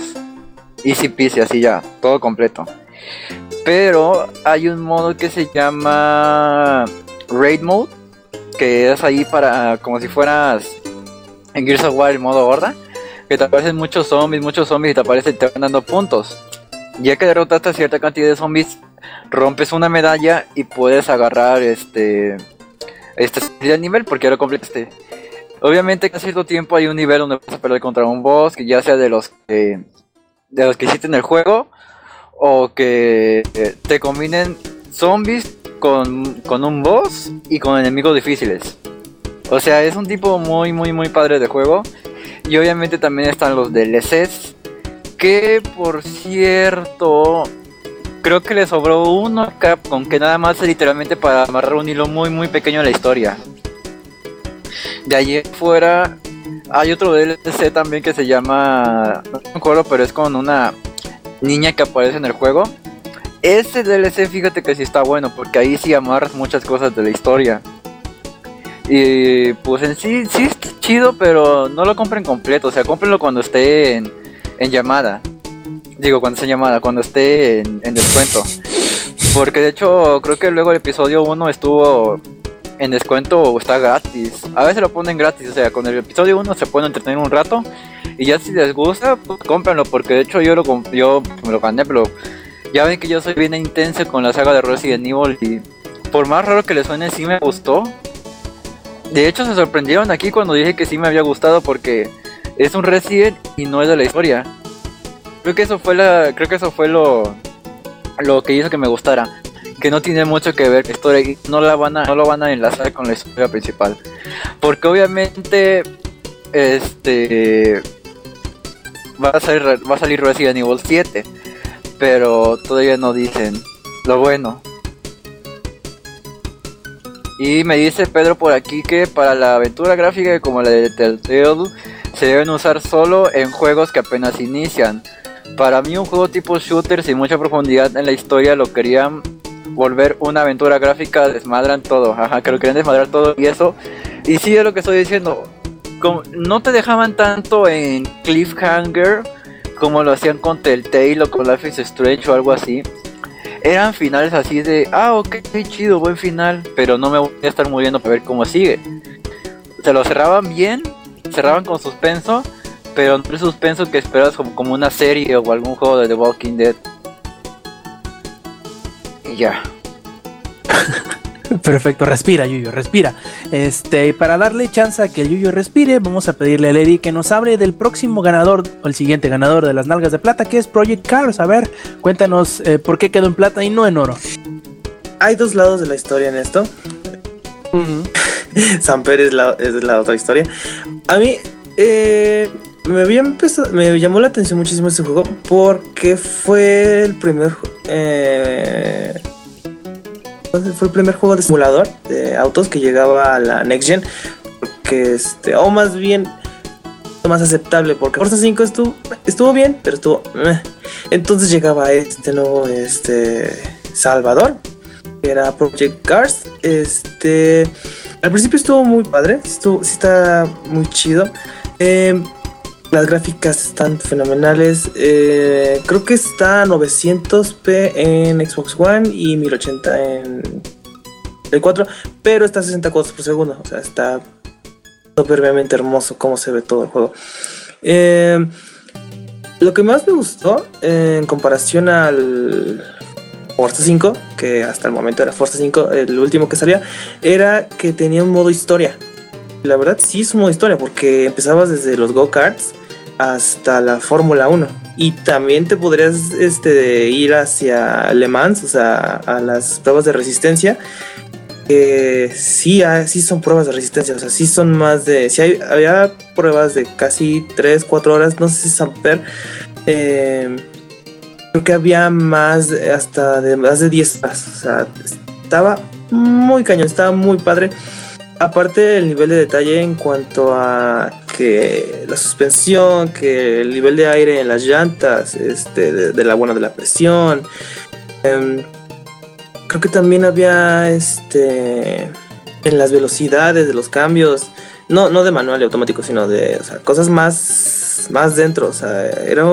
Easy peasy, así ya, todo completo. Pero hay un modo que se llama Raid Mode, que es ahí para como si fueras en Gears of War el modo gorda, que te aparecen muchos zombies, muchos zombies y te aparecen te van dando puntos. Ya que derrotaste a cierta cantidad de zombies, rompes una medalla y puedes agarrar este este nivel porque lo completaste. Obviamente cada cierto tiempo hay un nivel donde vas a pelear contra un boss, que ya sea de los que de los que hiciste en el juego o que eh, te combinen zombies con, con un boss y con enemigos difíciles. O sea, es un tipo muy, muy, muy padre de juego. Y obviamente también están los DLCs. Que por cierto, creo que le sobró uno a Capcom. Que nada más es literalmente para amarrar un hilo muy, muy pequeño a la historia. De allí fuera, hay otro DLC también que se llama. No me acuerdo, pero es con una niña que aparece en el juego. Ese DLC, fíjate que sí está bueno, porque ahí sí amarras muchas cosas de la historia. Y pues en sí, sí está chido, pero no lo compren completo. O sea, cómprenlo cuando esté en, en llamada. Digo, cuando en llamada, cuando esté en, en descuento. Porque de hecho, creo que luego el episodio 1 estuvo en descuento o está gratis. A veces lo ponen gratis, o sea, con el episodio 1 se pueden entretener un rato. Y ya si les gusta, pues cómprenlo, porque de hecho yo lo yo me lo gané, pero ya ven que yo soy bien intenso con la saga de Resident Evil y por más raro que les suene, sí me gustó. De hecho se sorprendieron aquí cuando dije que sí me había gustado porque es un Resident y no es de la historia. Creo que eso fue la, creo que eso fue lo, lo que hizo que me gustara. Que no tiene mucho que ver historia no la van a, no lo van a enlazar con la historia principal. Porque obviamente, este, va a salir, va a salir Resident Evil 7, pero todavía no dicen lo bueno. Y me dice Pedro por aquí que para la aventura gráfica como la de Telltale se deben usar solo en juegos que apenas inician. Para mí un juego tipo shooter sin mucha profundidad en la historia lo querían volver una aventura gráfica, desmadran todo, ajá, que lo querían desmadrar todo y eso. Y sí lo que estoy diciendo, no te dejaban tanto en cliffhanger como lo hacían con Telltale o con Life is Strange o algo así. Eran finales así de, ah, ok, chido, buen final, pero no me voy a estar muriendo para ver cómo sigue. Se lo cerraban bien, cerraban con suspenso, pero no el suspenso que esperas como, como una serie o algún juego de The Walking Dead. Y ya. Perfecto, respira, Yuyo, respira. Este, para darle chance a que el Yuyo respire, vamos a pedirle a Lady que nos hable del próximo ganador, o el siguiente ganador de las nalgas de plata, que es Project Cars. A ver, cuéntanos eh, por qué quedó en plata y no en oro. Hay dos lados de la historia en esto. Samper es la, es la otra historia. A mí eh, me, había empezado- me llamó la atención muchísimo este juego porque fue el primer eh, fue el primer juego de simulador de autos que llegaba a la Next Gen. Porque este, o más bien más aceptable porque Forza 5 estuvo, estuvo bien, pero estuvo entonces llegaba este nuevo este Salvador que era Project Cars. Este, al principio estuvo muy padre, estuvo, sí está muy chido. Eh, las gráficas están fenomenales. eh, creo que está a 900p en Xbox One y 1080 en el 4, pero está a 60 cuadros por segundo. O sea, está soberbiamente hermoso cómo se ve todo el juego. Eh, lo que más me gustó eh, en comparación al Forza 5, que hasta el momento era Forza 5, el último que salía, era que tenía un modo historia. La verdad sí es un modo historia, porque empezabas desde los go-karts hasta la Fórmula 1. Y también te podrías este, ir hacia Le Mans, o sea, a las pruebas de resistencia. Que sí, sí son pruebas de resistencia, o sea, sí son más de. Hay, había pruebas de casi 3, 4 horas, no sé si Samper. Eh, creo que había más, hasta de más de 10 horas, o sea, estaba muy cañón, estaba muy padre. Aparte el nivel de detalle en cuanto a que la suspensión, que el nivel de aire en las llantas, este, de, la buena de la presión. em, creo que también había este en las velocidades de los cambios. No, no de manual y automático, sino de cosas más, más dentro. O sea, era.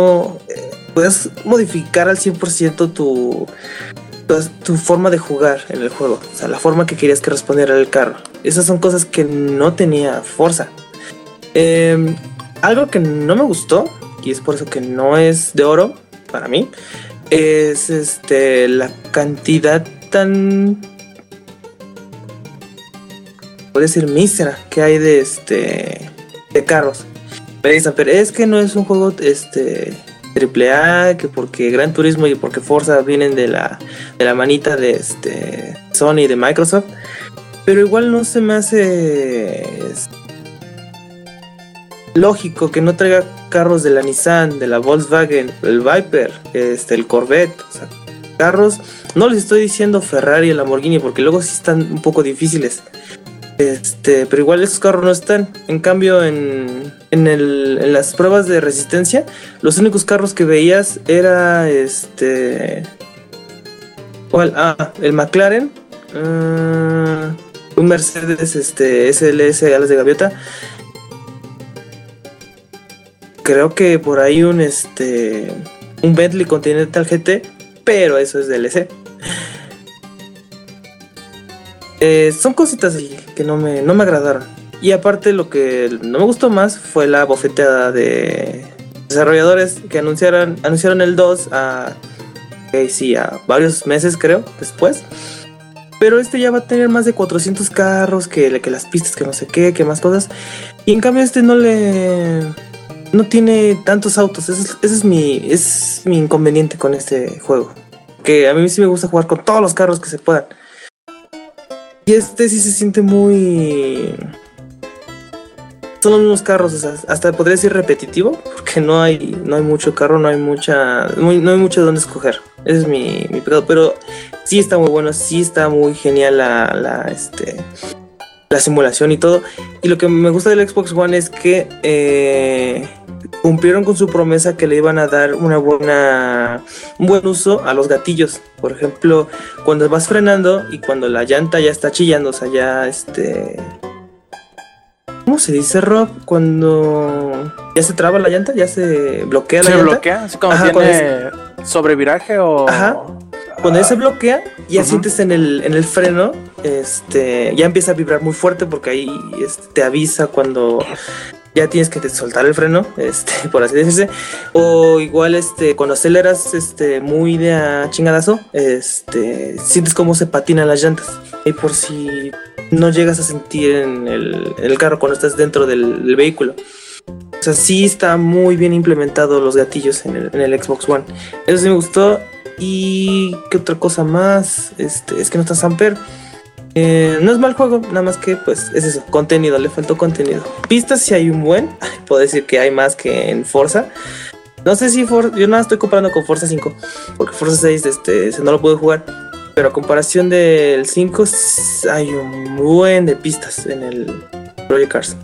eh, Puedes modificar al 100% tu, tu, forma de jugar en el juego. O sea, la forma que querías que respondiera el carro. Esas son cosas que no tenía Forza. Eh, algo que no me gustó, y es por eso que no es de oro para mí, es este la cantidad tan puede decir mísera que hay de este de carros. Me dicen, pero es que no es un juego este triple A, que porque Gran Turismo y porque Forza vienen de la de la manita de este Sony y de Microsoft, pero igual no se me hace lógico que no traiga carros de la Nissan, de la Volkswagen, el Viper, este el Corvette, o sea, carros, no les estoy diciendo Ferrari Lamborghini porque luego sí están un poco difíciles. Este, pero igual esos carros no están. En cambio, en, en, el- en las pruebas de resistencia, los únicos carros que veías era este. ¿Cuál? Ah, el McLaren. ah, un Mercedes este, SLS alas de gaviota. Creo que por ahí un este. Un Bentley Continental GT. Pero eso es DLC. Eh, son cositas que no me, no me agradaron. Y aparte lo que no me gustó más fue la bofeteada de desarrolladores que anunciaron, anunciaron el 2 a, ok, sí, a varios meses creo después. Pero este ya va a tener más de 400 carros, que, que las pistas, que no sé qué, que más cosas. Y en cambio este no le... No tiene tantos autos. Ese es, ese es mi, es mi inconveniente con este juego. Que a mí sí me gusta jugar con todos los carros que se puedan. Y este sí se siente muy. Son los mismos carros, hasta podría decir repetitivo, porque no hay, no hay mucho carro, no hay mucha, no hay mucho de dónde escoger. Ese es mi, mi pecado, pero sí está muy bueno, sí está muy genial la, la, este, la simulación y todo. Y lo que me gusta del Xbox One es que eh, cumplieron con su promesa que le iban a dar una buena, un buen uso a los gatillos. Por ejemplo, cuando vas frenando y cuando la llanta ya está chillando, o sea, ya este. ¿Cómo se dice, Rob? Cuando ya se traba la llanta, ya se bloquea la ¿Se llanta. bloquea? Así como Ajá, tiene sobreviraje o. Ajá. Cuando ya se bloquea, ya sientes en el, en el freno, este, ya empieza a vibrar muy fuerte porque ahí este, te avisa cuando ya tienes que soltar el freno, este, por así decirse. O igual, este, cuando aceleras, este, muy de a chingadazo, este, sientes cómo se patinan las llantas. Y por si no llegas a sentir en el, carro cuando estás dentro del, vehículo. O sea, sí está muy bien implementado los gatillos en el, Xbox One. Eso sí me gustó. Y qué otra cosa más. Este, es que no está Samper. Eh, no es mal juego, nada más que pues es eso, contenido, le faltó contenido. Pistas si hay un buen, puedo decir que hay más que en Forza. No sé si For- yo nada estoy comparando con Forza 5, porque Forza 6 este, no lo pude jugar. Pero a comparación del 5 s- hay un buen de pistas en el Project Cars.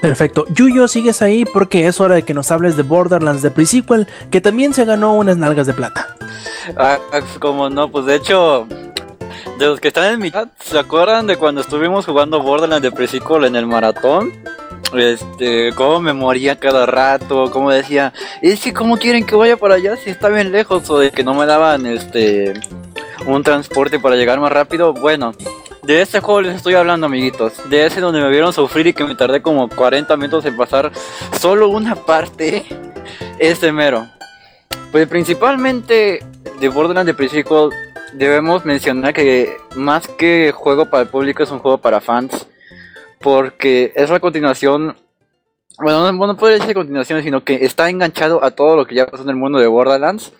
Perfecto. Yuyo, sigues ahí porque es hora de que nos hables de Borderlands de Pre-Sequel, que también se ganó unas nalgas de plata. Ah, como no, pues de hecho, de los que están en mi chat, ¿se acuerdan de cuando estuvimos jugando Borderlands de Pre-Sequel en el maratón? Este, cómo me moría cada rato, cómo decía, es que cómo quieren que vaya para allá si está bien lejos o de que no me daban este un transporte para llegar más rápido. Bueno, de este juego les estoy hablando, amiguitos. De ese donde me vieron sufrir y que me tardé como 40 minutos en pasar solo una parte. Ese mero. Pues principalmente de Borderlands de Pre-Sequel debemos mencionar que más que juego para el público es un juego para fans. Porque es la continuación. Bueno, no, no decir continuación, sino que está enganchado a todo lo que ya pasó en el mundo de Borderlands.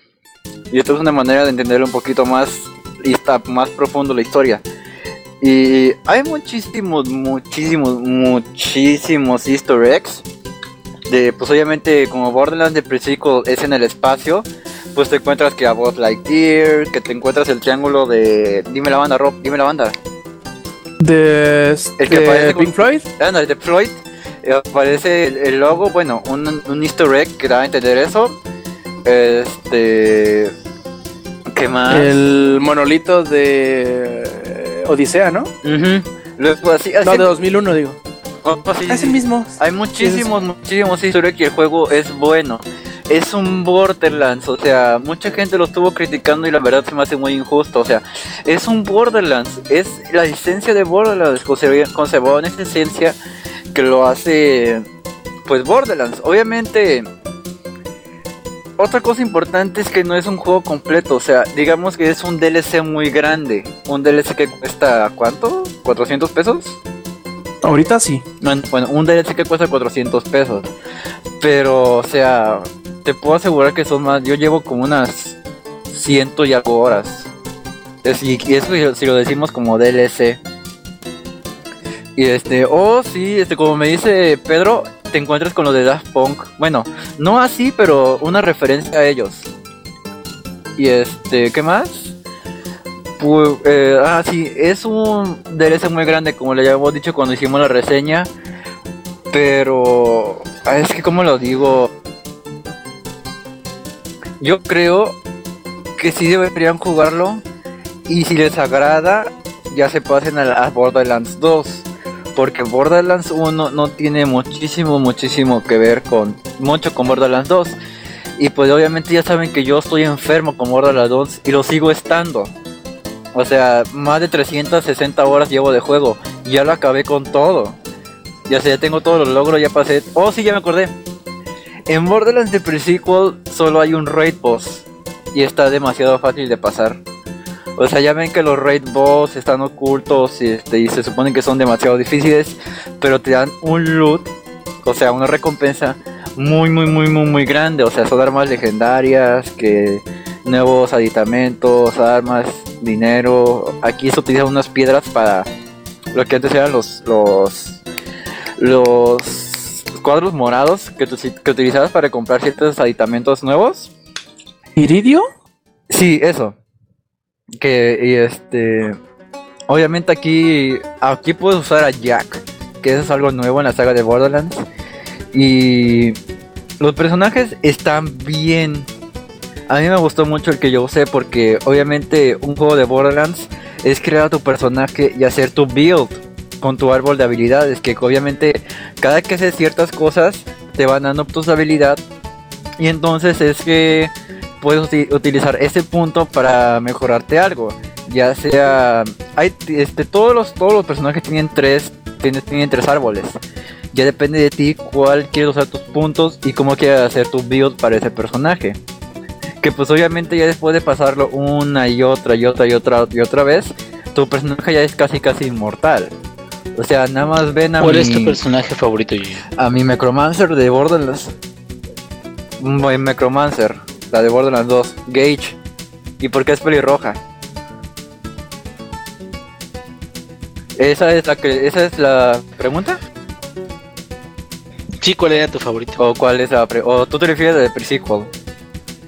Y esto es una manera de entenderlo un poquito más y está más profundo la historia. Y hay muchísimos, muchísimos, muchísimos easter eggs. De, pues obviamente como Borderlands de Pre-Sequel es en el espacio, pues te encuentras que a Buzz Lightyear, que te encuentras el triángulo de... Dime la banda, Rob, dime la banda. De, El que aparece Pink Floyd. Ah, no, el de Floyd. eh, Aparece el, el logo, bueno, un, un easter egg que da a entender eso. Este... ¿Qué más? El monolito de eh, Odisea, ¿no? Ujú. Luego así, así No, de 2001, digo. oh, sí, Es sí. el mismo. Hay muchísimos, muchísimos eggs y el juego es bueno. Es un Borderlands, o sea, mucha gente lo estuvo criticando y la verdad se me hace muy injusto. O sea, es un Borderlands, es la esencia de Borderlands, conserv- conservado en esa esencia que lo hace, pues, Borderlands. Obviamente, otra cosa importante es que no es un juego completo, o sea, digamos que es un DLC muy grande. Un DLC que cuesta, ¿cuánto? ¿400 pesos? Ahorita sí. Bueno, un DLC que cuesta 400 pesos. Pero, o sea, te puedo asegurar que son más. Yo llevo como unas ciento y algo horas. Es- y y eso si lo decimos como DLC. Y este, oh sí, este, como me dice Pedro, te encuentras con lo de Daft Punk. Bueno, no así, pero una referencia a ellos. Y este, ¿qué más? Pu- eh, ah, sí, es un DLC muy grande, como le habíamos dicho cuando hicimos la reseña. Pero ah, es que, como lo digo? Yo creo que sí deberían jugarlo. Y si les agrada, ya se pasen a Borderlands 2. Porque Borderlands 1 no tiene muchísimo, muchísimo que ver con mucho con Borderlands 2. Y pues obviamente ya saben que yo estoy enfermo con Borderlands 2 y lo sigo estando. O sea, más de 360 horas llevo de juego. Ya lo acabé con todo. Ya sé, ya tengo todos los logros, ya pasé. Oh, sí, ya me acordé. En Borderlands de Pre-Sequel solo hay un raid boss. Y está demasiado fácil de pasar. O sea, ya ven que los raid boss están ocultos y, este, y se supone que son demasiado difíciles. Pero te dan un loot, o sea, una recompensa muy, muy, muy, muy, muy grande. O sea, son armas legendarias, que nuevos aditamentos, armas, dinero. Aquí se utilizan unas piedras para lo que antes eran los los los cuadros morados que, tu- que utilizabas para comprar ciertos aditamentos nuevos. ¿Iridio? Sí, eso. Que y este obviamente aquí aquí puedes usar a Jack, que eso es algo nuevo en la saga de Borderlands. Y los personajes están bien. A mí me gustó mucho el que yo usé porque obviamente un juego de Borderlands es crear a tu personaje y hacer tu build con tu árbol de habilidades, que obviamente cada que haces ciertas cosas te van dando tus habilidades y entonces es que puedes uti- utilizar ese punto para mejorarte algo. Ya sea hay este todos los todos los personajes tienen tres tienen, tienen tres árboles. Ya depende de ti cuál quieres usar tus puntos y cómo quieres hacer tu build para ese personaje. Que pues obviamente ya después de pasarlo una y otra y otra y otra y otra vez, tu personaje ya es casi casi inmortal. O sea, nada más ven a ¿Cuál mi, es tu personaje favorito, Yuyo? a mi Necromancer de Borderlands. Un buen Necromancer, la de Borderlands 2, Gage. ¿Y por qué es pelirroja? Esa es la que esa es la pregunta Sí, ¿cuál era tu favorito? o cuál es la pre o tú te refieres de pre-sequel.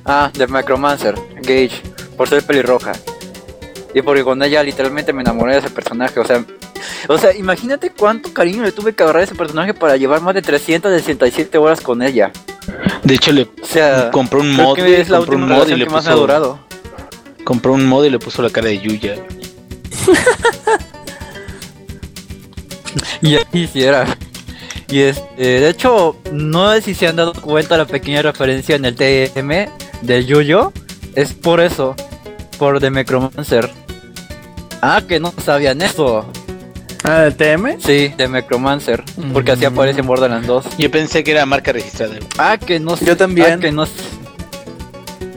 Ah, de Necromancer, Gage, por ser pelirroja. Y porque con ella literalmente me enamoré de ese personaje, o sea, o sea, imagínate cuánto cariño le tuve que agarrar a ese personaje para llevar más de 367 horas con ella. De hecho, le O sea, compró un creo mod, que es la compró última un mod y le que más me ha puso, durado. compró un mod y le puso la cara de Yuya. Y quisiera. Y este, de hecho, no sé si se han dado cuenta la pequeña referencia en el TM del Yuyo. Es por eso, por The Necromancer. Ah, que no sabían eso. Ah, ¿el TM? Sí, The Necromancer. Porque así Mm. aparece en Borderlands 2. Yo pensé que era marca registrada. Ah, que no Yo también. Ah, que no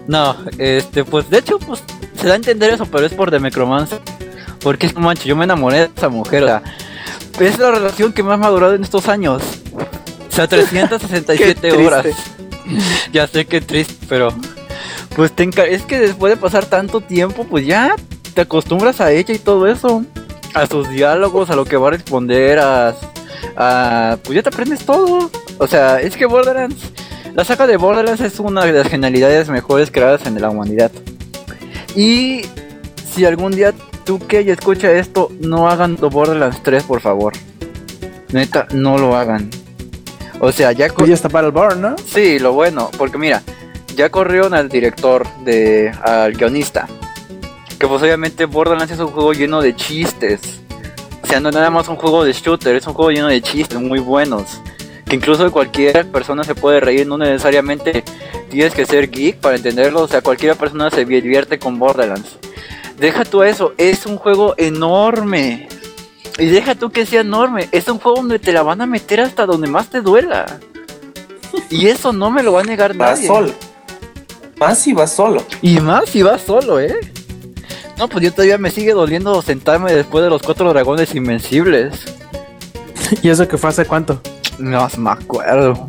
No, este, pues de hecho, pues se da a entender eso, pero es por The Necromancer. Porque es como mancho, yo me enamoré de esa mujer, o sea, es la relación que más me ha durado en estos años. O sea, 367 Qué horas. ya sé que triste, pero pues te es que después de pasar tanto tiempo, pues ya te acostumbras a ella y todo eso. A sus diálogos, a lo que va a responder, a, a- pues ya te aprendes todo. O sea, es que Borderlands, la saga de Borderlands es una de las genialidades mejores creadas en la humanidad. Y si algún día tú que ya escucha esto, no hagan Borderlands 3, por favor. Neta, no lo hagan. O sea, ya Pues ya está para el bar, ¿no? Sí, lo bueno, porque mira, ya corrieron al director, de, al guionista. Que pues obviamente Borderlands es un juego lleno de chistes. O sea, no es nada más un juego de shooter, es un juego lleno de chistes muy buenos. Que incluso cualquier persona se puede reír, no necesariamente tienes que ser geek para entenderlo. O sea, cualquier persona se divierte con Borderlands. Deja tú eso, es un juego enorme. Y deja tú que sea enorme, es un juego donde te la van a meter hasta donde más te duela. Y eso no me lo va a negar Va nadie. solo. Más si va solo. Y más si vas solo, ¿eh? No, pues yo todavía me sigue doliendo sentarme después de los cuatro dragones invencibles. ¿Y eso que fue hace cuánto? No me acuerdo.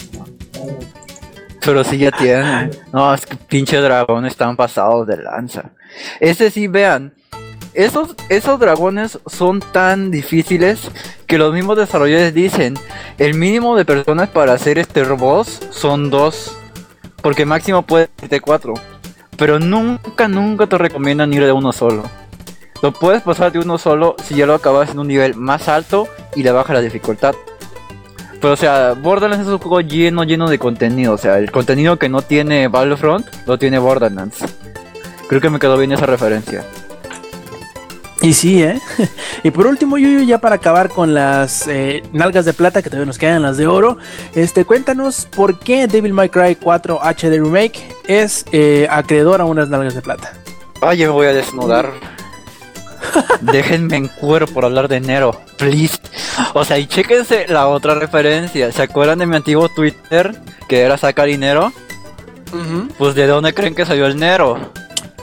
Pero sí ya tienen. No, es que pinche dragones están pasados de lanza. Ese sí, vean. Esos, esos dragones son tan difíciles que los mismos desarrolladores dicen, el mínimo de personas para hacer este boss son dos. Porque máximo puede ser cuatro. Pero nunca, nunca te recomiendan ir de uno solo. Lo puedes pasar de uno solo si ya lo acabas en un nivel más alto y le baja la dificultad. Pero o sea, Borderlands es un juego lleno, lleno de contenido. O sea, el contenido que no tiene Battlefront, lo tiene Borderlands. Creo que me quedó bien esa referencia. Y sí, ¿eh? y por último, Yuyu, ya para acabar con las eh, nalgas de plata, que todavía nos quedan las de oro, este, cuéntanos por qué Devil May Cry 4 HD Remake es eh, acreedor a unas nalgas de plata. Ay, me voy a desnudar. Déjenme en cuero por hablar de Nero, please. O sea, y chéquense la otra referencia. ¿Se acuerdan de mi antiguo Twitter? Que era sacar dinero. Pues de dónde creen que salió el Nero.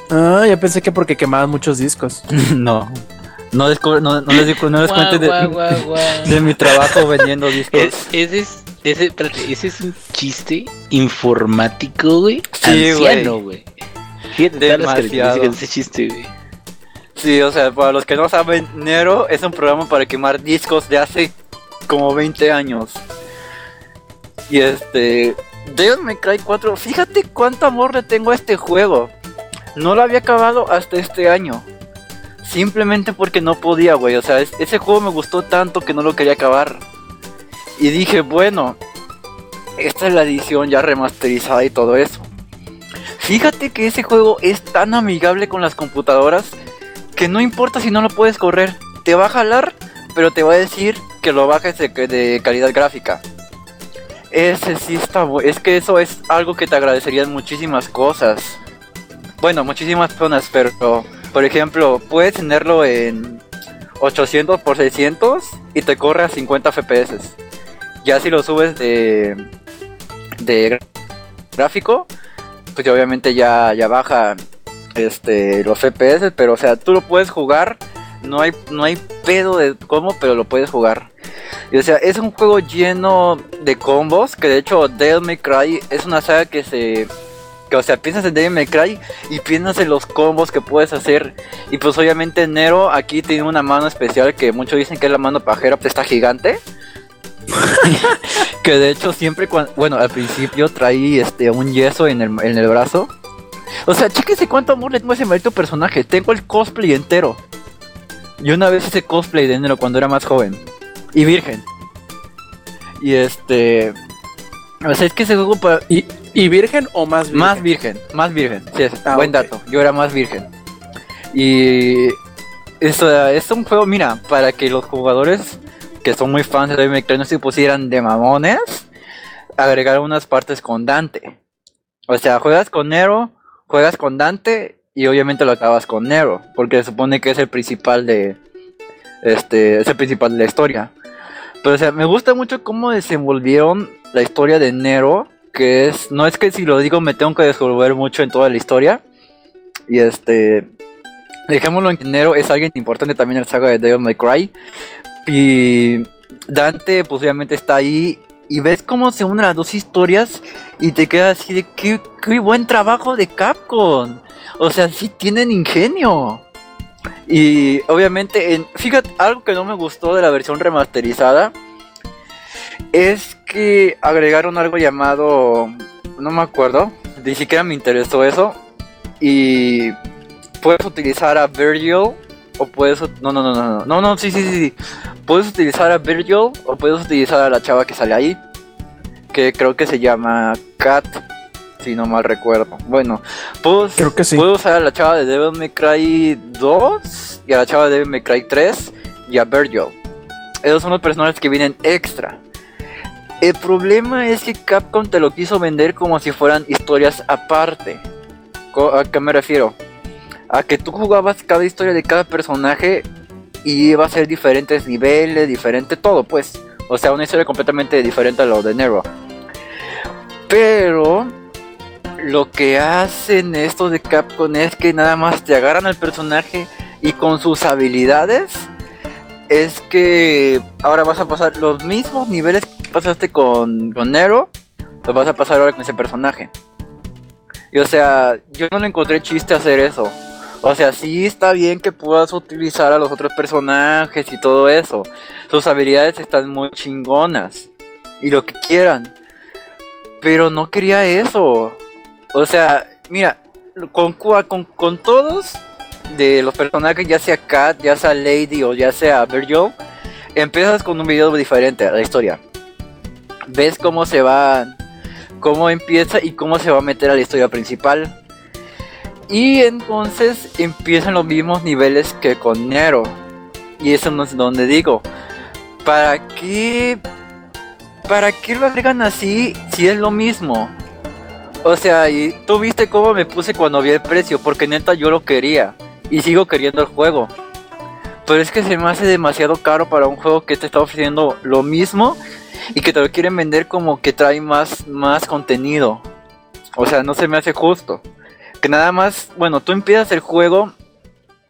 Ah, ya pensé que porque quemaban muchos discos. no. No, no, no les, no les cuente de, mi trabajo vendiendo discos. Es- ese es, ese, espérate, ese es un chiste informático, güey. Sí, Anciano, güey. Fíjate Demasiado. ese chiste, güey. Sí, o sea, para los que no saben, Nero es un programa para quemar discos de hace como 20 años. Y este. Devil May Cry 4, fíjate cuánto amor le tengo a este juego. No lo había acabado hasta este año. Simplemente porque no podía, güey. O sea, es- ese juego me gustó tanto que no lo quería acabar. Y dije, bueno, esta es la edición ya remasterizada y todo eso. Fíjate que ese juego es tan amigable con las computadoras que no importa si no lo puedes correr, te va a jalar, pero te va a decir que lo bajes de, de calidad gráfica. Ese sí está es que eso es algo que te agradecerían muchísimas cosas. Bueno, muchísimas personas, pero por ejemplo, puedes tenerlo en 800 por 600 y te corre a 50 FPS. Ya si lo subes de de gráfico, pues obviamente ya baja este los FPS, pero o sea, tú lo puedes jugar, no hay no hay pedo de cómo, pero lo puedes jugar. Y o sea, es un juego lleno de combos, que de hecho Devil May Cry es una saga que se o sea, piensas en Devil May Cry y piensas en los combos que puedes hacer. Y pues obviamente Nero aquí tiene una mano especial que muchos dicen que es la mano pajera, pues está gigante. que de hecho siempre cuando, bueno, al principio traí este un yeso en el, en el brazo. O sea, chéquese cuánto amor le tengo a ese maldito personaje. Tengo el cosplay entero. Y una vez hice cosplay de Nero cuando era más joven. Y virgen. Y este... O sea, es que ese juego para... ¿Y, y virgen o más virgen? Más virgen, más virgen. Sí, es Ah, buen dato. Yo era más virgen. Y eso es un juego, mira, para que los jugadores que son muy fans de Devil se pusieran de mamones, agregar unas partes con Dante. O sea, juegas con Nero, juegas con Dante y obviamente lo acabas con Nero, porque se supone que es el principal de este, es el principal de la historia. Pero o sea, me gusta mucho cómo desenvolvieron la historia de Nero que es, no es que si lo digo me tengo que desenvolver mucho en toda la historia. Y este, dejémoslo en que Nero es alguien importante también en la saga de Devil May Cry. Y Dante posiblemente está ahí y ves cómo se unen las dos historias y te quedas así de qué, qué buen trabajo de Capcom. O sea, sí tienen ingenio. Y obviamente, en, fíjate, algo que no me gustó de la versión remasterizada es que agregaron algo llamado, no me acuerdo, ni siquiera me interesó eso. Y puedes utilizar a Virgil o puedes, no, no, no, no, no, no, sí, sí, sí. Puedes utilizar a Virgil o puedes utilizar a la chava que sale ahí, que creo que se llama Kat, si no mal recuerdo. Bueno, pues Creo que sí. puedo usar a la chava de Devil May Cry 2 y a la chava de Devil May Cry 3 y a Virgil. Esos son los personajes que vienen extra. El problema es que Capcom te lo quiso vender como si fueran historias aparte. ¿A qué me refiero? A que tú jugabas cada historia de cada personaje y iba a ser diferentes niveles, diferente todo, pues. O sea, una historia completamente diferente a lo de Nero. Pero lo que hacen estos de Capcom es que nada más te agarran al personaje y con sus habilidades es que ahora vas a pasar los mismos niveles pasaste con, con Nero, los vas a pasar ahora con ese personaje. Y o sea, yo no le encontré chiste hacer eso. O sea, sí está bien que puedas utilizar a los otros personajes y todo eso. Sus habilidades están muy chingonas. Y lo que quieran. Pero no quería eso. O sea, mira, con, con, con todos de los personajes, ya sea Kat, ya sea Lady o ya sea Virgil, empiezas con un video diferente a la historia. Ves cómo se va, cómo empieza y cómo se va a meter a la historia principal. Y entonces empiezan los mismos niveles que con Nero. Y eso no es donde digo. ¿Para qué? ¿Para qué lo agregan así si es lo mismo? O sea, y tú viste cómo me puse cuando vi el precio, porque neta yo lo quería. Y sigo queriendo el juego. Pero es que se me hace demasiado caro para un juego que te está ofreciendo lo mismo y que te lo quieren vender como que trae más, más contenido. O sea, no se me hace justo. Que nada más, bueno, tú empiezas el juego,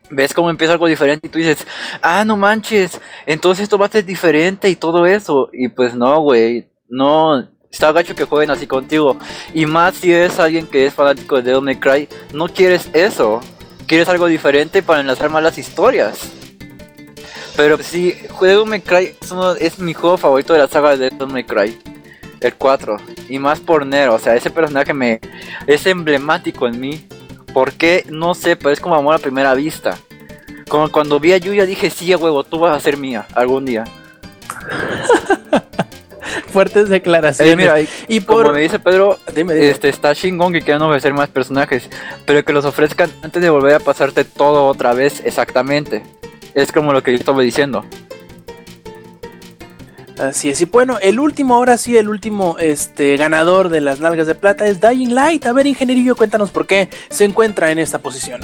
ves cómo empieza algo diferente y tú dices, ah, no manches, entonces esto va a ser diferente y todo eso. Y pues no, güey, no, está gacho que jueguen así contigo. Y más si eres alguien que es fanático de Devil May Cry, no quieres eso. Quieres algo diferente para enlazar más las historias. Pero sí, Devil May Cry es, uno- es mi juego favorito de la saga de Devil May Cry. El 4. Y más por Nero. O sea, ese personaje me es emblemático en mí. ¿Por qué? No sé, pero es como amor a primera vista. Como cuando vi a Yuya dije, sí, huevo, tú vas a ser mía algún día. Fuertes declaraciones. Eh, mira, y y como por. me dice Pedro, Dime, dime. este está chingón que quieran ofrecer más personajes, pero que los ofrezcan antes de volver a pasarte todo otra vez exactamente. Es como lo que yo estaba diciendo. Así es. Y bueno, el último, ahora sí, el último este, ganador de las nalgas de plata es Dying Light. A ver, ingenierillo, cuéntanos por qué se encuentra en esta posición.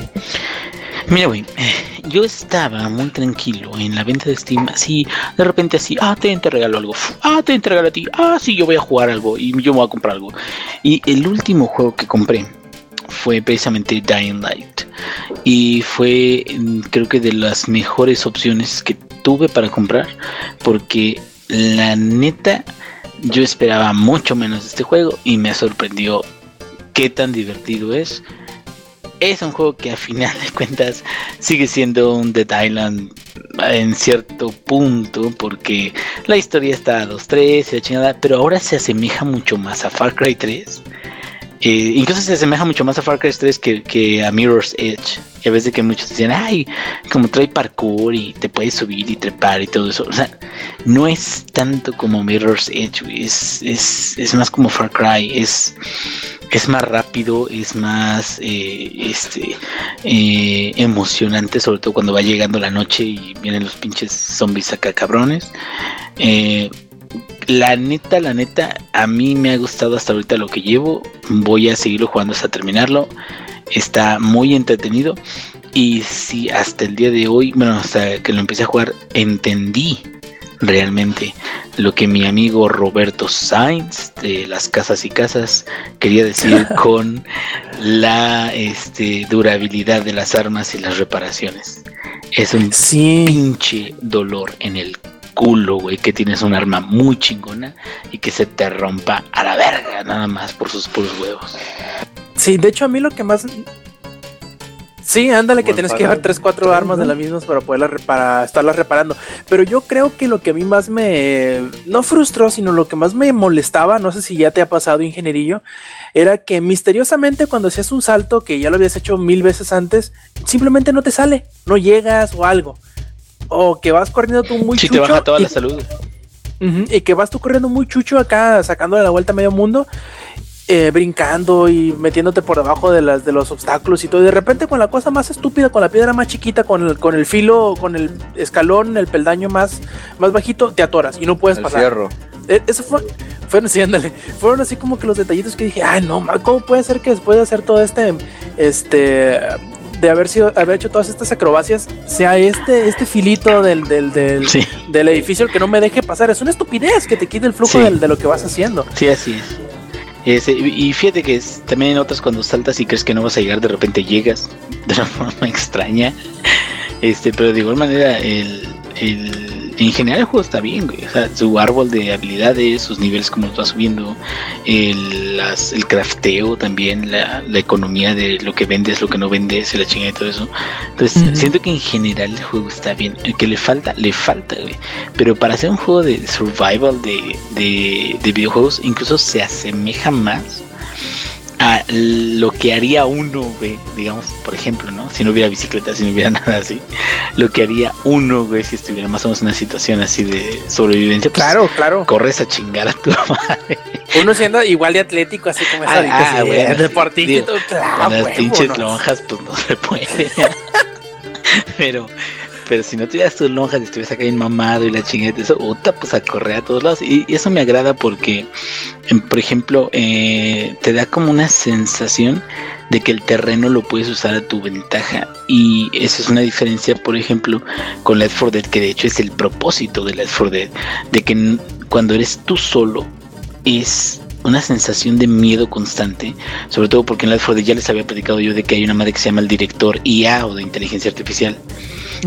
Mira, güey, eh, yo estaba muy tranquilo en la venta de Steam, así, de repente así, ah, te, te regalo algo, ah, te regalo a ti, ah, sí, yo voy a jugar algo y yo me voy a comprar algo. Y el último juego que compré fue precisamente Dying Light. Y fue, mm, creo que de las mejores opciones que tuve para comprar, porque la neta, yo esperaba mucho menos de este juego y me sorprendió qué tan divertido es es un juego que a final de cuentas sigue siendo un Dead Island en cierto punto porque la historia está a 2-3 y la pero ahora se asemeja mucho más a Far Cry 3. Eh, incluso se asemeja mucho más a Far Cry 3 que, a Mirror's Edge. Y a veces que muchos dicen, ay, como trae parkour y te puedes subir y trepar y todo eso. O sea, no es tanto como Mirror's Edge, es, es, es más como Far Cry, es, es más rápido, es más eh, este, eh, emocionante, sobre todo cuando va llegando la noche y vienen los pinches zombies acá cabrones. Eh, la neta, la neta, a mí me ha gustado hasta ahorita lo que llevo. Voy a seguirlo jugando hasta terminarlo. Está muy entretenido. Y si hasta el día de hoy, bueno, hasta que lo empecé a jugar, entendí realmente lo que mi amigo Roberto Sainz de las casas y casas quería decir con la este, durabilidad de las armas y las reparaciones. Es un Sí. pinche dolor en el culo, güey, que tienes un arma muy chingona y que se te rompa a la verga, nada más por sus puros huevos. Sí, de hecho a mí lo que más... Sí, ándale, que tienes que llevar Final 3, 4 3, armas de ¿no? las mismas para poderlas re- para estarlas reparando. Pero yo creo que lo que a mí más me... No frustró, sino lo que más me molestaba, no sé si ya te ha pasado, ingenierillo, era que misteriosamente cuando hacías un salto que ya lo habías hecho mil veces antes, simplemente no te sale, no llegas o algo. O que vas corriendo tú muy Si te chucho baja toda y- la salud. Y que vas tú corriendo muy chucho acá, sacándole la vuelta a medio mundo, eh, brincando y metiéndote por debajo de las de los obstáculos y todo. Y de repente con la cosa más estúpida, con la piedra más chiquita, con el, con el filo, con el escalón, el peldaño más, más bajito, te atoras y no puedes El pasar. fierro. Eh, Eso fue, fueron, sí, ándale, fueron así como que los detallitos que dije, ay no, ¿cómo puede ser que después de hacer todo este, este, de haber sido, haber hecho todas estas acrobacias, sea este, este filito del, del, del, Sí, del edificio el que no me deje pasar. Es una estupidez que te quite el flujo Sí. de lo que vas haciendo. sí, así es. Ese- y fíjate que es- también en otras cuando saltas y crees que no vas a llegar, de repente llegas de una forma extraña. Este, pero de igual manera, el, el- en general el juego está bien, güey. O sea, su árbol de habilidades, sus niveles como los va subiendo, el, las- el crafteo también, la, la economía de lo que vendes, lo que no vendes, la chingada y todo eso. Entonces, siento que en general el juego está bien. El que le falta, le falta, güey. Pero para hacer un juego de survival de, de, de videojuegos, incluso se asemeja más a lo que haría uno, güey, digamos, por ejemplo, ¿no? Si no hubiera bicicleta, si no hubiera nada así, lo que haría uno, güey, si estuviera más o menos en una situación así de sobrevivencia, pues Claro, claro. corres a chingar a tu madre. Uno siendo igual de atlético, así como esa Ah, ah, bueno, deportista claro, Con las huevo, pinches ¿no? lonjas, pues no se puede. pero, pero si no tuvieras tus lonjas y estuvieras acá bien mamado y la chingada de eso, puta, pues a correr a todos lados. Y, y eso me agrada porque, em, por ejemplo, eh, te da como una sensación de que el terreno lo puedes usar a tu ventaja. Y eso es una diferencia, por ejemplo, con Left 4 Dead, que de hecho es el propósito de Left 4 Dead, de que cuando eres tú solo es una sensación de miedo constante, sobre todo porque en Left 4 Dead ya les había platicado yo de que hay una madre que se llama el director IA o de inteligencia artificial,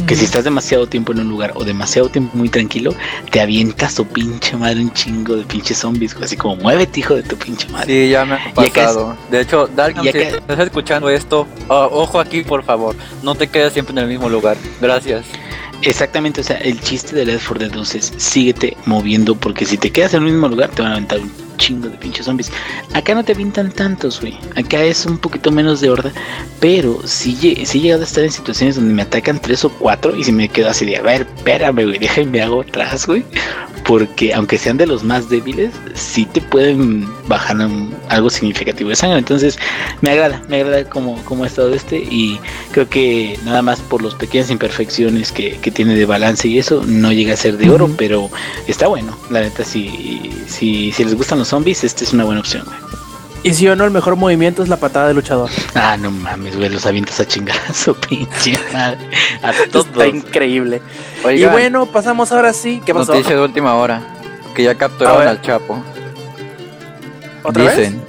que si estás demasiado tiempo en un lugar o demasiado tiempo muy tranquilo, te avientas tu pinche madre un chingo de pinches zombies, así como muévete hijo de tu pinche madre. Sí, ya me ha es- pasado. De hecho, Darkham, y si acá- estás escuchando esto, ojo aquí, por favor. No te quedes siempre en el mismo lugar. Gracias. Exactamente, o sea, el chiste de Left 4 Dead 2 es síguete moviendo porque si te quedas en el mismo lugar te van a aventar un chingo de pinches zombies. Acá no te avientan tantos, güey. Acá es un poquito menos de horda, pero sí, sí he llegado a estar en situaciones donde me atacan tres o cuatro y si me quedo así de, a ver, espérame, güey, déjame hago atrás, güey. Porque aunque sean de los más débiles, sí te pueden bajar algo significativo de sangre. Entonces, me agrada, me agrada como, como ha estado este y creo que nada más por las pequeñas imperfecciones que, que tiene de balance y eso no llega a ser de oro, pero está bueno. La neta, si, si, si les gustan los zombies, esta es una buena opción. güey. Y si o no, el mejor movimiento es la patada de luchador. Ah, no mames, güey, los avientas a chingar a su pinche madre. A todos. Está increíble. Oigan, y bueno, pasamos ahora sí. ¿Qué pasó? noticia de última hora. Que ya A capturaron al Chapo. ¿Otra vez? Dicen.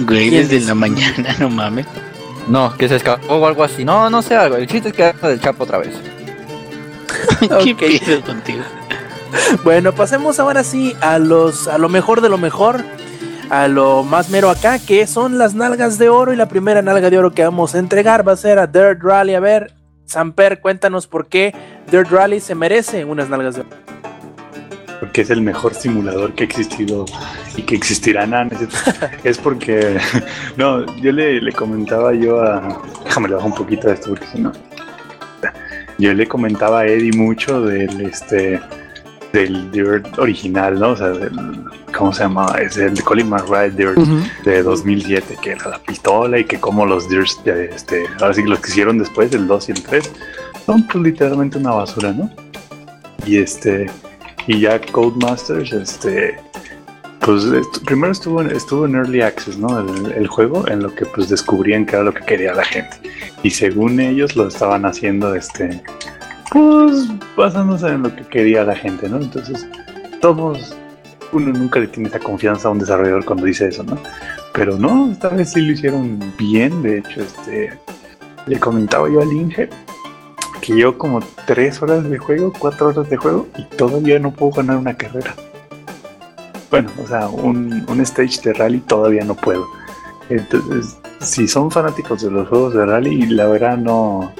Güey, ¿Quién desde dice? la mañana, no mames. No, que se escapó o algo así. No, no sé algo. El chiste es que del Chapo otra vez. ¿Qué Ok. pedo contigo? Bueno, pasemos ahora sí a los a lo mejor de lo mejor, a lo más mero acá, que son las nalgas de oro y la primera nalga de oro que vamos a entregar va a ser a Dirt Rally. A ver, Samper, cuéntanos por qué Dirt Rally se merece unas nalgas de oro. porque es el mejor simulador que ha existido y que existirá. cierto. es porque, no, yo le, le comentaba yo a, déjame le bajo un poquito de esto porque si no, yo le comentaba a Eddie mucho del, este, del Dirt original, ¿no? O sea, del, ¿cómo se llama? Es el de Colin McRae Dirt de 2007, que era la pistola y que como los Dirts, este, ahora sí que los que hicieron después, el 2 y el 3, son pues literalmente una basura, ¿no? Y este, y ya Codemasters, este, pues primero estuvo en, estuvo en Early Access, ¿no? El, el juego, en lo que pues descubrían que era lo que quería la gente. Y según ellos lo estaban haciendo, este, Pues basándose en lo que quería la gente, ¿no? Entonces, todos, uno nunca le tiene esa confianza a un desarrollador cuando dice eso, ¿no? Pero no, esta vez sí lo hicieron bien. De hecho, este le comentaba yo al Inge que yo como tres horas de juego, cuatro horas de juego y todavía no puedo ganar una carrera. Bueno, o sea, un, un stage de rally todavía no puedo. Entonces, si son fanáticos de los juegos de rally, la verdad no,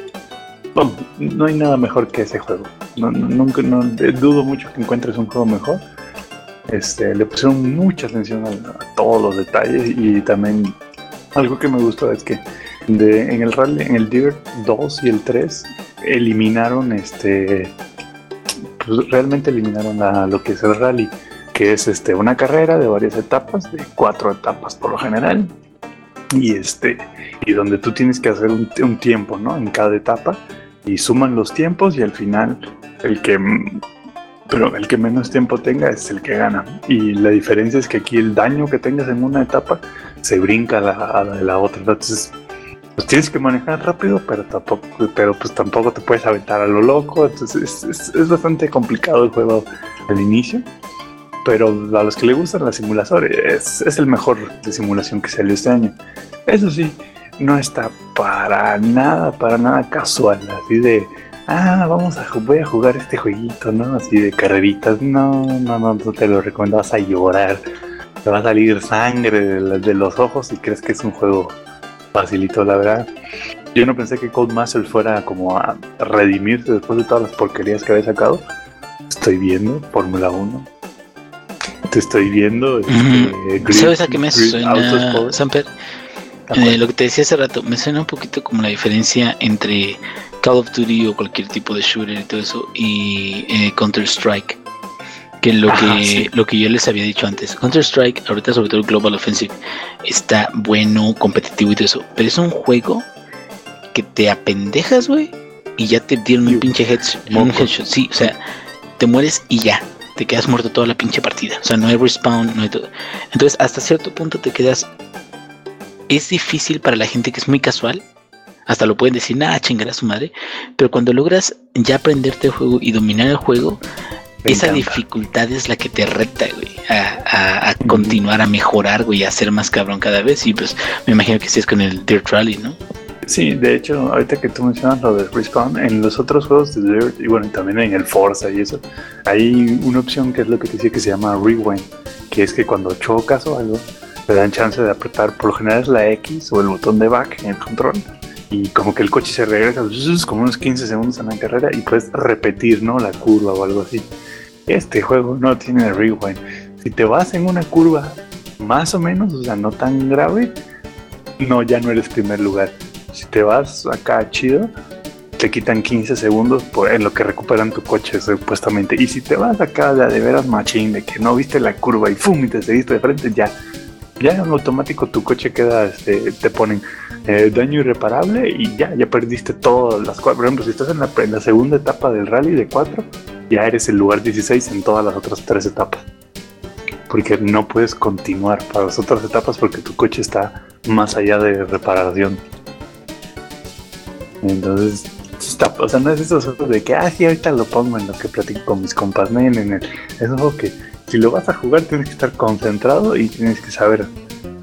no, no hay nada mejor que ese juego. No, nunca, dudo mucho que encuentres un juego mejor. Este, le pusieron mucha atención a, todos los detalles y también algo que me gustó es que en el rally, en el Dirt 2 y el 3 eliminaron este, pues realmente eliminaron lo que es el rally, que es este una carrera de varias etapas, de cuatro etapas por lo general y este y donde tú tienes que hacer un, un tiempo, ¿no? En cada etapa y suman los tiempos y al final el que mm, pero el que menos tiempo tenga es el que gana. Y la diferencia es que aquí el daño que tengas en una etapa se brinca a la, a la de la otra. Entonces, pues tienes que manejar rápido, pero tampoco, pero pues tampoco te puedes aventar a lo loco. Entonces es, es- bastante complicado el juego al inicio. Pero a los que le gustan la simulación, es, es el mejor de simulación que salió este año. Eso sí, no está para nada, para nada casual, así de, ah, vamos a, voy a jugar este jueguito, ¿no? Así de carreritas, no, no, no, no te lo recomiendo, vas a llorar, te va a salir sangre de, los ojos y crees que es un juego facilito, la verdad. Yo no pensé que Codemaster fuera como a redimirse después de todas las porquerías que había sacado. Estoy viendo Fórmula 1. Te estoy viendo. este, Grid- ¿Sabes a qué me suena. Samper? ¿Te Eh, lo que te decía hace rato, me suena un poquito como la diferencia entre Call of Duty o cualquier tipo de shooter y todo eso y eh, Counter Strike. Que lo Ajá, que sí. lo que yo les había dicho antes, Counter Strike, ahorita sobre todo Global Offensive, está bueno, competitivo y todo eso, pero es un juego que te apendejas, güey, y ya te dieron un pinche headshot, un headshot, sí, o sea, te mueres y ya, te quedas muerto toda la pinche partida, o sea, no hay respawn, no hay todo. Entonces, hasta cierto punto te quedas es difícil para la gente que es muy casual. Hasta lo pueden decir, nada, chingar a su madre. Pero cuando logras ya aprenderte el juego y dominar el juego, Me esa encanta. dificultad es la que te reta, güey, a, a- continuar, a mejorar, güey, a ser más cabrón cada vez. Y pues me imagino que sí es con el Dirt Rally, ¿no? Sí, de hecho, ahorita que tú mencionas lo de Respawn, en los otros juegos de Dirt, y bueno, también en el Forza y eso, hay una opción que es lo que te decía que se llama Rewind, que es que cuando chocas o algo, te dan chance de apretar, por lo general es la X o el botón de back en el control, y como que el coche se regresa como unos 15 segundos en la carrera y puedes repetir, ¿no? La curva o algo así. Este juego no tiene Rewind. Si te vas en una curva más o menos, o sea, no tan grave, no, ya no eres primer lugar. Si te vas acá chido, te quitan 15 segundos por, en lo que recuperan tu coche, supuestamente. Y si te vas acá de veras machín, de que no viste la curva y ¡fum! y te seguiste de frente, ya. Ya en automático tu coche queda, este, te ponen eh, daño irreparable y ya, ya perdiste todas las cuatro. Por ejemplo, si estás en la, en segunda etapa del rally de 4, ya eres el lugar 16 en todas las otras tres etapas. Porque no puedes continuar para las otras etapas porque tu coche está más allá de reparación. Entonces, está, o sea, no es juegos de que, ah, sí, ahorita lo pongo en lo que platico con mis compas, no, en el, es juego que si lo vas a jugar tienes que estar concentrado y tienes que saber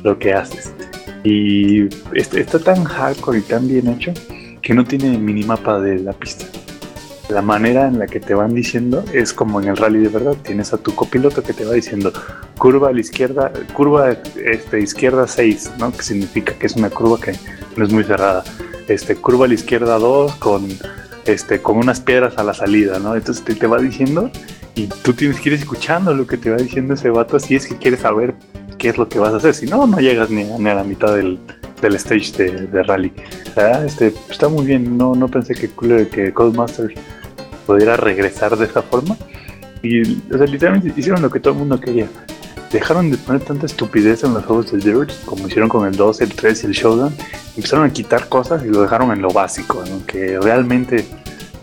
lo que haces. Y está tan hardcore y tan bien hecho que no tiene minimapa de la pista. La manera en la que te van diciendo es como en el rally de verdad. Tienes a tu copiloto que te va diciendo curva a la izquierda, curva este, izquierda 6, ¿no? Que significa que es una curva que no es muy cerrada. Este, curva a la izquierda 2 con, este, con unas piedras a la salida, ¿no? Entonces te, te va diciendo y tú tienes que ir escuchando lo que te va diciendo ese vato si es que quieres saber qué es lo que vas a hacer. Si no, no llegas ni a, ni a la mitad del, del stage de, de rally. Ah, este, está muy bien. No, no pensé que, que Codemasters pudiera regresar de esa forma. Y o sea, literalmente hicieron lo que todo el mundo quería. Dejaron de poner tanta estupidez en los juegos de Dirt, como hicieron con el 2, el 3 y el Showdown. Empezaron a quitar cosas y lo dejaron en lo básico, ¿no? que realmente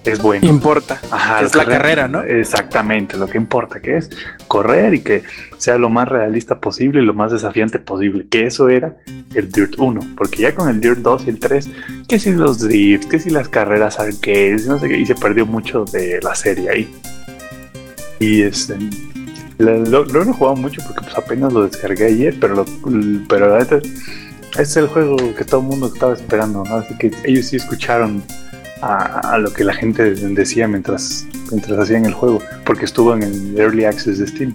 es bueno. Importa. Ajá, es la carrera, re- ¿no? Exactamente, lo que importa que es correr y que sea lo más realista posible y lo más desafiante posible, que eso era el Dirt 1, porque ya con el Dirt 2 y el 3, que si los drifts, que si las carreras arcades, no sé qué, y se perdió mucho de la serie ahí. Y este, lo, lo- lo he jugado mucho porque pues apenas lo descargué ayer, pero, lo- pero la neta es el juego que todo el mundo estaba esperando, ¿no? Así que ellos sí escucharon a, a lo que la gente decía mientras, mientras hacían el juego, porque estuvo en el Early Access de Steam.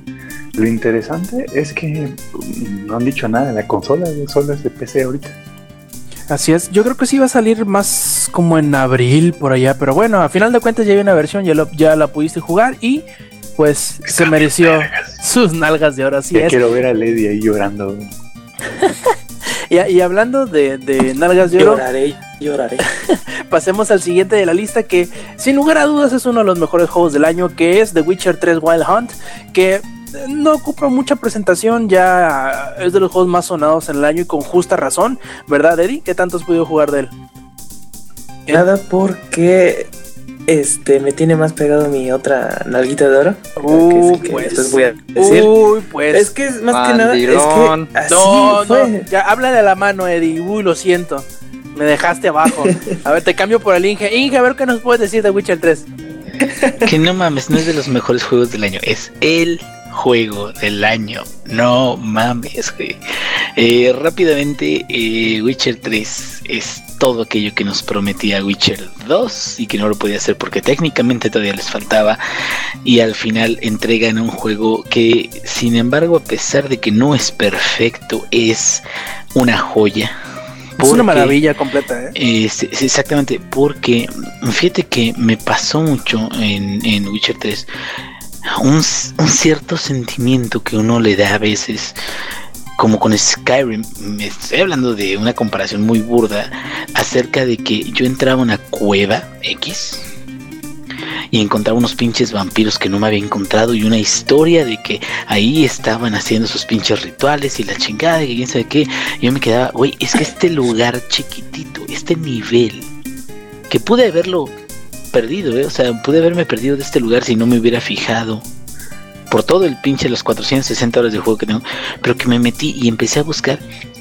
Lo interesante es que mm, no han dicho nada de la consola, solo es de PC ahorita. Así es, yo creo que sí va a salir más como en abril por allá, pero bueno, a final de cuentas ya hay una versión, ya, lo- ya la pudiste jugar y pues se mereció sus nalgas de oro, así Ya es. quiero ver a Lady ahí llorando. Y, y hablando de, de nalgas de oro, Lloraré, lloraré. pasemos al siguiente de la lista que sin lugar a dudas es uno de los mejores juegos del año, que es The Witcher 3 Wild Hunt, que eh, no ocupa mucha presentación, ya es de los juegos más sonados en el año y con justa razón, ¿verdad Eddie? ¿Qué tanto has podido jugar de él? Nada porque este me tiene más pegado mi otra nalguita de oro. Uh, que es el que pues. después voy a decir. Uy, pues. es que es más que nada, es que así no, fue. no, ya háblale a la mano, Eddie. Uy, lo siento. Me dejaste abajo. A ver, te cambio por el Inge. Inge, a ver qué nos puedes decir de Witcher 3. Que no mames, no es de los mejores juegos del año, es el juego del año. No mames, güey. Eh, rápidamente, eh, Witcher 3 es todo aquello que nos prometía Witcher 2 y que no lo podía hacer porque técnicamente todavía les faltaba. Y al final entregan un juego que, sin embargo, a pesar de que no es perfecto, es una joya. Es una maravilla completa, ¿eh? sí, exactamente, porque fíjate que me pasó mucho en, en Witcher 3 un, cierto sentimiento que uno le da a veces, como con Skyrim, me estoy hablando de una comparación muy burda, acerca de que yo entraba a una cueva X y encontraba unos pinches vampiros que no me había encontrado y una historia de que ahí estaban haciendo sus pinches rituales y la chingada y quién sabe qué. Yo me quedaba, güey, es que este lugar chiquitito, este nivel, que pude haberlo perdido, ¿eh? o sea, pude haberme perdido de este lugar si no me hubiera fijado por todo el pinche los 460 horas de juego que tengo, pero que me metí y empecé a buscar.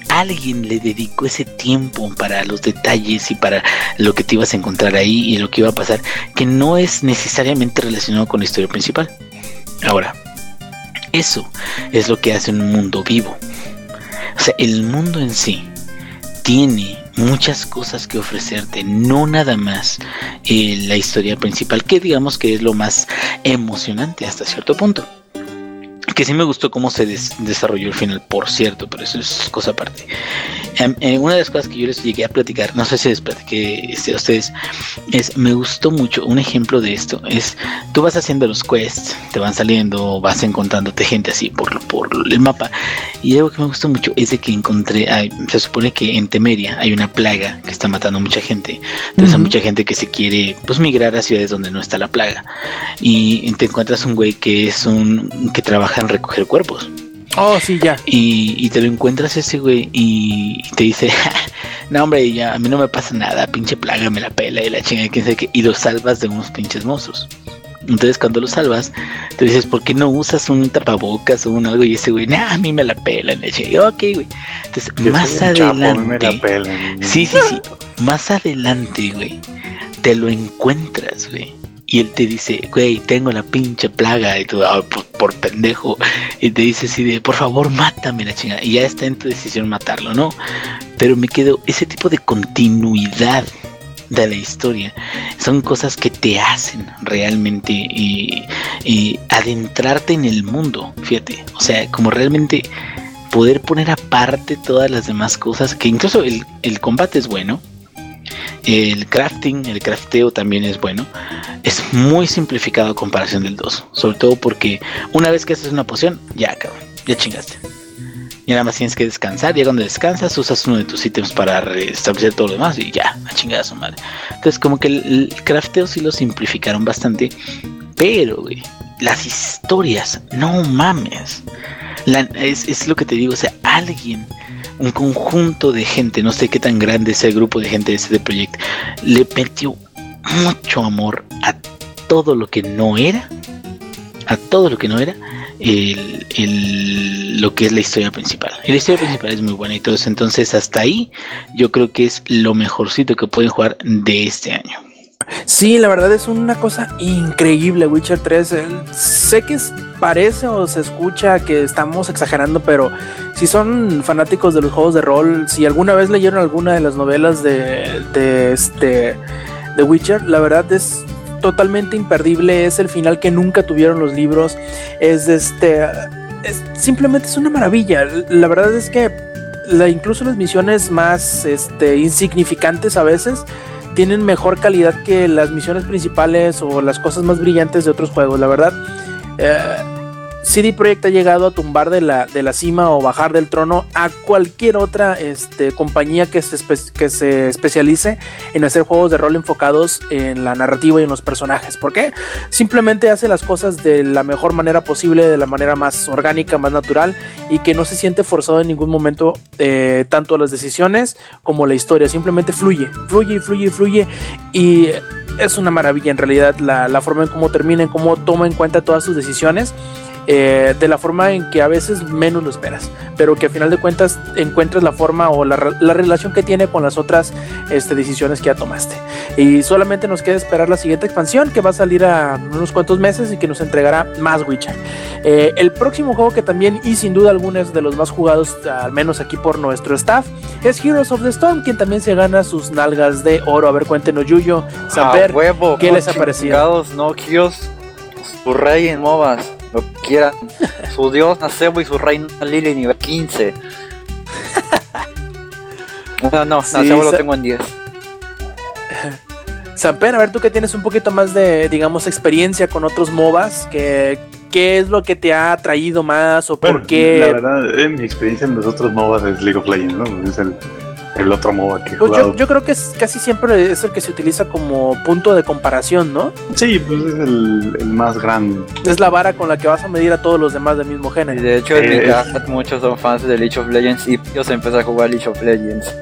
Alguien le dedicó ese tiempo para los detalles y para lo que te ibas a encontrar ahí y lo que iba a pasar, que no es necesariamente relacionado con la historia principal. Ahora, eso es lo que hace un mundo vivo. O sea, el mundo en sí tiene muchas cosas que ofrecerte, no nada más eh, la historia principal, que digamos que es lo más emocionante hasta cierto punto. Que sí me gustó cómo se des- desarrolló el final, por cierto, pero eso es cosa aparte. Em, eh, una de las cosas que yo les llegué a platicar, no sé si les platiqué este, a ustedes, es, me gustó mucho, un ejemplo de esto es, tú vas haciendo los quests, te van saliendo, vas encontrándote gente así por, por el mapa, y algo que me gustó mucho es de que encontré, se supone que en Temeria hay una plaga que está matando a mucha gente, entonces hay Ujú. mucha gente que se quiere, pues migrar a ciudades donde no está la plaga, y te encuentras un güey que es un, que trabaja recoger cuerpos, Oh, sí, ya. y, y te lo encuentras ese güey y te dice, no hombre, ya a mí no me pasa nada, pinche plaga me la pela y la chinga, quién sabe qué", y lo salvas de unos pinches monstruos. Entonces cuando lo salvas, te dices, ¿por qué no usas un tapabocas o un algo? Y ese güey, nah, a mí me la pela, la chinga. Y yo, ok, güey. Entonces, Yo más soy un chapo, a mí me adelante. la. Sí, sí, sí. Más adelante, güey, te lo encuentras, güey. Y él te dice, güey, tengo la pinche plaga. Y tú, "Ah, por, por pendejo. Y te dice así de, por favor, mátame la chingada. Y ya está en tu decisión matarlo, ¿no? Pero me quedo, ese tipo de continuidad de la historia son cosas que te hacen realmente eh, eh, adentrarte en el mundo, fíjate. O sea, como realmente poder poner aparte todas las demás cosas, que incluso el, el combate es bueno, el crafting, el crafteo también es bueno, es muy simplificado a comparación del 2, sobre todo porque una vez que haces una poción, ya cabrón, ya chingaste. Y nada más tienes que descansar, y cuando descansas usas uno de tus ítems para restablecer todo lo demás y ya, a chingada su madre. Entonces como que el, crafteo sí lo simplificaron bastante, pero güey, las historias, no mames. Es, es lo que te digo, o sea, alguien, un conjunto de gente, no sé qué tan grande es el grupo de gente de este proyecto, le metió mucho amor a todo lo que no era, a todo lo que no era el, el- lo que es la historia principal. Y la historia principal es muy buena y todo eso. Entonces, hasta ahí, yo creo que es lo mejorcito que pueden jugar de este año. Sí, la verdad es una cosa increíble Witcher 3. El- sé que parece o se escucha que estamos exagerando, pero si son fanáticos de los juegos de rol, si alguna vez leyeron alguna de las novelas de, de este de Witcher, la verdad es totalmente imperdible. Es el final que nunca tuvieron los libros. Es este. Es, simplemente es una maravilla. La verdad es que incluso las misiones más este, insignificantes a veces tienen mejor calidad que las misiones principales o las cosas más brillantes de otros juegos. La verdad, eh, CD Projekt ha llegado a tumbar de la, de la cima o bajar del trono a cualquier otra este, compañía que se, que se especialice en hacer juegos de rol enfocados en la narrativa y en los personajes. ¿Por qué? Simplemente hace las cosas de la mejor manera posible, de la manera más orgánica, más natural y que no se siente forzado en ningún momento eh, tanto las decisiones como la historia. Simplemente fluye, fluye y fluye y fluye y es una maravilla en realidad la, la forma en cómo termina, en cómo toma en cuenta todas sus decisiones. Eh, de la forma en que a veces menos lo esperas, pero que a final de cuentas encuentras la forma o la, re- la relación que tiene con las otras este, decisiones que ya tomaste. Y solamente nos queda esperar la siguiente expansión que va a salir a unos cuantos meses y que nos entregará más Witcher. Eh, el próximo juego que también y sin duda alguna es de los más jugados, al menos aquí por nuestro staff, es Heroes of the Storm, quien también se gana sus nalgas de oro. A ver, cuéntenos, Yuyo, Samper, A huevo, ¿qué ¿cómo les ha parecido? No, Kios, su rey en MOBAs, lo que quieran. su dios Nacebo y su reina Lily nivel 15. No, no, Sí, Nacebo lo tengo en 10. Samper, a ver, tú que tienes un poquito más de, digamos, experiencia con otros MOBAs, que, ¿qué es lo que te ha atraído más o Bueno, por qué? La verdad, en mi experiencia en los otros MOBAs es League of Legends, ¿no? Es el, el otro MOBA que he Pues jugado. yo, yo creo que es, casi siempre es el que se utiliza como punto de comparación, ¿no? Sí, pues es el, el más grande. Es la vara con la que vas a medir a todos los demás del mismo Y género. de hecho, en mi Eh, casa muchos son fans de League of Legends y yo se empezó a jugar League of Legends.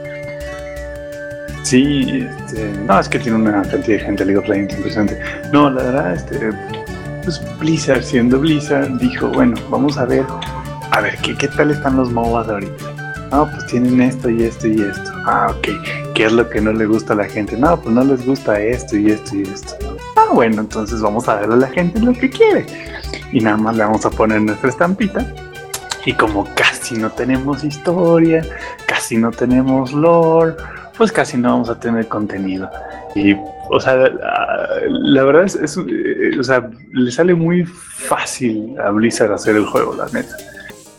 Sí, este, no, es que tiene una cantidad de gente League of Legends impresionante. No, la verdad, este, pues Blizzard, siendo Blizzard, dijo, bueno, vamos a ver, a ver, ¿qué, qué tal están los MOBAs ahorita? No, pues tienen esto y esto y esto. Ah, ok. ¿Qué es lo que no le gusta a la gente? No, pues no les gusta esto y esto y esto. Ah, bueno, entonces vamos a darle a la gente lo que quiere. Y nada más le vamos a poner nuestra estampita. Y como casi no tenemos historia, casi no tenemos lore, pues casi no vamos a tener contenido. Y, o sea, la, la verdad es, es, eh, o sea, le sale muy fácil a Blizzard hacer el juego, la neta.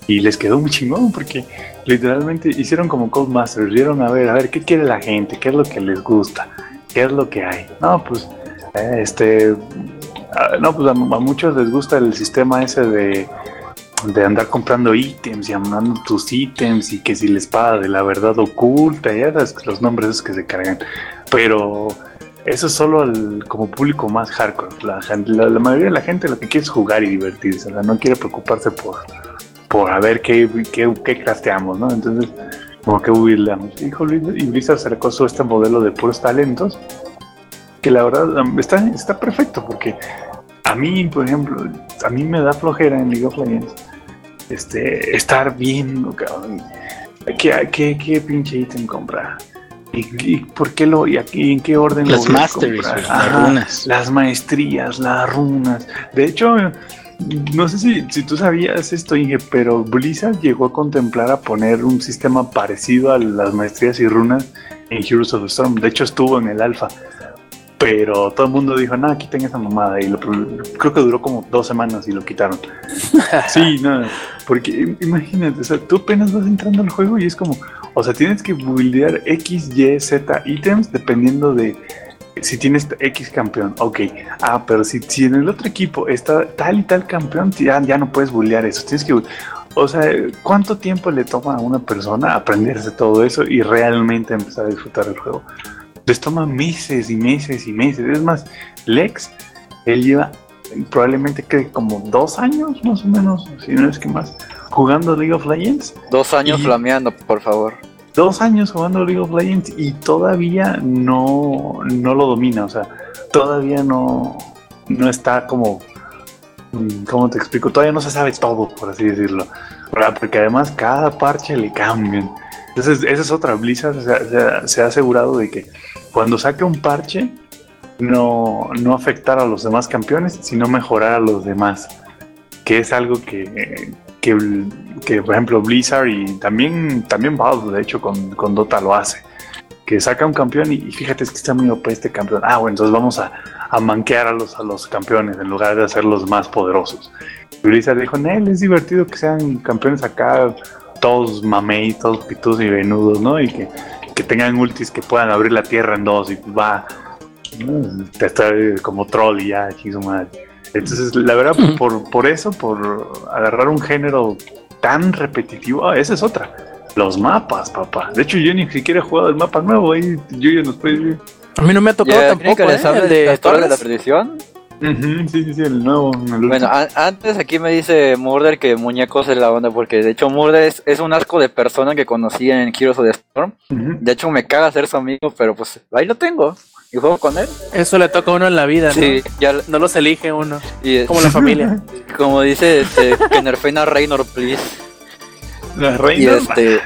Y les quedó muy chingón porque literalmente hicieron como Codemasters, vieron a ver, a ver, ¿qué quiere la gente? ¿Qué es lo que les gusta? ¿Qué es lo que hay? No, pues, eh, este, no, pues a, muchos les gusta el sistema ese de, de andar comprando ítems y andando tus ítems y que si la espada de la verdad oculta, ya sabes los nombres esos que se cargan. Pero eso es solo al, como público más hardcore. La mayoría de la gente lo que quiere es jugar y divertirse, o sea, no quiere preocuparse por, por a ver qué, qué, qué crafteamos, ¿no? Entonces, como que buildamos. Hijo Blizzard- y Blizzard sacó su este modelo de puros talentos, que la verdad um, está, está perfecto, porque a mí, por ejemplo, a mí me da flojera en League of Legends este, estar viendo, cabrón, qué, qué, qué pinche ítem comprar. ¿Y, y por qué lo, y aquí, en qué orden Las lo voy a masteries, comprar? las Ajá, runas. Las maestrías, las runas. De hecho, no sé si, si tú sabías esto, Inge, pero Blizzard llegó a contemplar a poner un sistema parecido a las maestrías y runas en Heroes of the Storm. De hecho, estuvo en el alfa. Pero todo el mundo dijo, no, quiten esa mamada. Y lo- creo que duró como dos semanas y lo quitaron. Sí, no, porque imagínate, o sea, tú apenas vas entrando al juego y es como, o sea, tienes que buildear X, Y, Z ítems dependiendo de si tienes X campeón. Ok, ah, pero si, si en el otro equipo está tal y tal campeón, ya, ya no puedes buildear eso. Tienes que, o sea, ¿cuánto tiempo le toma a una persona aprenderse todo eso y realmente empezar a disfrutar el juego? Les toma meses y meses y meses. Es más, Lex, él lleva probablemente que como dos años más o menos, si no es que más, jugando League of Legends. Dos años Y- flameando, por favor. Dos años jugando League of Legends y todavía no, no lo domina, o sea, todavía no, no está como, mm, ¿cómo te explico? Todavía no se sabe todo, por así decirlo. Porque además cada parche le cambian. Entonces, esa es otra, Blizzard se se se ha asegurado de que cuando saque un parche, no, no afectar a los demás campeones, sino mejorar a los demás, que es algo que, que, por ejemplo, Blizzard y también, también Valve, de hecho, con, con Dota lo hace. Que saca un campeón y, fíjate, es que está muy OP este campeón. Ah, bueno, entonces vamos a, a manquear a los, a los campeones en lugar de hacerlos más poderosos. Y Blizzard dijo, Nel, es divertido que sean campeones acá, todos mamey, todos pitus y venudos, ¿no? Y que, que tengan ultis que puedan abrir la tierra en dos y va, ¿no? te está como troll y ya, su madre. Entonces, la verdad, por, por eso, por agarrar un género tan repetitivo, ah, esa es otra. Los mapas, papá. De hecho, yo ni siquiera he jugado el mapa nuevo. Ahí yo ya nos puede. A mí no me ha tocado tampoco, ¿eh? El de de la historia de la perdición. Sí, sí, sí, el nuevo. el. Bueno, antes aquí me dice Murder que muñecos es la onda, porque de hecho Murder es, es un asco de persona que conocí en Heroes of the Storm. De hecho me caga ser su amigo, pero pues ahí lo tengo. Y juego con él. Eso le toca a uno en la vida, ¿no? Sí, ya No los elige uno, y como la familia. como dice este, que nerfeen a Reynor, please. La Y reina. este,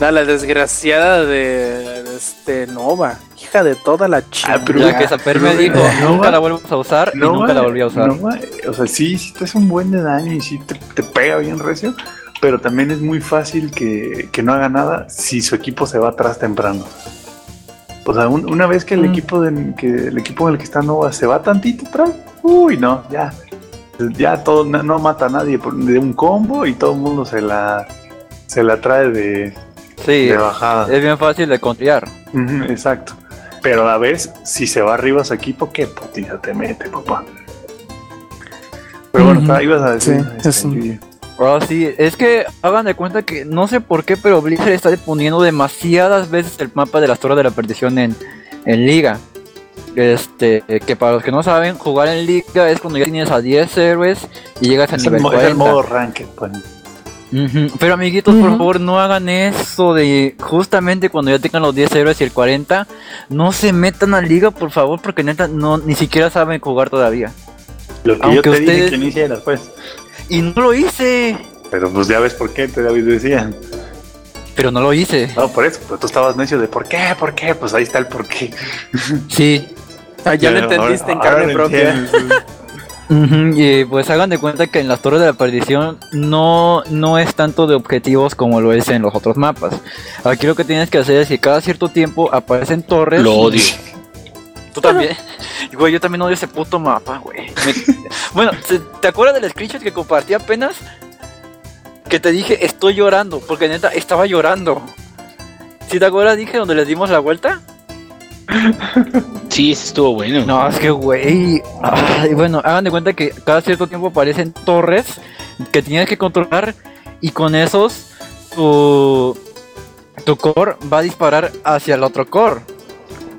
No, la desgraciada de, de este Nova, hija de toda la chica. Ah, pero- ya que Saper me dijo, no, nunca la vuelvas a usar y No, nunca la volví a usar. no, o sea, sí, sí te hace un buen de daño y sí te, te pega bien recio, pero también es muy fácil que, que no haga nada si su equipo se va atrás temprano. O sea, un- una vez que el Mm. equipo de, que el equipo en el que está Nova se va tantito atrás, uy, no, ya. Ya todo no, no mata a nadie por- de un combo y todo el mundo se la se la trae de, Sí, de bajada. es bien fácil de confiar. Ujú, exacto. Pero a la vez, si se va arriba su equipo, qué putiza te mete, papá. Pero bueno, ibas a decir. Sí, Oh, sí, es que hagan de cuenta que no sé por qué, pero Blizzard está poniendo demasiadas veces el mapa de las torres de la perdición en, en liga. Este, que para los que no saben, jugar en liga es cuando ya tienes a 10 héroes y llegas al Es el, nivel mo- es el 40. modo ranked, pues. Pero amiguitos, por favor, no hagan eso de justamente cuando ya tengan los 10 héroes y el 40, no se metan a liga, por favor, porque neta no ni siquiera saben jugar todavía. Lo que yo Aunque te dije que no hicieras, pues. Y no lo hice, Pero pues ya ves por qué te David decía. pero no lo hice. No, por eso, pero tú estabas necio de por qué, por qué, pues ahí está el por qué. Sí, Ah, ya lo entendiste en carne propia. entiendes. Ujú, y pues hagan de cuenta que en las torres de la perdición no, no es tanto de objetivos como lo es en los otros mapas. Aquí lo que tienes que hacer es que cada cierto tiempo aparecen torres. Lo odio. Tú también. Güey, yo también odio ese puto mapa, güey. Bueno, ¿te- ¿te acuerdas del screenshot que compartí apenas? Que te dije, estoy llorando, porque neta, estaba llorando. ¿Sí te acuerdas? Dije donde les dimos la vuelta. Sí, ese estuvo bueno. No, es que, güey. Ay, bueno, hagan de cuenta que cada cierto tiempo aparecen torres que tienes que controlar y con esos tu, tu core va a disparar hacia el otro core.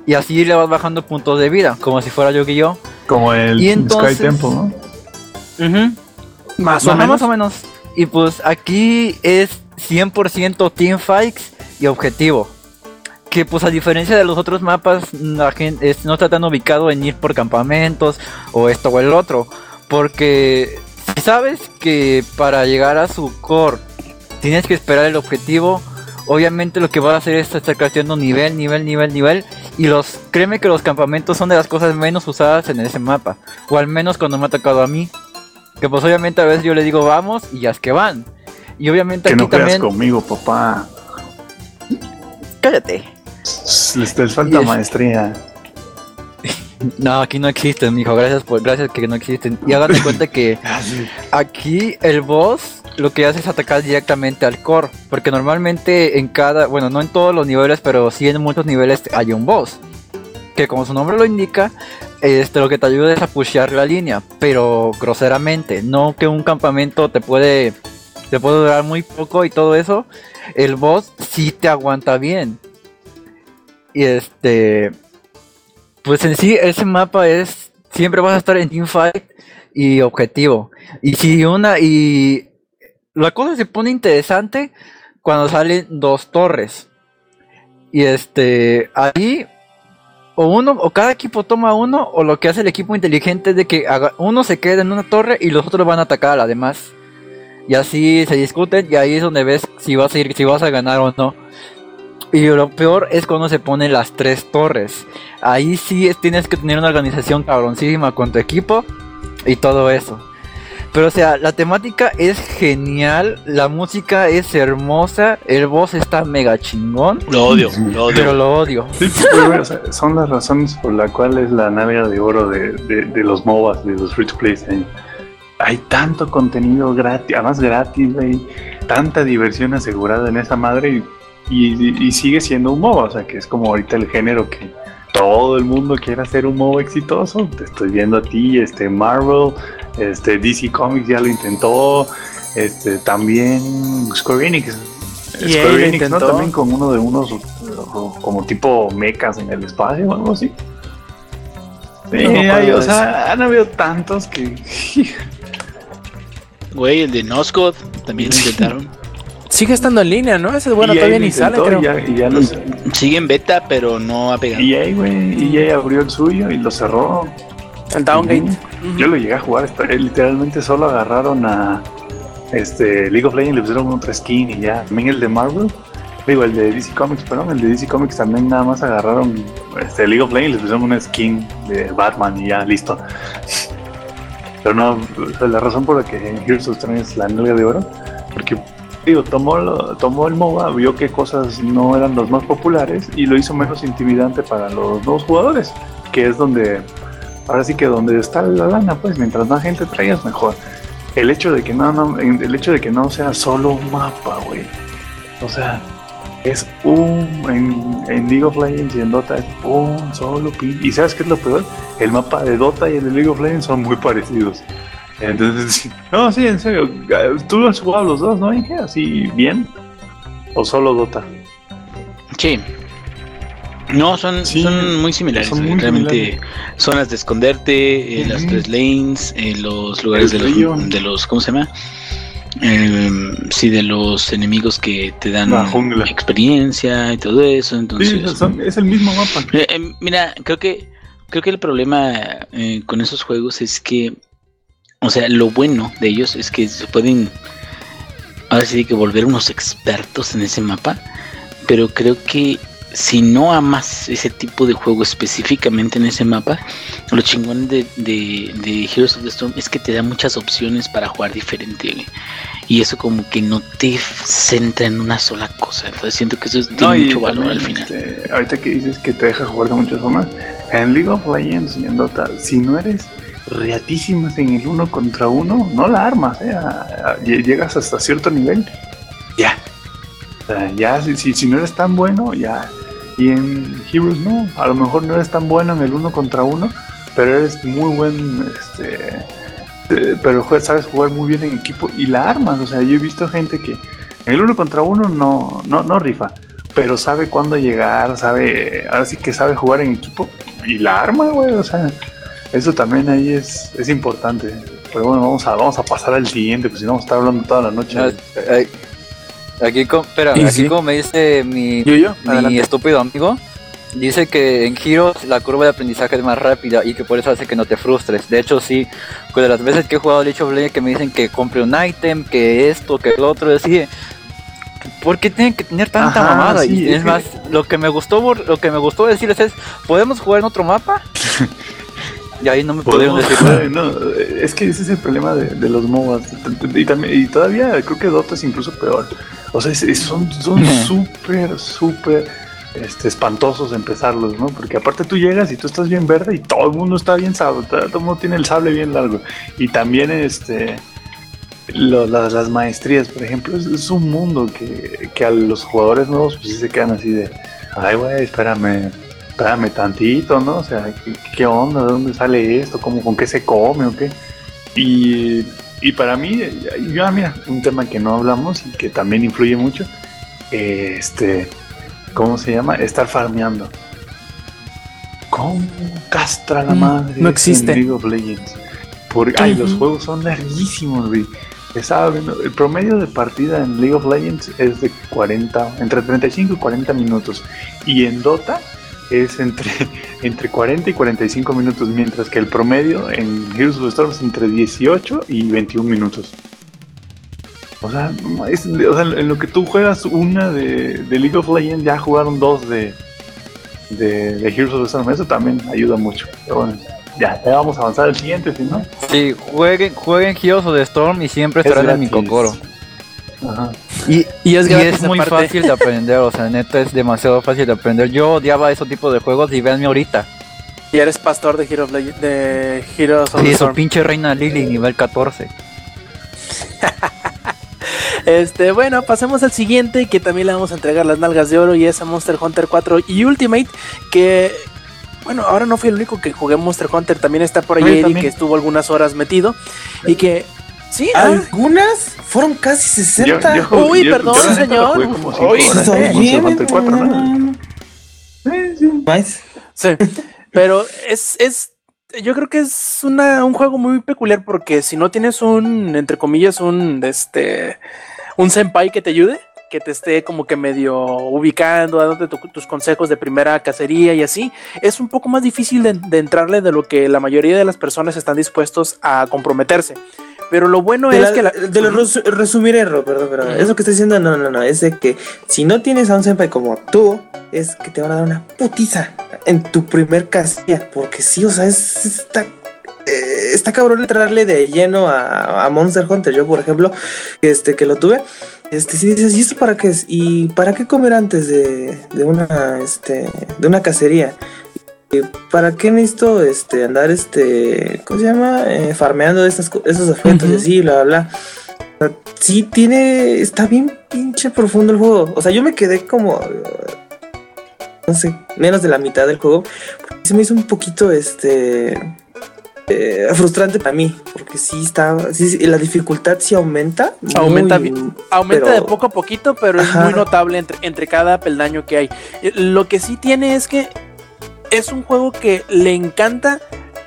Y así le vas bajando puntos de vida, como si fuera Yu-Gi-Oh! Como el Y entonces- Sky Temple, ¿no? Más o menos. más o menos. Y pues aquí es 100% teamfights y objetivo. Que pues a diferencia de los otros mapas, la gente es- no está tan ubicado en ir por campamentos o esto o el otro. Porque si sabes que para llegar a su core tienes que esperar el objetivo, obviamente lo que vas a hacer es estar creciendo nivel, nivel, nivel, nivel. Y los créeme que los campamentos son de las cosas menos usadas en ese mapa. O al menos cuando me ha tocado a mí. Que pues obviamente a veces yo le digo vamos y ya es que van. Y obviamente Que aquí no también. conmigo, papá. Cállate. Les, les falta es- maestría. No, aquí no existen, mijo. Gracias por, gracias que no existen. Y hagan de cuenta que aquí el boss lo que hace es atacar directamente al core. Porque normalmente en cada, bueno, no en todos los niveles, pero sí en muchos niveles hay un boss. Que como su nombre lo indica, este, lo que te ayuda es a pushear la línea, pero groseramente. No que un campamento te puede, te puede durar muy poco y todo eso. El boss sí te aguanta bien. Y este, pues en sí ese mapa es, siempre vas a estar en teamfight y objetivo. Y si una, y la cosa se pone interesante cuando salen dos torres. Y este, ahí o uno, o cada equipo toma uno, o lo que hace el equipo inteligente es de que uno se queda en una torre y los otros van a atacar a la demás. Y así se discuten y ahí es donde ves si vas a ir, si vas a ganar o no. Y lo peor es cuando se ponen las tres torres. Ahí sí es- tienes que tener una organización cabroncísima con tu equipo y todo eso. Pero o sea, la temática es genial, la música es hermosa, el boss está mega chingón, Lo odio, lo odio. pero lo odio. Sí, pero, güey, o sea, son las razones por las cuales la nave de oro de, de- de los MOBAs, de los free to play, hay, hay tanto contenido gratis, además gratis, güey, tanta diversión asegurada en esa madre y, y- y sigue siendo un MOBA, o sea, que es como ahorita el género que todo el mundo quiere hacer un MOBA exitoso. Te estoy viendo a ti, este Marvel, este DC Comics ya lo intentó, este también Square Enix. Square lo Enix, ¿no? También con uno de unos como tipo mechas en el espacio o algo así. Sí, No hay, o de sea, han habido tantos que. Güey, el de Noscod también lo intentaron. Sigue estando en línea, ¿no? Ese bueno EA todavía ni sale, creo. y ya, y ya los- Sigue en beta, pero no ha pegado. EA, güey, EA abrió el suyo y lo cerró. El Downgate. Ujú. Yo lo llegué a jugar, eh, literalmente solo agarraron a este League of Legends, le pusieron otra skin y ya. También el de Marvel, digo, el de DC Comics, perdón, el de DC Comics también nada más agarraron este League of Legends, le pusieron una skin de Batman y ya, listo. Pero no, la razón por la que Heroes of Stone es la nalga de oro, porque digo, tomó, lo- tomó el MOBA, vio que cosas no eran los más populares y lo hizo menos intimidante para los nuevos jugadores, que es donde ahora sí que donde está la lana, pues mientras más gente traigas mejor. El hecho de que no, no el hecho de que no sea solo un mapa, güey. O sea, es un en, en League of Legends y en Dota es un solo pin. Y sabes qué es lo peor? El mapa de Dota y el de League of Legends son muy parecidos. Entonces, no, sí, en serio. Tú has jugado los dos, ¿no? Inge? Así bien. ¿O solo Dota? Sí. No, son, Sí, son muy similares. son güey. muy Realmente similares. zonas de esconderte, eh, las tres lanes, eh, los lugares de El río. los, de los, ¿cómo se llama? Em, sí, de los enemigos que te dan experiencia y todo eso. Entonces, Sí, son- es el mismo mapa. Eh, eh, mira, creo que creo que el problema eh, con esos juegos es que, o sea, lo bueno de ellos es que se pueden, ahora sí que volver unos expertos en ese mapa, pero creo que si no amas ese tipo de juego específicamente en ese mapa, lo chingón de, de, de Heroes of the Storm es que te da muchas opciones para jugar diferente. Y eso como que no te centra en una sola cosa. Entonces siento que eso es- tiene No, mucho valor al final. este, ahorita que dices que te deja jugar de muchas formas, en League of Legends y en Dota, si no eres reatísimas en el uno contra uno, no la armas, ¿eh? A- a- lle- llegas hasta cierto nivel, ya. O sea, ya, si, si, si no eres tan bueno, ya. Y en Heroes no, a lo mejor no eres tan bueno en el uno contra uno, pero eres muy buen, este, eh, pero sabes jugar muy bien en equipo y la armas, o sea, yo he visto gente que en el uno contra uno no, no, no rifa, pero sabe cuándo llegar, sabe, ahora sí que sabe jugar en equipo y la arma, güey, o sea, eso también ahí es, es importante. Pero bueno, vamos a, vamos a pasar al siguiente, pues si no vamos a estar hablando toda la noche. Ah, eh, Aquí, co- espera, aquí sí. como me dice mi, Yo, yo, mi estúpido amigo, dice que en Heroes la curva de aprendizaje es más rápida y que por eso hace que no te frustres. De hecho, sí, pues de las veces que he jugado League of Legends que me dicen que compre un ítem, que esto, que lo otro, decía, ¿por qué tienen que tener tanta Ajá, mamada? sí, y es es que- más, lo que me gustó por- lo que me gustó decirles es, ¿podemos jugar en otro mapa? y ahí no me pudieron Podemos- decir nada. no, es que ese es el problema de, de los MOBAs. Y, también, y todavía creo que Dota es incluso peor. O sea, es- es- son son súper, súper este, espantosos empezarlos, ¿no? Porque aparte tú llegas y tú estás bien verde y todo el mundo está bien sable, todo el mundo tiene el sable bien largo. Y también este lo- las, las maestrías, por ejemplo, es, es un mundo que, que a los jugadores nuevos pues sí se quedan así de, ay güey, espérame, espérame tantito, ¿no? O sea, ¿qué, qué onda? ¿De dónde sale esto? ¿Cómo, ¿Con qué se come o qué? Y, y para mí, yo, ah, mira, un tema que no hablamos y que también influye mucho, este, ¿cómo se llama? Estar farmeando. ¿Cómo castra la Mm, madre? no eso en existe. League of Legends. Porque, ay, los Ujú. juegos son larguísimos, güey. Estaba viendo, el promedio de partida en League of Legends es de 40, entre 35 y 40 minutos. Y en Dota es entre, entre 40 y 45 minutos, mientras que el promedio en Heroes of the Storm es entre 18 y 21 minutos. O sea, es- o sea, en lo que tú juegas una de, de League of Legends, ya jugaron dos de, de, de Heroes of the Storm. Eso también ayuda mucho. Pero bueno, ya, ya vamos a avanzar al siguiente, si no. Sí, jueguen, jueguen Heroes of the Storm y siempre Es estarán en mi cocoro. Ajá. Y, Y es y gratis es muy fácil de aprender, o sea, neta es demasiado fácil de aprender. Yo odiaba ese tipo de juegos y véanme ahorita. Y eres pastor de Heroes, Legend- de Heroes of Sí, the su Storm. pinche reina Lily, nivel 14. Este, bueno, pasemos al siguiente que también le vamos a entregar las nalgas de oro y es a Monster Hunter 4 y Ultimate que bueno, ahora no fui el único que jugué Monster Hunter, también está por ahí también. que estuvo algunas horas metido y que sí, ah, Algunas fueron casi 60. Yo- yo- Uy, yo- perdón, señor. 4, ¿no? Sí, sí. Pero es, es, yo creo que es una, un juego muy peculiar porque si no tienes un, entre comillas, un, este, un senpai que te ayude, que te esté como que medio ubicando, dándote tu- tus consejos de primera cacería y así, es un poco más difícil de, de entrarle de lo que la mayoría de las personas están dispuestos a comprometerse. Pero lo bueno es la- que la... te lo resu- resumiré, Ro, perdón, perdón. Ujú. Eso que estoy diciendo, no, no, no. Es de que si no tienes a un senpai como tú, es que te van a dar una putiza en tu primer casilla. Porque sí, o sea, es, está, eh, está cabrón entrarle de lleno a, a Monster Hunter. Yo, por ejemplo, este, que lo tuve, este, si dices, ¿y esto para qué es? ¿Y para qué comer antes de, de una, este, de una cacería? ¿Y ¿Para qué necesito este, andar, este, ¿cómo se llama? Eh, farmeando esas, esos objetos y Ujú. así, bla, bla, bla. O sea, sí tiene, está bien pinche profundo el juego. O sea, yo me quedé como, eh, no sé, menos de la mitad del juego. Se me hizo un poquito, este, eh, frustrante para mí, porque sí está, sí, la dificultad sí aumenta. Aumenta muy- bien. Aumenta pero- de poco a poquito, pero es muy notable entre, entre cada peldaño que hay. Eh, Lo que sí tiene es que es un juego que le encanta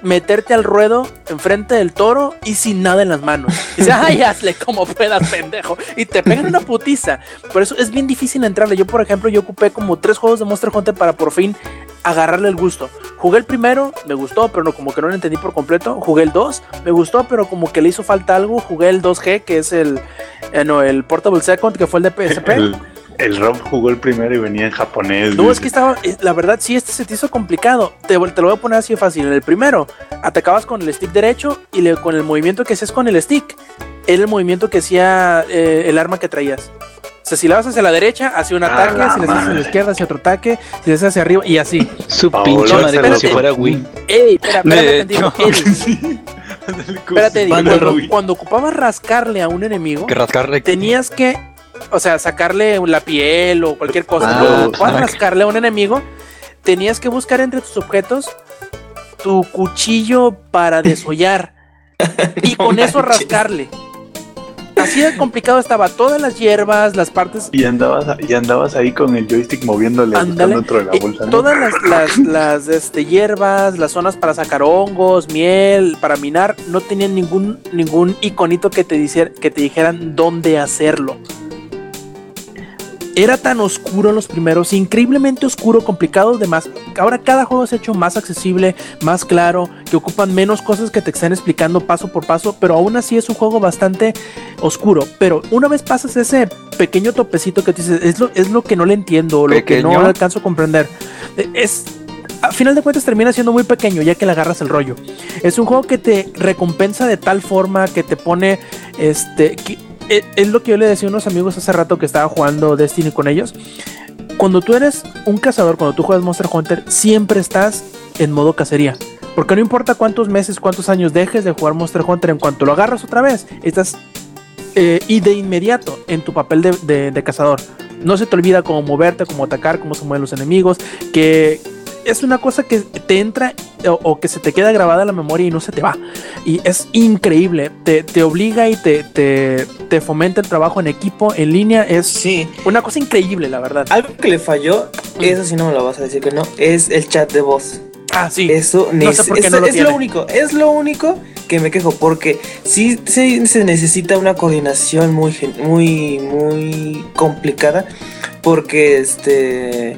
meterte al ruedo enfrente del toro y sin nada en las manos. Y dice, ay, hazle como puedas, pendejo. Y te pegan una putiza. Por eso es bien difícil entrarle. Yo, por ejemplo, yo ocupé como tres juegos de Monster Hunter para por fin agarrarle el gusto. Jugué el primero, me gustó, pero no, como que no lo entendí por completo. Jugué el 2, me gustó, pero como que le hizo falta algo. Jugué el 2G, que es el, eh, no, el Portable Second, que fue el de PSP. El, Rob jugó el primero y venía en japonés. No, dice. es que estaba, eh, la verdad, sí, este se te hizo complicado. Te, te lo voy a poner así de fácil. En el primero, atacabas con el stick derecho y le- con el movimiento que hacías con el stick, era el movimiento que hacía eh, el arma que traías. O sea, si la vas hacia la derecha, hacía un A ataque, la si le haces hacia la izquierda, hacia otro ataque, si le haces hacia arriba y así. Su pinche madre como si fuera Wii. Ey, espera, espérate, cuando, Wii. cuando ocupabas rascarle a un enemigo, Que rascarle. tenías que, o sea, sacarle la piel o cualquier cosa. Ah, ocupabas ok. rascarle a un enemigo, tenías que buscar entre tus objetos tu cuchillo para desollar y con eso rascarle. Así de complicado estaba. Todas las hierbas, las partes Y andabas, y andabas ahí con el joystick moviéndole dentro de la Eh, bolsa. ¿no? todas las, las, las, este, hierbas, las zonas para sacar hongos, miel, para minar, no tenían ningún, ningún iconito que te, que te dijeran dónde hacerlo. Era tan oscuro los primeros, increíblemente oscuro, complicado de más. Ahora cada juego se ha hecho más accesible, más claro, que ocupan menos cosas que te están explicando paso por paso, pero aún así es un juego bastante oscuro. Pero una vez pasas ese pequeño topecito que te dices, es lo, es lo que no le entiendo, lo que no alcanzo a comprender. Eh, Es. A final de cuentas termina siendo muy pequeño ya que le agarras el rollo. Es un juego que te recompensa de tal forma que te pone este que- e- es lo que yo le decía a unos amigos hace rato que estaba jugando Destiny con ellos. Cuando tú eres un cazador, cuando tú juegas Monster Hunter, siempre estás en modo cacería. Porque no importa cuántos meses, cuántos años dejes de jugar Monster Hunter, en cuanto lo agarras otra vez, estás eh, y de inmediato en tu papel de, de- de cazador. No se te olvida cómo moverte, cómo atacar, cómo se mueven los enemigos, que es una cosa que te entra o, o que se te queda grabada en la memoria y no se te va. Y es increíble, te, te obliga y te, te, te fomenta el trabajo en equipo, en línea, es Sí, una cosa increíble, la verdad. algo que le falló, eso sí no me lo vas a decir que no, es el chat de voz. Ah, sí. Eso, No sé por qué es, no lo es tiene. lo único, es lo único que me quejo, porque sí, sí se necesita una coordinación muy, muy, muy complicada, porque este,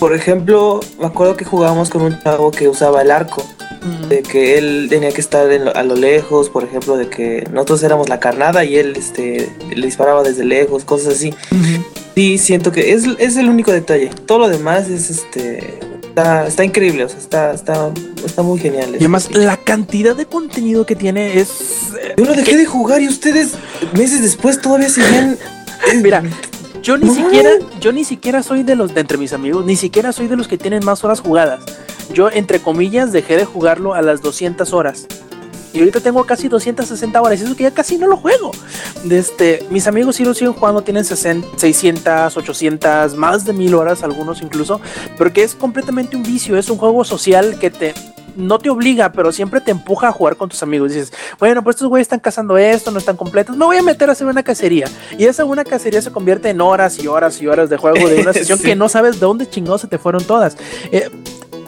por ejemplo, me acuerdo que jugábamos con un chavo que usaba el arco, Mm. de que él tenía que estar en lo- a lo lejos, por ejemplo, de que nosotros éramos la carnada y él este, le disparaba desde lejos, cosas así. Sí, siento que es, es el único detalle. Todo lo demás es este. Está, está increíble, o sea, está, está, está muy genial. Y además, la cantidad de contenido que tiene es. eh, Yo lo dejé de jugar y ustedes meses después todavía seguían. eh, Mira, yo ni siquiera, yo ni siquiera soy de los de entre mis amigos, ni siquiera soy de los que tienen más horas jugadas. Yo, entre comillas, dejé de jugarlo a las 200 horas. Y ahorita tengo casi 260 horas. Y eso que ya casi no lo juego. Este, mis amigos sí lo siguen jugando. Tienen 60, 600, 800, más de 1000 horas, algunos incluso. Porque es completamente un vicio. Es un juego social que te. No te obliga, pero siempre te empuja a jugar con tus amigos. Dices, bueno, pues estos güeyes están cazando esto, no están completos. Me voy a meter a hacer una cacería. Y esa una cacería se convierte en horas y horas y horas de juego de una sesión Sí. que no sabes de dónde chingados se te fueron todas. Eh,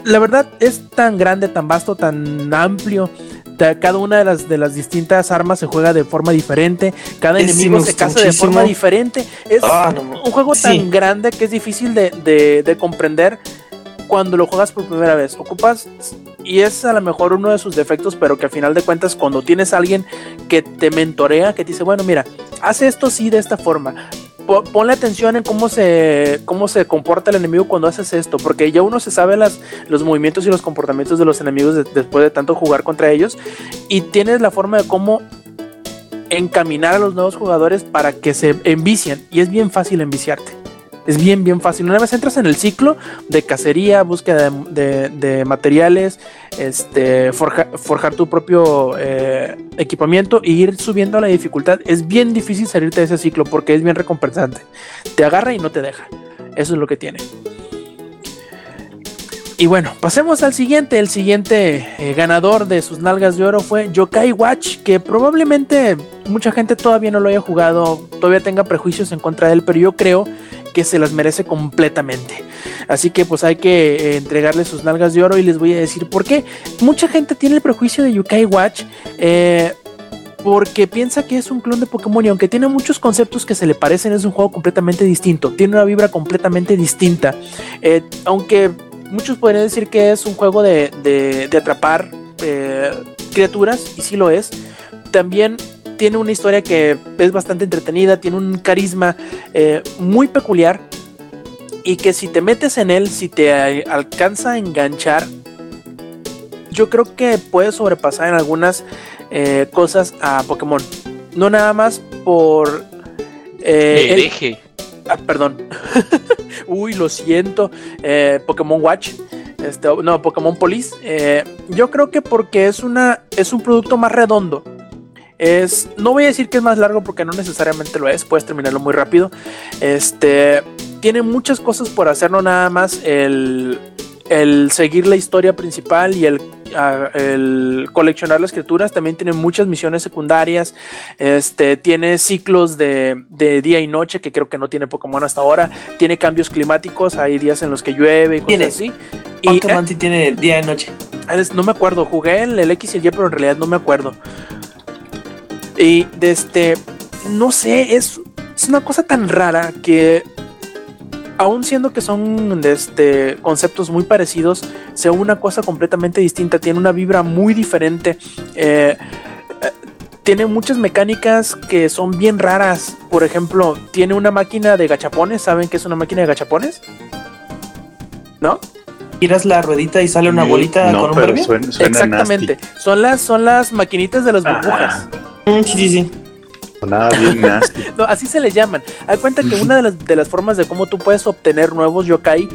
la verdad es tan grande, tan vasto, tan amplio. Cada una de las, de las distintas armas se juega de forma diferente. Cada enemigo se caza de forma diferente. Es Ah, no, un juego tan grande que es difícil de, de- de comprender cuando lo juegas por primera vez. Ocupas, y es a lo mejor uno de sus defectos, pero que al final de cuentas, cuando tienes a alguien que te mentorea, que te dice, bueno, mira, haz esto sí de esta forma. Po- Ponle atención en cómo se, cómo se comporta el enemigo cuando haces esto, porque ya uno se sabe las, los movimientos y los comportamientos de los enemigos de- después de tanto jugar contra ellos, y tienes la forma de cómo encaminar a los nuevos jugadores para que se envicien, y es bien fácil enviciarte. Es bien, bien fácil. Una vez entras en el ciclo de cacería, búsqueda de, de- materiales, este, forja- forjar tu propio eh, equipamiento e ir subiendo la dificultad, es bien difícil salirte de ese ciclo porque es bien recompensante. Te agarra y no te deja. Eso es lo que tiene. Y bueno, pasemos al siguiente. El siguiente eh, ganador de sus nalgas de oro fue Yokai Watch, que probablemente mucha gente todavía no lo haya jugado, todavía tenga prejuicios en contra de él, pero yo creo que se las merece completamente. Así que pues hay que eh, entregarle sus nalgas de oro y les voy a decir por qué. Mucha gente tiene el prejuicio de Yokai Watch. eh, porque piensa que es un clon de Pokémon y aunque tiene muchos conceptos que se le parecen, es un juego completamente distinto. Tiene una vibra completamente distinta. Eh, aunque muchos podrían decir que es un juego de, de- de atrapar eh, criaturas, y sí lo es, también tiene una historia que es bastante entretenida, tiene un carisma eh, muy peculiar y que si te metes en él, si te alcanza a enganchar, yo creo que puede sobrepasar en algunas eh, cosas a Pokémon. No nada más por... eh, el- Hereje. Ah, perdón. Uy, lo siento. Eh, Pokémon Watch. Este, no, Pokémon Police. Eh, yo creo que porque es una. es un producto más redondo. Es. No voy a decir que es más largo porque no necesariamente lo es. Puedes terminarlo muy rápido. Este. Tiene muchas cosas por hacer, no nada más el. El seguir la historia principal y el, el coleccionar las criaturas también tiene muchas misiones secundarias. Este tiene ciclos de, de día y noche que creo que no tiene Pokémon hasta ahora. Tiene cambios climáticos, hay días en los que llueve y cosas Tiene. así. Y Pokémon sí tiene día y noche. eh, no me acuerdo, jugué el, el X y el Y, pero en realidad no me acuerdo. Y de este, no sé, es, es una cosa tan rara que aún siendo que son de este, conceptos muy parecidos, sea una cosa completamente distinta, tiene una vibra muy diferente. eh, eh, tiene muchas mecánicas que son bien raras. Por ejemplo, tiene una máquina de gachapones. ¿Saben qué es una máquina de gachapones? ¿No? Giras la ruedita y sale una Sí, bolita no, con un suena, suena Exactamente. Son las, son las maquinitas de las burbujas. Sí, sí, sí. nasty. Sonaba bien nasty. No, así se les llaman. Hay cuenta que una de las, de las formas de cómo tú puedes obtener nuevos yokai.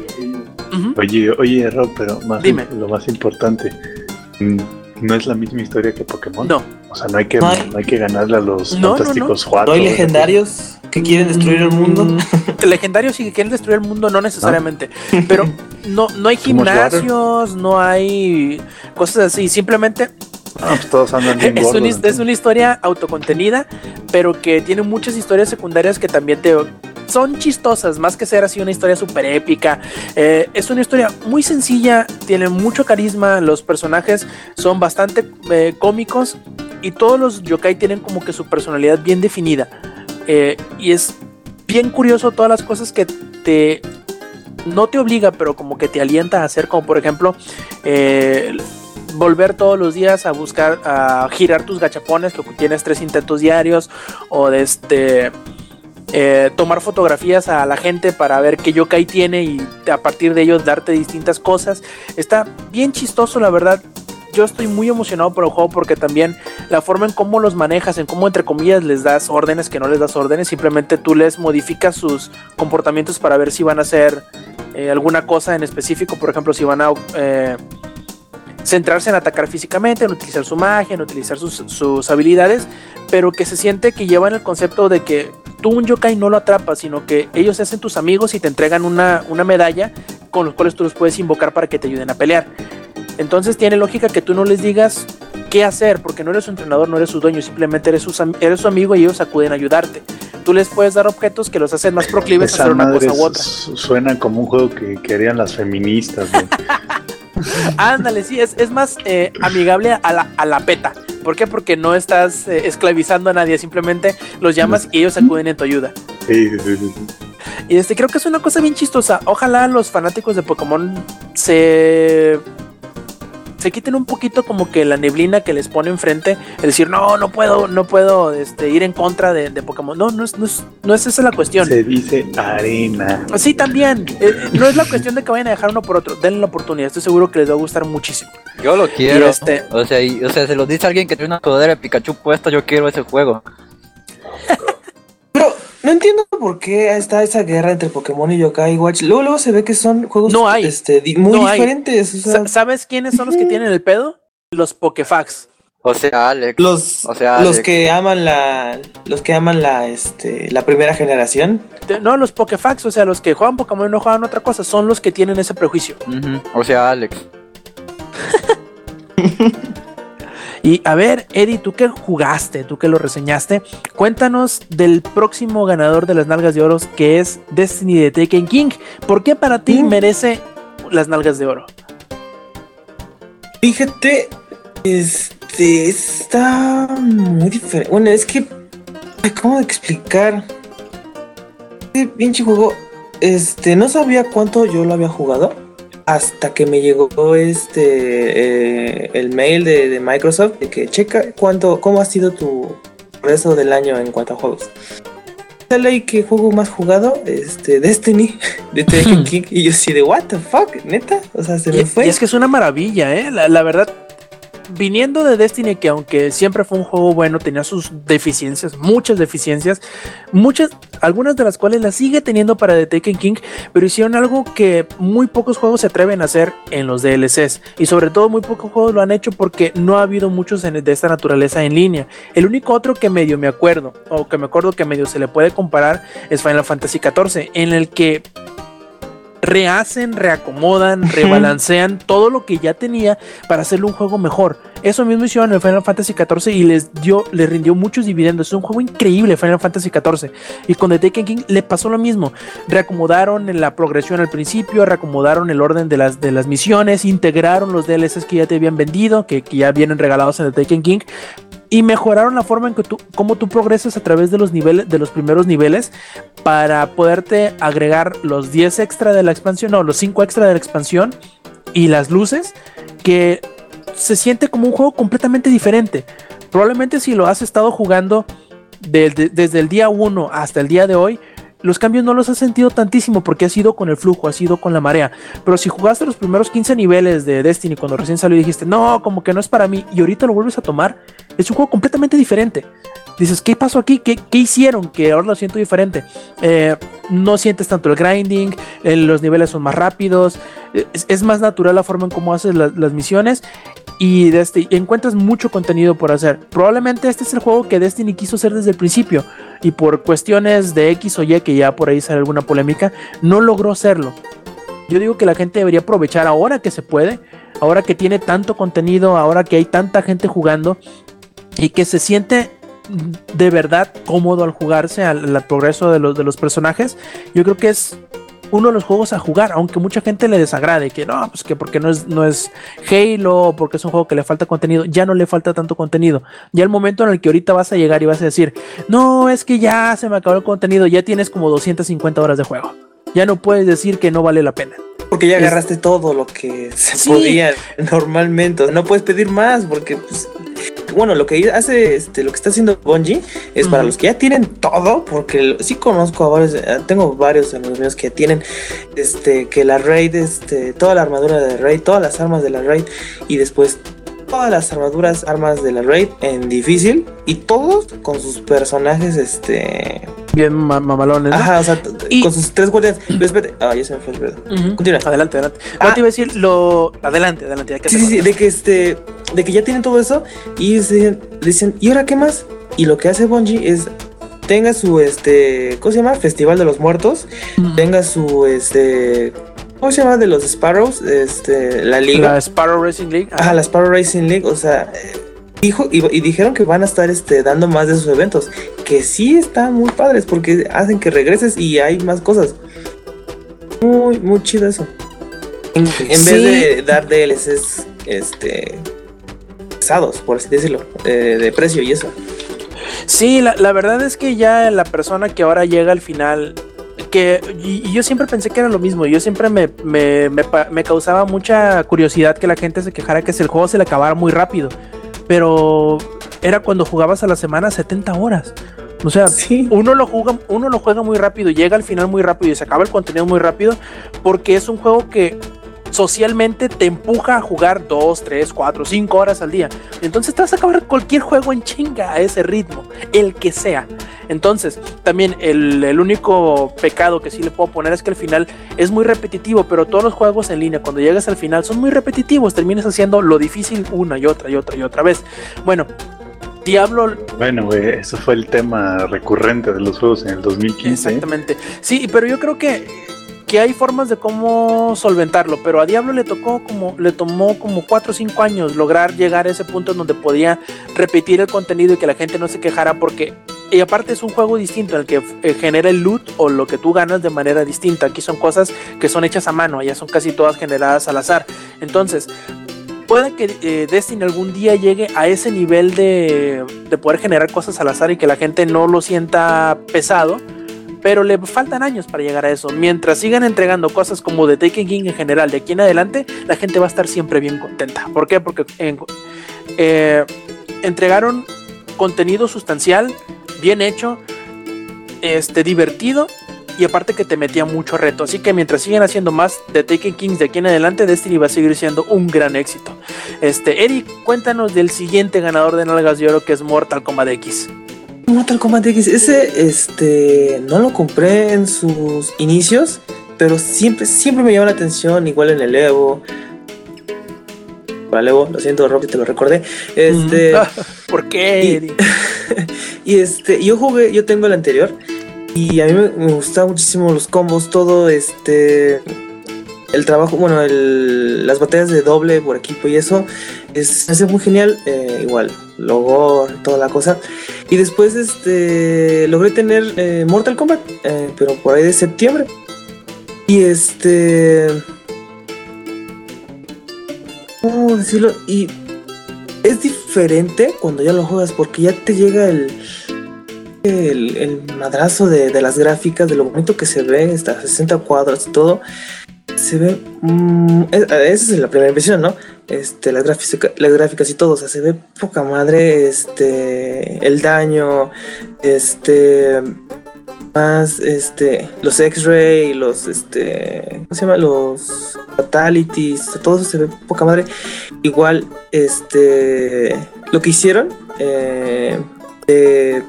Ujú. Oye, oye, Rob, pero más Dime. lo más importante, mm, no es la misma historia que Pokémon. No, O sea, no hay que, No hay- no hay que ganarle a los No, no, fantásticos No cuatro. hay legendarios que quieren destruir el mundo. Mm, legendarios sí que quieren destruir el mundo, no necesariamente. Pero no, no hay gimnasios, no hay cosas así. Simplemente Ah, pues todos andan bien es, gordos. es una historia autocontenida, pero que tiene muchas historias secundarias que también te son chistosas, más que ser así una historia súper épica. Eh, es una historia muy sencilla, tiene mucho carisma, los personajes son bastante eh, cómicos y todos los yokai tienen como que su personalidad bien definida. Eh, y es bien curioso todas las cosas que te no te obliga, pero como que te alienta a hacer, como por ejemplo, eh, volver todos los días a buscar, a girar tus gachapones, que tienes tres intentos diarios, o de este. eh, tomar fotografías a la gente para ver qué yokai tiene y a partir de ello darte distintas cosas. Está bien chistoso, la verdad. Yo estoy muy emocionado por el juego porque también la forma en cómo los manejas, en cómo entre comillas les das órdenes, que no les das órdenes, simplemente tú les modificas sus comportamientos para ver si van a hacer eh, alguna cosa en específico, por ejemplo, si van a eh, centrarse en atacar físicamente, en utilizar su magia, en utilizar sus, sus habilidades, pero que se siente que llevan el concepto de que tú un yokai no lo atrapas, sino que ellos se hacen tus amigos y te entregan una, una medalla con los cuales tú los puedes invocar para que te ayuden a pelear. Entonces tiene lógica que tú no les digas qué hacer, porque no eres su entrenador, no eres su dueño, simplemente eres, sus eres su amigo y ellos acuden a ayudarte. Tú les puedes dar objetos que los hacen más proclives a hacer una madre cosa u otra. su- suena como un juego que querían las feministas, güey. Ándale, sí, es, es más eh, amigable a la, a la peta. ¿Por qué? Porque no estás eh, esclavizando a nadie, simplemente los llamas y ellos acuden en tu ayuda. Sí, sí, sí. Y este creo que es una cosa bien chistosa. Ojalá los fanáticos de Pokémon se se quiten un poquito como que la neblina que les pone enfrente, el decir, no, no puedo, no puedo este, ir en contra de, de Pokémon. No, no es, no, es, no es esa la cuestión. Se dice arena. Sí, también. Eh, no es la cuestión de que vayan a dejar uno por otro. Denle la oportunidad. Estoy seguro que les va a gustar muchísimo. Yo lo quiero. Y este- O sea, y- o sea, se lo dice alguien que tiene una sudadera de Pikachu puesta, yo quiero ese juego. No entiendo por qué está esa guerra entre Pokémon y Yokai Watch. Luego, luego se ve que son juegos No hay. este, muy No hay. diferentes. o sea, Sa- ¿Sabes quiénes son los que tienen el pedo? Los Pokéfax. O sea, Alex. los, o sea, los que aman la los que aman la este la primera generación. No, los Pokéfax, o sea, los que juegan Pokémon y no juegan otra cosa, son los que tienen ese prejuicio. O sea, Alex. Y a ver, Eddie, tú que jugaste, tú que lo reseñaste, cuéntanos del próximo ganador de las nalgas de oro, que es Destiny de Taken King. ¿Por qué para ti Mm. merece las nalgas de oro? Fíjate, este está muy diferente. Bueno, es que ¿cómo explicar? Este pinche juego este no sabía cuánto yo lo había jugado hasta que me llegó este eh, el mail de, de Microsoft de que checa cuánto cómo ha sido tu resto del año en cuanto a juegos. Sale ahí que juego más jugado, este Destiny de Taken King y yo así de what the fuck, neta, o sea, se Y, me fue. y es que es una maravilla, ¿eh? La, la verdad, viniendo de Destiny, que aunque siempre fue un juego bueno, tenía sus deficiencias, muchas deficiencias, muchas, algunas de las cuales las sigue teniendo para The Taken King, pero hicieron algo que muy pocos juegos se atreven a hacer en los DLCs. Y sobre todo muy pocos juegos lo han hecho porque no ha habido muchos de esta naturaleza en línea. El único otro que medio me acuerdo, o que me acuerdo que medio se le puede comparar, es Final Fantasy XIV, en el que rehacen, reacomodan, rebalancean todo lo que ya tenía para hacerle un juego mejor. Eso mismo hicieron en el Final Fantasy XIV y les dio, les rindió muchos dividendos. Es un juego increíble Final Fantasy XIV. Y con The Taken King le pasó lo mismo. Reacomodaron en la progresión al principio, reacomodaron el orden de las, de las misiones, integraron los DLCs que ya te habían vendido, que, que ya vienen regalados en The Taken King. Y mejoraron la forma en que tú, cómo tú progresas a través de los niveles, de los primeros niveles, para poderte agregar los 10 extra de la expansión, o los 5 extra de la expansión y las luces, que se siente como un juego completamente diferente. Probablemente si lo has estado jugando de- de- desde el día 1 hasta el día de hoy, los cambios no los has sentido tantísimo porque has ido con el flujo, has ido con la marea. Pero si jugaste los primeros 15 niveles de Destiny cuando recién salió y dijiste, no, como que no es para mí, y ahorita lo vuelves a tomar, es un juego completamente diferente. Dices, ¿qué pasó aquí? ¿Qué, qué hicieron? Que ahora lo siento diferente. Eh, no sientes tanto el grinding, eh, los niveles son más rápidos, eh, es, más natural la forma en cómo haces la- las misiones y de este, encuentras mucho contenido por hacer. Probablemente este es el juego que Destiny quiso hacer desde el principio y por cuestiones de X o Y, que ya por ahí sale alguna polémica, no logró hacerlo. Yo digo que la gente debería aprovechar ahora que se puede ahora que tiene tanto contenido, ahora que hay tanta gente jugando y que se siente de verdad cómodo al jugarse, al, progreso de los, de los personajes, yo creo que es uno de los juegos a jugar, aunque mucha gente le desagrade, que no, pues que porque no es, no es Halo, porque es un juego que le falta contenido, ya no le falta tanto contenido. Ya el momento en el que ahorita vas a llegar y vas a decir, no, es que ya se me acabó el contenido, ya tienes como 250 horas de juego. Ya no puedes decir que no vale la pena. Porque ya Es- agarraste todo lo que se Sí. podía normalmente. No puedes pedir más porque, pues, bueno, lo que hace, este, lo que está haciendo Bungie es para los que ya tienen todo, porque sí conozco a varios, eh, tengo varios amigos míos que tienen, este, que la raid, este, toda la armadura de raid, todas las armas de la raid y después todas las armaduras, armas de la raid en difícil y todos con sus personajes, este, Bien ma- mamalones. ¿no? ajá, o sea, Y- con sus tres guardias. Pero espérate, ah, ya se me fue el pedo. Ujú. Continúa. Adelante, adelante. Ah. No te iba a decir lo. Adelante, adelante. Ya que Sí, sí, sí, de que este, de que ya tienen todo eso y dicen, dicen, ¿y ahora qué más? Y lo que hace Bungie es tenga su este, ¿cómo se llama? Festival de los Muertos, tenga su este, ¿cómo se llama? De los Sparrows, este, la liga. La Sparrow Racing League. Ajá, la Sparrow Racing League, o sea, eh, dijo y, y dijeron que van a estar este dando más de sus eventos, que sí están muy padres porque hacen que regreses y hay más cosas. Muy muy chido eso. En, en Sí. vez de dar DLCs este pesados, por así decirlo, de precio y eso. Sí, la, la verdad es que ya la persona que ahora llega al final, que y, y yo siempre pensé que era lo mismo, yo siempre me, me, me causaba mucha curiosidad que la gente se quejara que si el juego se le acabara muy rápido, pero era cuando jugabas a la semana 70 horas. O sea, Sí. uno lo juega, uno lo juega muy rápido, llega al final muy rápido y se acaba el contenido muy rápido, porque es un juego que socialmente te empuja a jugar 2, 3, 4, 5 horas al día. Entonces te vas a acabar cualquier juego en chinga a ese ritmo, el que sea. Entonces, también el, el único pecado que sí le puedo poner es que al final es muy repetitivo, pero todos los juegos en línea, cuando llegas al final, son muy repetitivos, terminas haciendo lo difícil una y otra y otra y otra vez. Bueno, Diablo Bueno, güey, eso fue el tema recurrente de los juegos en el 2015. ¿eh? Exactamente. Sí, pero yo creo que, que hay formas de cómo solventarlo, pero a Diablo le tocó como, le tomó como 4 o 5 años lograr llegar a ese punto en donde podía repetir el contenido y que la gente no se quejara porque y aparte es un juego distinto en el que eh, genera el loot o lo que tú ganas de manera distinta. Aquí son cosas que son hechas a mano, allá son casi todas generadas al azar. Entonces, puede que eh, Destiny algún día llegue a ese nivel de, de poder generar cosas al azar y que la gente no lo sienta pesado, pero le faltan años para llegar a eso. Mientras sigan entregando cosas como The Taken King en general, de aquí en adelante, la gente va a estar siempre bien contenta. ¿Por qué? Porque eh, entregaron contenido sustancial, bien hecho, este, divertido. Y aparte que te metía mucho reto. Así que mientras siguen haciendo más de Taken Kings de aquí en adelante, Destiny va a seguir siendo un gran éxito. Este, Eric, cuéntanos del siguiente ganador de Nalgas de Oro que es Mortal Kombat X. Mortal Kombat X, ese este no lo compré en sus inicios, pero siempre siempre me llamó la atención, igual en el Evo. Para el Evo, lo siento, Rob, te lo recordé. Este ¿Por qué, Y- este yo jugué, yo tengo el anterior y a mí me, me gustaban muchísimo los combos, todo este el trabajo, bueno, el- las batallas de doble por equipo y eso es, es muy genial, eh, igual, logo, toda la cosa. Y después este logré tener eh, Mortal Kombat, eh, pero por ahí de septiembre. Y este ¿Cómo decirlo? Y es diferente cuando ya lo juegas porque ya te llega el el, madrazo de, de las gráficas, de lo bonito que se ve, hasta 60 cuadros y todo. Se ve. mm, es- esa es la primera impresión, ¿no? Este, las, gráficas, las gráficas y todo, o sea, se ve poca madre. Este, el daño, este. Más, este, los X-Ray, los, este, ¿cómo se llama? Los Fatalities, todo eso se ve poca madre. Igual, este, lo que hicieron, eh, de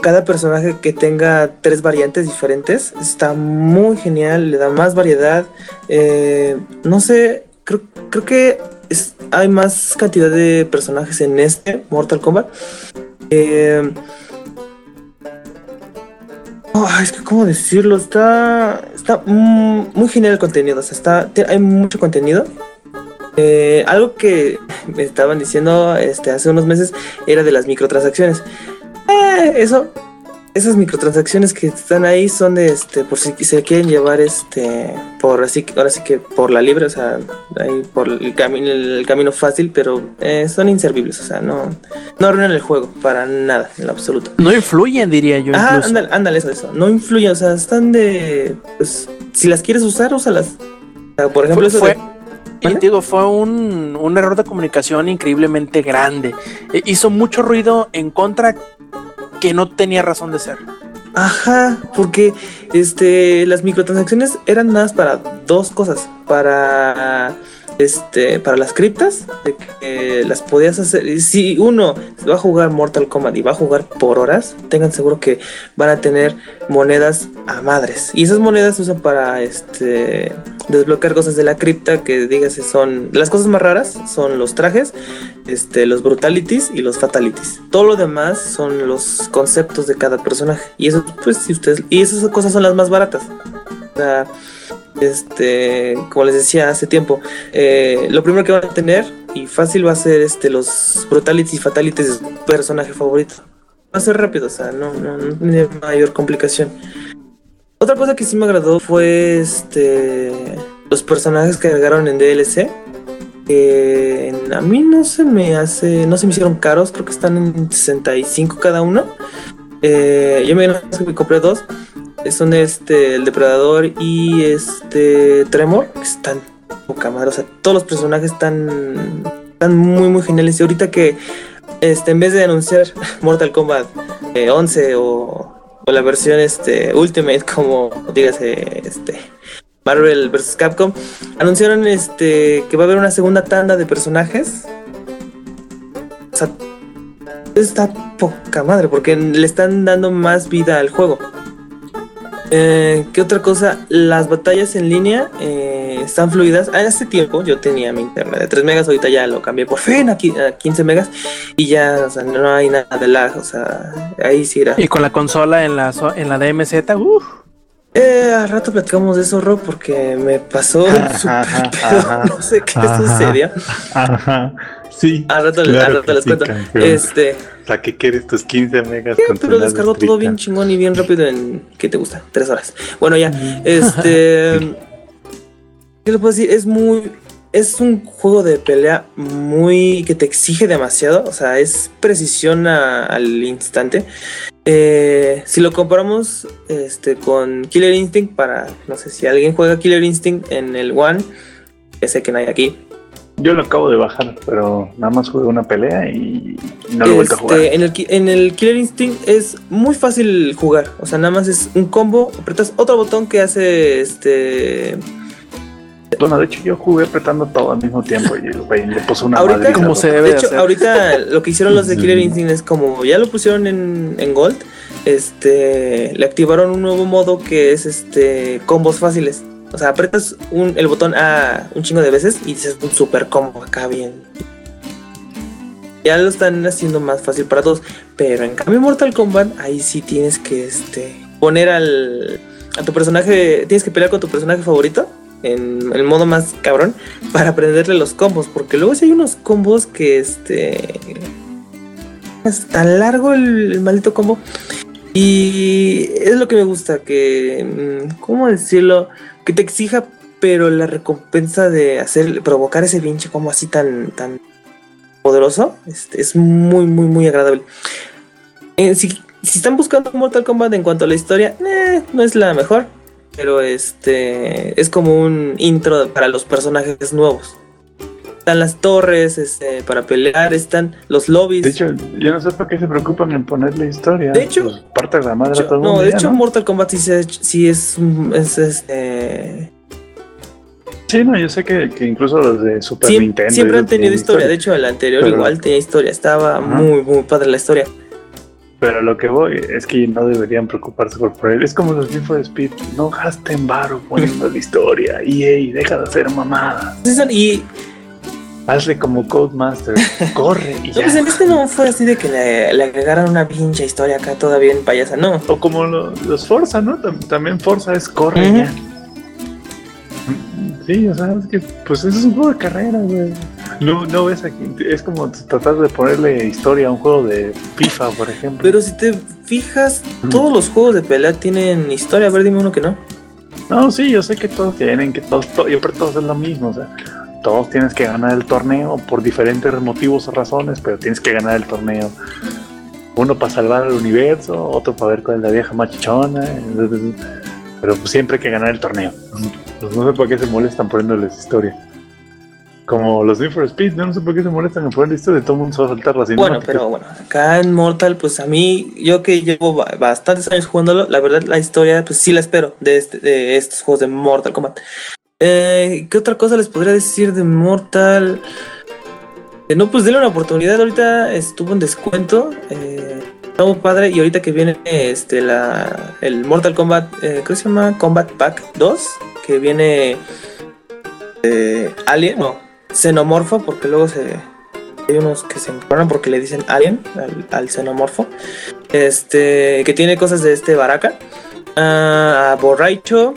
cada personaje que tenga tres variantes diferentes está muy genial, le da más variedad. Eh, no sé, creo, creo que es- hay más cantidad de personajes en este Mortal Kombat. Eh, es que, ¿cómo decirlo? Está, está mm, muy genial el contenido. O sea, está, hay mucho contenido. Eh, algo que me estaban diciendo este, hace unos meses era de las microtransacciones. Eh, eso, esas microtransacciones que están ahí son de este, por si se quieren llevar este, por así, ahora sí que por la libre, o sea, ahí por el camino, el camino fácil, pero eh, son inservibles, o sea, no, no arruinan el juego para nada, en lo absoluto. No influyen, diría yo. Ah, ándale, ándale, eso, eso. No influyen, o sea, están de. Pues, si las quieres usar, úsalas. O sea, por ejemplo, Fue- eso fue- de- Y digo, fue un, un error de comunicación increíblemente grande. Eh, hizo mucho ruido en contra que no tenía razón de ser. Ajá, porque este las microtransacciones eran nada más para dos cosas. Para este, para las criptas, de que las podías hacer. Si uno va a jugar Mortal Kombat y va a jugar por horas, tengan seguro que van a tener monedas a madres. Y esas monedas se usan para este desbloquear cosas de la cripta que dígase son. Las cosas más raras son los trajes, este, los brutalities y los fatalities. Todo lo demás son los conceptos de cada personaje. Y eso, pues, si ustedes. Y esas cosas son las más baratas. O sea, este, como les decía hace tiempo, eh, lo primero que van a tener y fácil va a ser este, los brutalities y fatalities de su personaje favorito. Va a ser rápido, o sea, no, no, no tiene mayor complicación. Otra cosa que sí me agradó fue este los personajes que agregaron en DLC. que a mí no se me hace, no se me hicieron caros, creo que están en 65 cada uno. Eh, yo me, compré dos. Son este el depredador y este Tremor, están poca madre. O sea, todos los personajes están, están muy muy geniales. Y ahorita que este, en vez de anunciar Mortal Kombat eh, 11 o, o la versión este Ultimate, como dígase este Marvel vs Capcom, anunciaron este que va a haber una segunda tanda de personajes. O sea, está poca madre porque le están dando más vida al juego. Eh, ¿Qué otra cosa? Las batallas en línea eh, están fluidas. Ah, Hace tiempo yo tenía mi internet de 3 megas, ahorita ya lo cambié por fin a qui- a 15 megas y ya, o sea, no hay nada de lag, o sea, ahí sí era. Y con la consola en la, en la DMZ, uff. Eh, al rato platicamos de eso, Rob, porque me pasó un Ajá, super ajá, pedo, ajá. no sé qué Ajá. sucedió. Ajá. Sí. Al rato, Claro al rato les sí, cuento. campeón. Este, O sea, que quieres tus 15 megas pero descargó todo bien chingón y bien rápido en, ¿qué te gusta? Tres horas. Bueno, ya, este, ¿qué le puedo decir? Es muy, es un juego de pelea muy, que te exige demasiado, o sea, es precisión a- al instante. Eh, si lo comparamos este, con Killer Instinct, para, no sé si alguien juega Killer Instinct en el One, sé que no hay aquí. Yo lo acabo de bajar, pero nada más jugué una pelea y no lo he vuelto a jugar. Este, en, el, ki- en el Killer Instinct es muy fácil jugar. O sea, nada más es un combo, apretas otro botón que hace este. Bueno, de hecho yo jugué apretando todo al mismo tiempo y el güey le puso una Ahorita- Como ¿no? se debe De de hecho, hacer. ahorita lo que hicieron los de Killer Instinct es como ya lo pusieron en, en Gold. Este le activaron un nuevo modo que es este combos fáciles. O sea, apretas el botón A un chingo de veces y dices un super combo acá bien. Ya lo están haciendo más fácil para todos. Pero en cambio Mortal Kombat, ahí sí tienes que este poner al a tu personaje, tienes que pelear con tu personaje favorito en el modo más cabrón para aprenderle los combos, porque luego sí hay unos combos que este es tan largo el, el maldito combo y es lo que me gusta que mm, cómo decirlo que te exija pero la recompensa de hacer provocar ese pinche combo así tan tan poderoso este, es muy muy muy agradable si, si están buscando Mortal Kombat en cuanto a la historia eh, no es la mejor pero este es como un intro para los personajes nuevos. Están las torres este, para pelear, están los lobbies. De hecho, yo no sé por qué se preocupan en ponerle historia. De hecho- Pues, parte de la madre De hecho- a todo no, de hecho ¿no? Mortal Kombat sí, sí es, es, este, Sí, no, yo sé que, que incluso los de Super Nintendo. siempre han tenido historia. De hecho, el anterior Pero- igual tenía historia. Estaba muy, muy padre la historia. Pero lo que voy es que no deberían preocuparse por poner. Es como los FIFA de Speed. No gasten varo poniendo la historia. EA, deja de hacer mamadas. Entonces, Y Hazle como Codemaster. Corre y no, pues ya. en este no fue así de que le, le agregaran una pinche historia acá toda bien payasa. No. O como lo- los Forza, ¿no? Tam- También Forza es corre ya. Sí, o sea, es que pues eso es un juego de carrera, güey. No, no ves aquí, es como tratar de ponerle historia a un juego de FIFA, por ejemplo. Pero si te fijas, todos los juegos de pelea tienen historia. A ver, dime uno que no. No, sí, yo sé que todos tienen, que todos, to- yo creo que todos es lo mismo, o sea, todos tienes que ganar el torneo por diferentes motivos o razones, pero tienes que ganar el torneo. Uno para salvar el universo, otro para ver cuál es la vieja machichona, pero pues siempre hay que ganar el torneo. Pues no sé por qué se molestan poniéndoles historia. Como los Need for Speed, no, no sé por qué se molestan en poner historia, todo el mundo se va a saltar la Bueno, pero bueno, acá en Mortal, pues a mí, yo que llevo ba- bastantes años jugándolo, la verdad la historia, pues sí la espero de, este- de estos juegos de Mortal Kombat. Eh, ¿Qué otra cosa les podría decir de Mortal? Eh, no, pues denle una oportunidad, ahorita estuvo en descuento, eh, está padre, y ahorita que viene este la el Mortal Kombat, eh, que se llama Combat Pack 2, que viene eh, Alien, no, Xenomorfo, porque luego se, hay unos que se encabronan porque le dicen alien al, xenomorfo. Este, que tiene cosas de este Baraka. ah, a Borracho.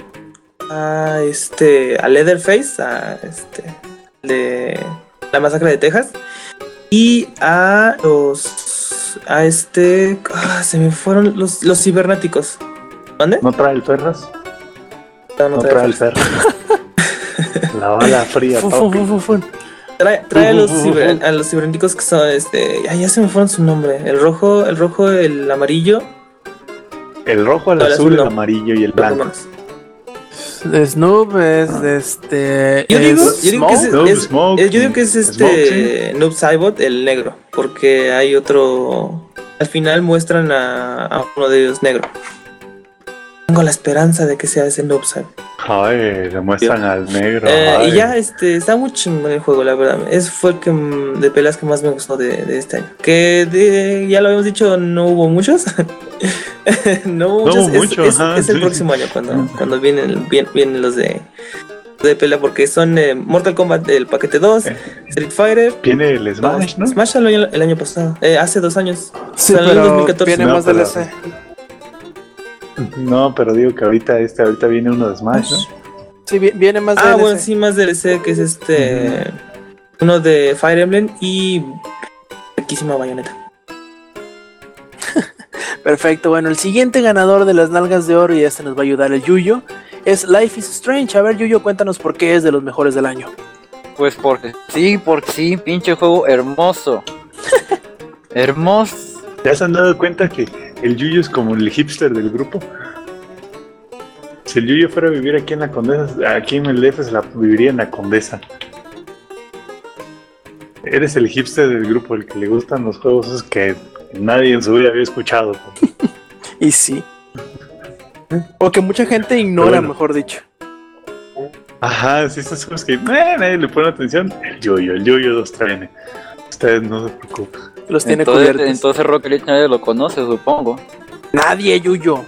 A este. A Leatherface. A este. De la masacre de Texas. Y a los. A este. ah, se me fueron los, los cibernéticos. ¿Dónde? ¿No trae el Ferras? No, no No trae trae el Ferras. la bala fría, papi. Trae, trae a, los ciber- a los cibernéticos que son este. Ay, ya se me fueron su nombre. El rojo, el rojo, el amarillo. El rojo, el azul, azul el amarillo y el blanco. De Snoop es de este. Yo digo, es yo digo que es, Smoke. Smoke, es- Smoke, yo digo que es Smoke, este Noob Saibot, el negro, porque hay otro. Al final muestran a, a uno de ellos negro. Tengo la esperanza de que sea ese Noob Saibot. Ay, le muestran al negro. Eh, y ya este está muy chingón el juego, la verdad. Ese fue el que mm, de peleas que más me gustó de, de este año. Que de- ya lo habíamos dicho, no hubo muchos. no mucho, es, ajá, es el sí. próximo año cuando, cuando vienen, vienen los de, de pelea, porque son eh, Mortal Kombat el paquete 2, Eh. Street Fighter. Viene el Smash, ¿no? Smash salió el, el año pasado, eh, hace dos años. Sí, Salió en pero 2014. viene No, más pero- DLC. No, pero digo que ahorita este, ahorita viene uno de Smash, ¿no? Sí, vi- viene más Ah, DLC. bueno, sí, más DLC, que es este. Uno de Fire Emblem y. Riquísima bayoneta. Perfecto, bueno, el siguiente ganador de las nalgas de oro, y este nos va a ayudar el Yuyo, es Life is Strange. A ver, Yuyo, cuéntanos por qué es de los mejores del año. Pues porque sí, porque sí, pinche juego hermoso. hermoso. ¿Ya se han dado cuenta que el Yuyo es como el hipster del grupo? Si el Yuyo fuera a vivir aquí en la Condesa, aquí en el DF se la viviría en la Condesa. Eres el hipster del grupo, el que le gustan los juegos esos que nadie en su vida había escuchado. Y sí. O que mucha gente ignora, Bueno. mejor dicho. Ajá, sí, estos juegos que eh, nadie le pone atención. El Yuyo, el Yuyo los trae. Ustedes no se preocupen. Los tiene Entonces, cubiertos. entonces Rocket League nadie lo conoce, supongo. Nadie, Yuyo.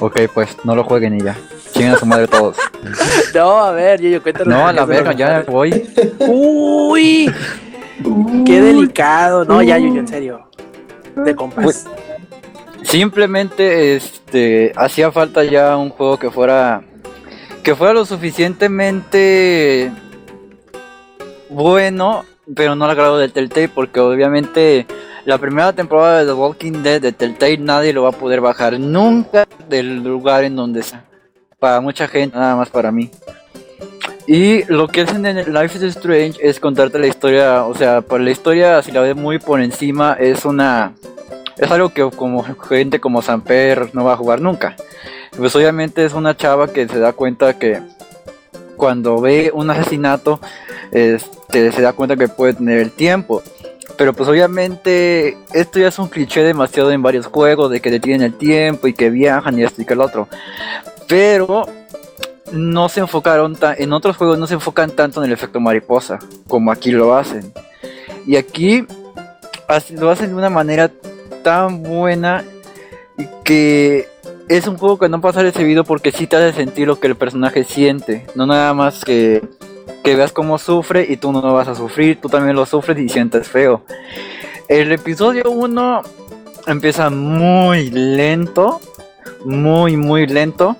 Ok, pues no lo jueguen y ya. Chingan a su madre todos. No, a ver, Yuyo, cuéntanos. No, a la verga, ya voy. Uy, qué delicado. No, ya, Yuyo, en serio. De. Pues- Simplemente este hacía falta ya un juego que fuera que fuera lo suficientemente bueno, pero no al grado de Telltale porque obviamente la primera temporada de The Walking Dead de Telltale nadie lo va a poder bajar nunca del lugar en donde está. Para mucha gente, nada más para mí. Y lo que hacen en Life is Strange es contarte la historia, o sea, por la historia si la ves muy por encima es una es algo que como gente como Samper no va a jugar nunca. Pues obviamente es una chava que se da cuenta que cuando ve un asesinato este, se da cuenta que puede tener el tiempo. Pero pues obviamente esto ya es un cliché demasiado en varios juegos de que detienen el tiempo y que viajan y esto y que el otro. Pero no se enfocaron en otros juegos no se enfocan tanto en el efecto mariposa como aquí lo hacen. Y aquí lo hacen de una manera tan buena que es un juego que no pasa recibido porque sí te hace sentir lo que el personaje siente, no nada más que, que veas cómo sufre y tú no vas a sufrir, tú también lo sufres y sientes feo. El episodio 1 empieza muy lento, muy muy lento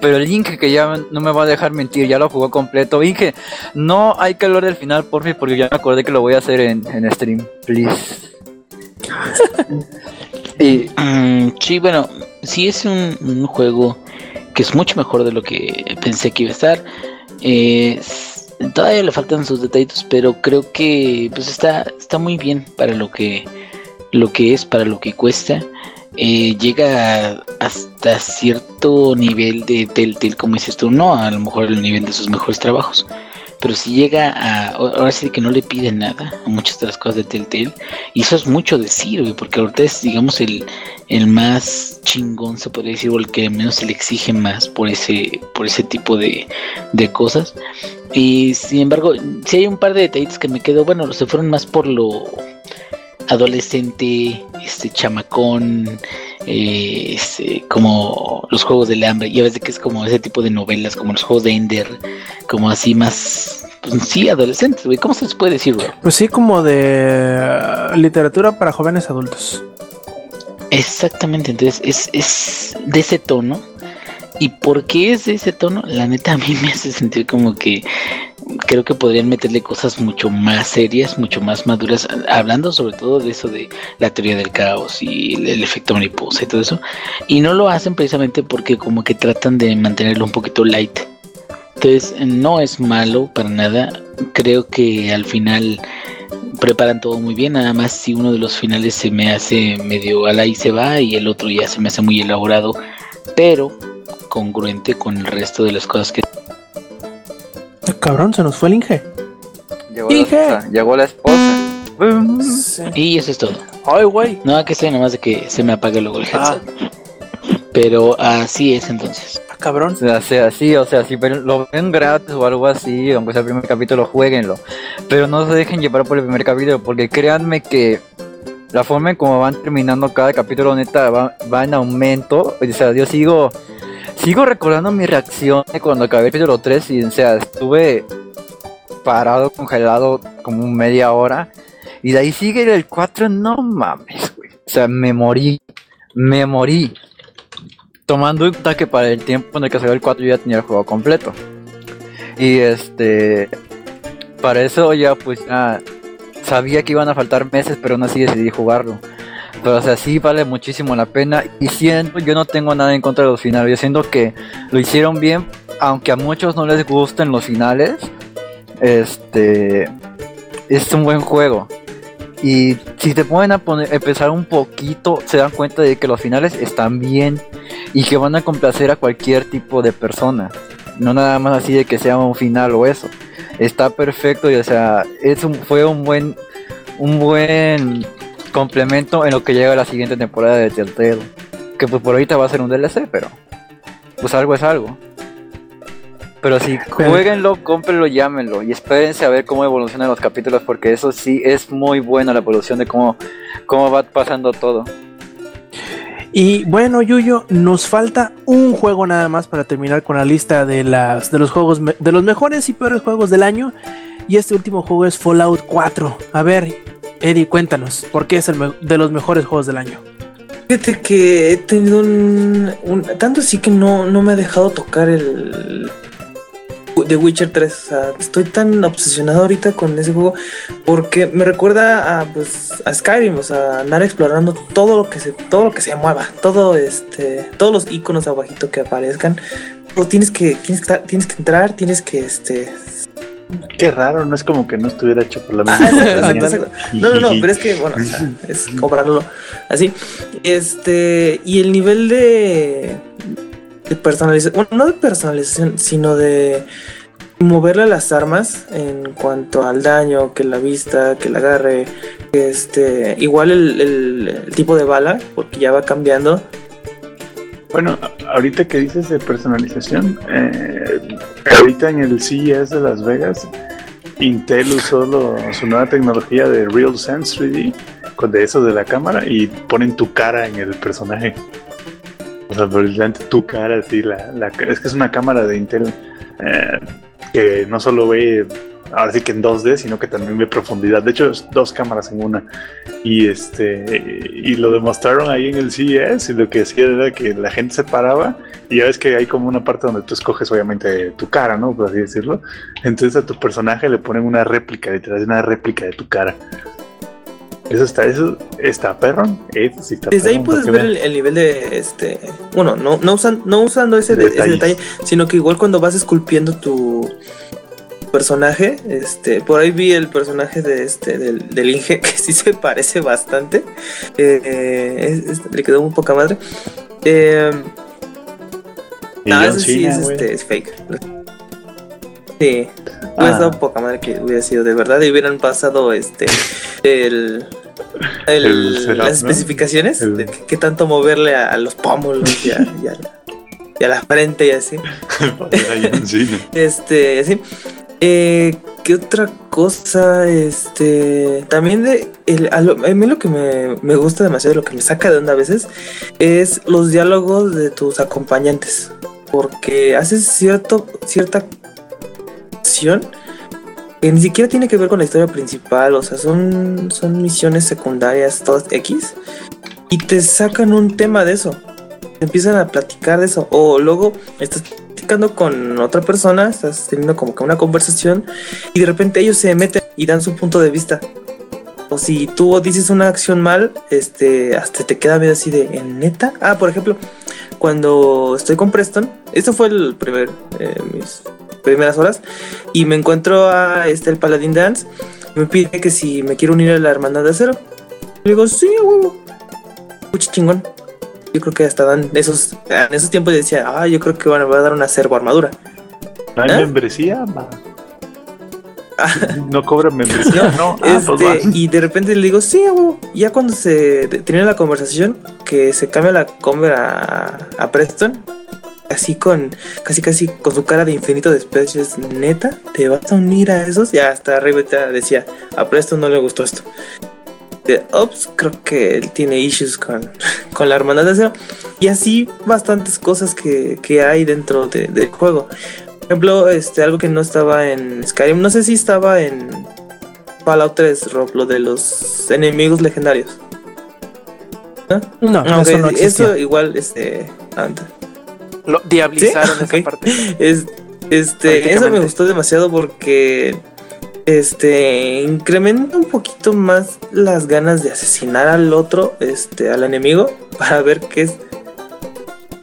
Pero el Inge que ya no me va a dejar mentir, ya lo jugó completo. Inge, no hay que hablar del final, por fin, porque ya me acordé que lo voy a hacer en, en stream. Please. y, mm, sí, bueno, sí es un, juego que es mucho mejor de lo que pensé que iba a estar. Eh, todavía le faltan sus detallitos, pero creo que pues está, está muy bien para lo que, lo que es, para lo que cuesta. Eh, llega hasta cierto nivel de Telltale, como dices tú, no a lo mejor el nivel de sus mejores trabajos, pero si llega a, ahora sí que no le pide nada a muchas de las cosas de Telltale, y eso es mucho decir, porque ahorita es, digamos, el, el más chingón, se podría decir, o el que menos se le exige más por ese, por ese tipo de, de cosas. Y sin embargo, si hay un par de detallitos que me quedo, bueno, se fueron más por lo adolescente, este chamacón, eh, este, como los juegos del hambre, y a veces que es como ese tipo de novelas, como los juegos de Ender, como así más, pues sí, adolescentes, güey, ¿cómo se les puede decir, güey? Pues sí, como de uh, literatura para jóvenes adultos. Exactamente, entonces es, es de ese tono. ¿Y por qué es de ese tono? La neta a mí me hace sentir como que creo que podrían meterle cosas mucho más serias, mucho más maduras, hablando sobre todo de eso de la teoría del caos y el, efecto mariposa y todo eso. Y no lo hacen precisamente porque como que tratan de mantenerlo un poquito light. Entonces no es malo para nada. Creo que al final preparan todo muy bien. Nada más si uno de los finales se me hace medio ala y se va y el otro ya se me hace muy elaborado. Pero congruente con el resto de las cosas que Cabrón, se nos fue el Inge. Llegó, Inge. La, llegó la esposa. Sí. Y eso es todo. Ay, güey. No, que sea nomás de que se me apague luego el headset. Ah. Pero así es entonces. Ah, cabrón. O sea, sí, o sea, si lo ven gratis o algo así, aunque sea el primer capítulo, jueguenlo. Pero no se dejen llevar por el primer capítulo, porque créanme que la forma en cómo van terminando cada capítulo, neta, va, va en aumento. O sea, yo sigo sigo recordando mi reacción cuando acabé el capítulo 3 y, o sea, estuve parado, congelado como media hora. Y de ahí sigue el 4, no mames, güey. O sea, me morí, me morí. Tomando en cuenta que para el tiempo en el que salió el 4 yo ya tenía el juego completo. Y este, para eso ya pues ya sabía que iban a faltar meses, pero aún así decidí jugarlo. Pero o sea, sí vale muchísimo la pena. Y siento, yo no tengo nada en contra de los finales. Yo siento que lo hicieron bien, aunque a muchos no les gusten los finales. Este es un buen juego. Y si te ponen a empezar un poquito, se dan cuenta de que los finales están bien y que van a complacer a cualquier tipo de persona. No nada más así de que sea un final o eso. Está perfecto y o sea, es un, fue un buen un buen complemento en lo que llega a la siguiente temporada de Telltale. Que pues por ahorita va a ser un DLC, pero pues algo es algo. Pero si jueguenlo, cómprenlo, llámenlo y espérense a ver cómo evolucionan los capítulos porque eso sí es muy buena la evolución de cómo, cómo va pasando todo. Y bueno, Yuyo, nos falta un juego nada más para terminar con la lista de las de los juegos de los mejores y peores juegos del año. Y este último juego es Fallout 4. A ver, Eddie, cuéntanos, ¿por qué es el de los mejores juegos del año? Fíjate que he tenido un, tanto así que no, no me ha dejado tocar el The Witcher 3. O sea, estoy tan obsesionado ahorita con ese juego porque me recuerda a, pues, a Skyrim, o sea, andar explorando todo lo que se, todo lo que se mueva, todo este, todos los iconos abajito que aparezcan. Pero tienes que, tienes que, tienes que entrar, tienes que este, Qué raro, no es como que no estuviera hecho por la misma. Ah. No, no, no, pero es que, bueno, o sea, es comprarlo así. Este, y el nivel de, de personalización, bueno, no de personalización, sino de moverle las armas en cuanto al daño, que la vista, que la agarre, este, igual el, el, el tipo de bala, porque ya va cambiando. Bueno, ahorita que dices de personalización, eh, ahorita en el CES de Las Vegas, Intel usó lo, su nueva tecnología de RealSense 3D con de eso de la cámara y ponen tu cara en el personaje. O sea, brillante tu cara, así, la, la, es que es una cámara de Intel eh, que no solo ve ahora sí que en 2D, sino que también ve profundidad. De hecho, es dos cámaras en una. Y este y lo demostraron ahí en el CES y lo que hacía era que la gente se paraba y ya ves que hay como una parte donde tú escoges obviamente tu cara, ¿no? Por así decirlo. Entonces a tu personaje le ponen una réplica, literal, una réplica de tu cara. Eso está, eso está perro. Eso sí está Desde ahí perrón, puedes porque ver el, el nivel de este. Bueno, no, no, usan, no usando ese, de- ese detalle, sino que igual cuando vas esculpiendo tu personaje, este, por ahí vi el personaje de este, del, del Inge, que sí se parece bastante. Eh, es- es- le quedó un poca madre. Eh, no, ese sí es, este, es fake. Sí. Hubiera Ah. estado poca madre que hubiera sido de verdad y hubieran pasado este el, el- El setup, las ¿no? especificaciones El- de qué tanto moverle a, a los pómulos y a, y a- y a la frente y así. Este, así. Eh, ¿Qué otra cosa? Este, también de el, a, lo- a mí lo que me, me gusta demasiado, lo que me saca de onda a veces, es los diálogos de tus acompañantes. Porque haces cierto, cierta acción que ni siquiera tiene que ver con la historia principal. O sea, son, son misiones secundarias, todas X. Y te sacan un tema de eso. Empiezan a platicar de eso. O luego estás platicando con otra persona, estás teniendo como que una conversación y de repente ellos se meten y dan su punto de vista. O si tú dices una acción mal, este, hasta te queda medio así de, ¿en neta? Ah, por ejemplo, cuando estoy con Preston, esto fue el primer, eh, mis primeras horas, y me encuentro a este, el Paladín Dance, me pide que si me quiero unir a la Hermandad de Acero. Le digo, sí, huevo. Mucho chingón. Yo creo que hasta dan esos, en esos tiempos decía, ah, yo creo que bueno, va a dar una servo armadura. ¿No hay ¿Eh? membresía? Va. ¿No cobran membresía? No. Ah, pues Este, y de repente le digo, sí, a huevo". Y Ya cuando se de- termina la conversación, que se cambia la comer a, a Preston, así con, casi casi con su cara de infinito desprecio, es neta, ¿te vas a unir a esos? Ya hasta arriba decía, a Preston no le gustó esto. De, Ops, creo que él tiene issues con, con la hermandad de acero. Y así bastantes cosas que, que hay dentro de- del juego. Por ejemplo, este, algo que no estaba en Skyrim, no sé si estaba en Fallout 3, Rob, lo de los enemigos legendarios. No, Ah, eso ok, no eso igual, este, antes. Lo diablizaron ¿Sí? esa parte. Es, este, eso me gustó demasiado porque este incrementa un poquito más las ganas de asesinar al otro, este, al enemigo, para ver qué es.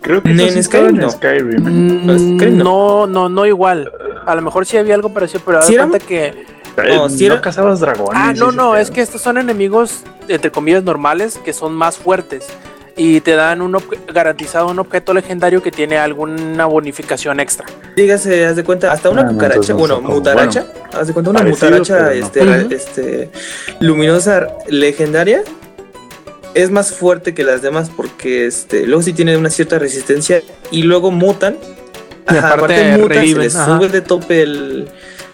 Creo que en eso sí Skyrim estaba en no. Skyrim. ¿eh? Mm, Pues, creo no. no, no, no igual. A lo mejor sí había algo parecido, pero ¿Sí da cuenta que. Eh, No, No, si era- cazabas dragones. Ah, no, no, es que estos son enemigos, entre comillas, normales, que son más fuertes. Y te dan un ob- garantizado un objeto legendario que tiene alguna bonificación extra. Dígase, haz de cuenta, hasta una Ah, cucaracha, no bueno, mutaracha, haz de cuenta, una parecido, mutaracha no. este, este, luminosa legendaria es más fuerte que las demás porque este, luego sí tienen una cierta resistencia y luego mutan. Y Ajá, aparte aparte mutan, reviven, se les ajá. sube de tope el-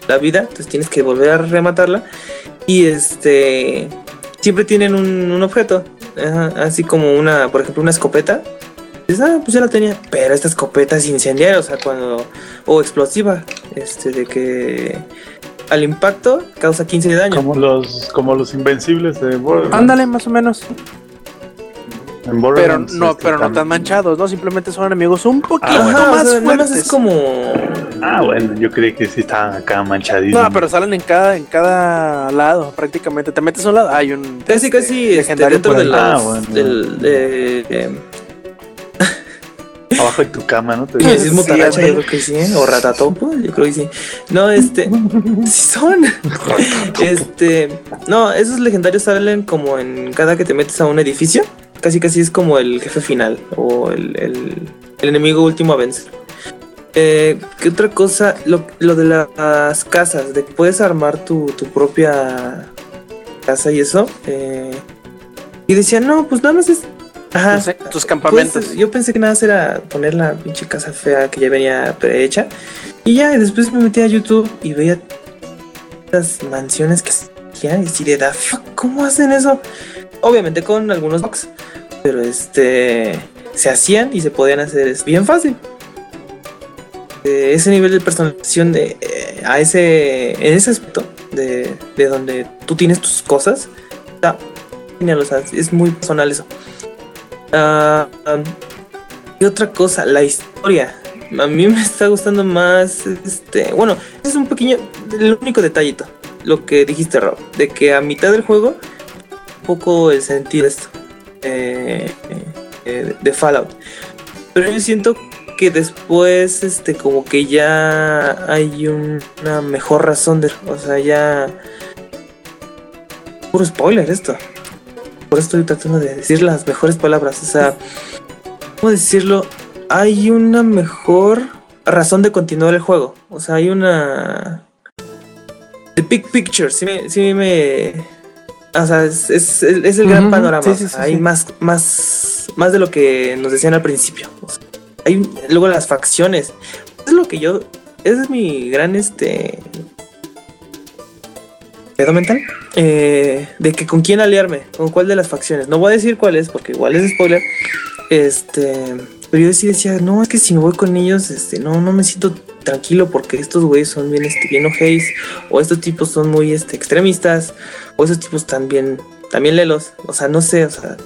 la vida, entonces tienes que volver a rematarla. Y este siempre tienen un, un objeto, ajá, así como una, por ejemplo, una escopeta. Dices, ah, pues ya la tenía. Pero esta escopeta es incendiaria, o sea, cuando. O explosiva. Este, de que. Al impacto causa 15 de daño. Como los, como los invencibles de Borderlands. Ándale, más o menos. En Pero no, este, pero no tan manchados, ¿no? Simplemente son enemigos un poquito Ah, bueno. O más sea, nada más fuertes. es como. Ah, bueno, yo creí que sí estaban acá manchadísimos. No, pero salen en cada, en cada lado, prácticamente. Te metes a un lado, hay un Casi, este, casi este, legendario dentro de los. Ah, bueno. del, de, de- Abajo de tu cama, ¿no? Te Sí, es mutaracha, Sí, yo creo que sí, ¿eh? o ratatopo, yo creo que sí. No, este, sí son. Este, no, esos legendarios salen como en cada que te metes a un edificio. Casi casi es como el jefe final o el, el- el enemigo último a vencer. Eh, ¿Qué otra cosa? Lo, lo de las casas, de que puedes armar tu, tu propia casa y eso. eh, y decía, no, pues nada más es. Ajá, Tus, tus campamentos. pues, yo pensé que nada más era poner la pinche casa fea que ya venía prehecha. Y ya, y después me metí a YouTube y veía las mansiones que hacían y así de da fuck, ¿cómo hacen eso? Obviamente con algunos bugs, pero este se hacían y se podían hacer es bien fácil. Ese nivel de personalización de eh, a ese, en ese aspecto de, de donde tú tienes tus cosas, está genial, o sea, es muy personal eso. Um, y otra cosa, la historia. A mí me está gustando más, este, bueno, es un pequeño, el único detallito, lo que dijiste, Rob, de que a mitad del juego, poco el sentido de esto, eh, eh, de Fallout. Pero yo siento que después, este, como que ya hay un- una mejor razón de, o sea, ya puro spoiler esto. Por eso estoy tratando de decir las mejores palabras, o sea, ¿cómo decirlo? Hay una mejor razón de continuar el juego, o sea, hay una The big picture, sí me, sí me o sea, es, es- es el gran panorama. sí, o sí, sea, sí, hay más, más, más de lo que nos decían al principio. O sea, hay luego las facciones. Es lo que yo. Es mi gran este. pedo mental. eh, de que con quién aliarme. Con cuál de las facciones. No voy a decir cuál es, porque igual es spoiler. Este. Pero yo sí decía, no, es que si me voy con ellos, este, no, no me siento tranquilo porque estos güeyes son bien, este, bien ojéis, o estos tipos son muy, este, extremistas, o esos tipos también, también lelos, o sea, no sé, o sea,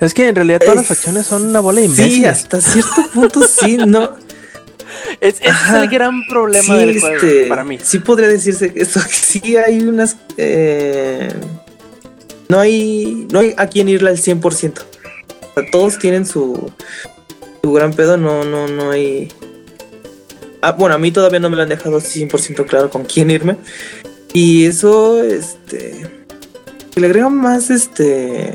Es que en realidad todas las es- facciones son una bola de Sí, hasta cierto punto sí, no. Es, ese es el gran problema sí, del juego este, para mí. Sí podría decirse que eso, sí hay unas, eh, no hay, no hay a quien irle al 100%. O sea, todos tienen su, gran pedo, no, no, no hay... Ah, bueno, a mí todavía no me lo han dejado 100% claro con quién irme. Y eso, este... Le agrega más, este...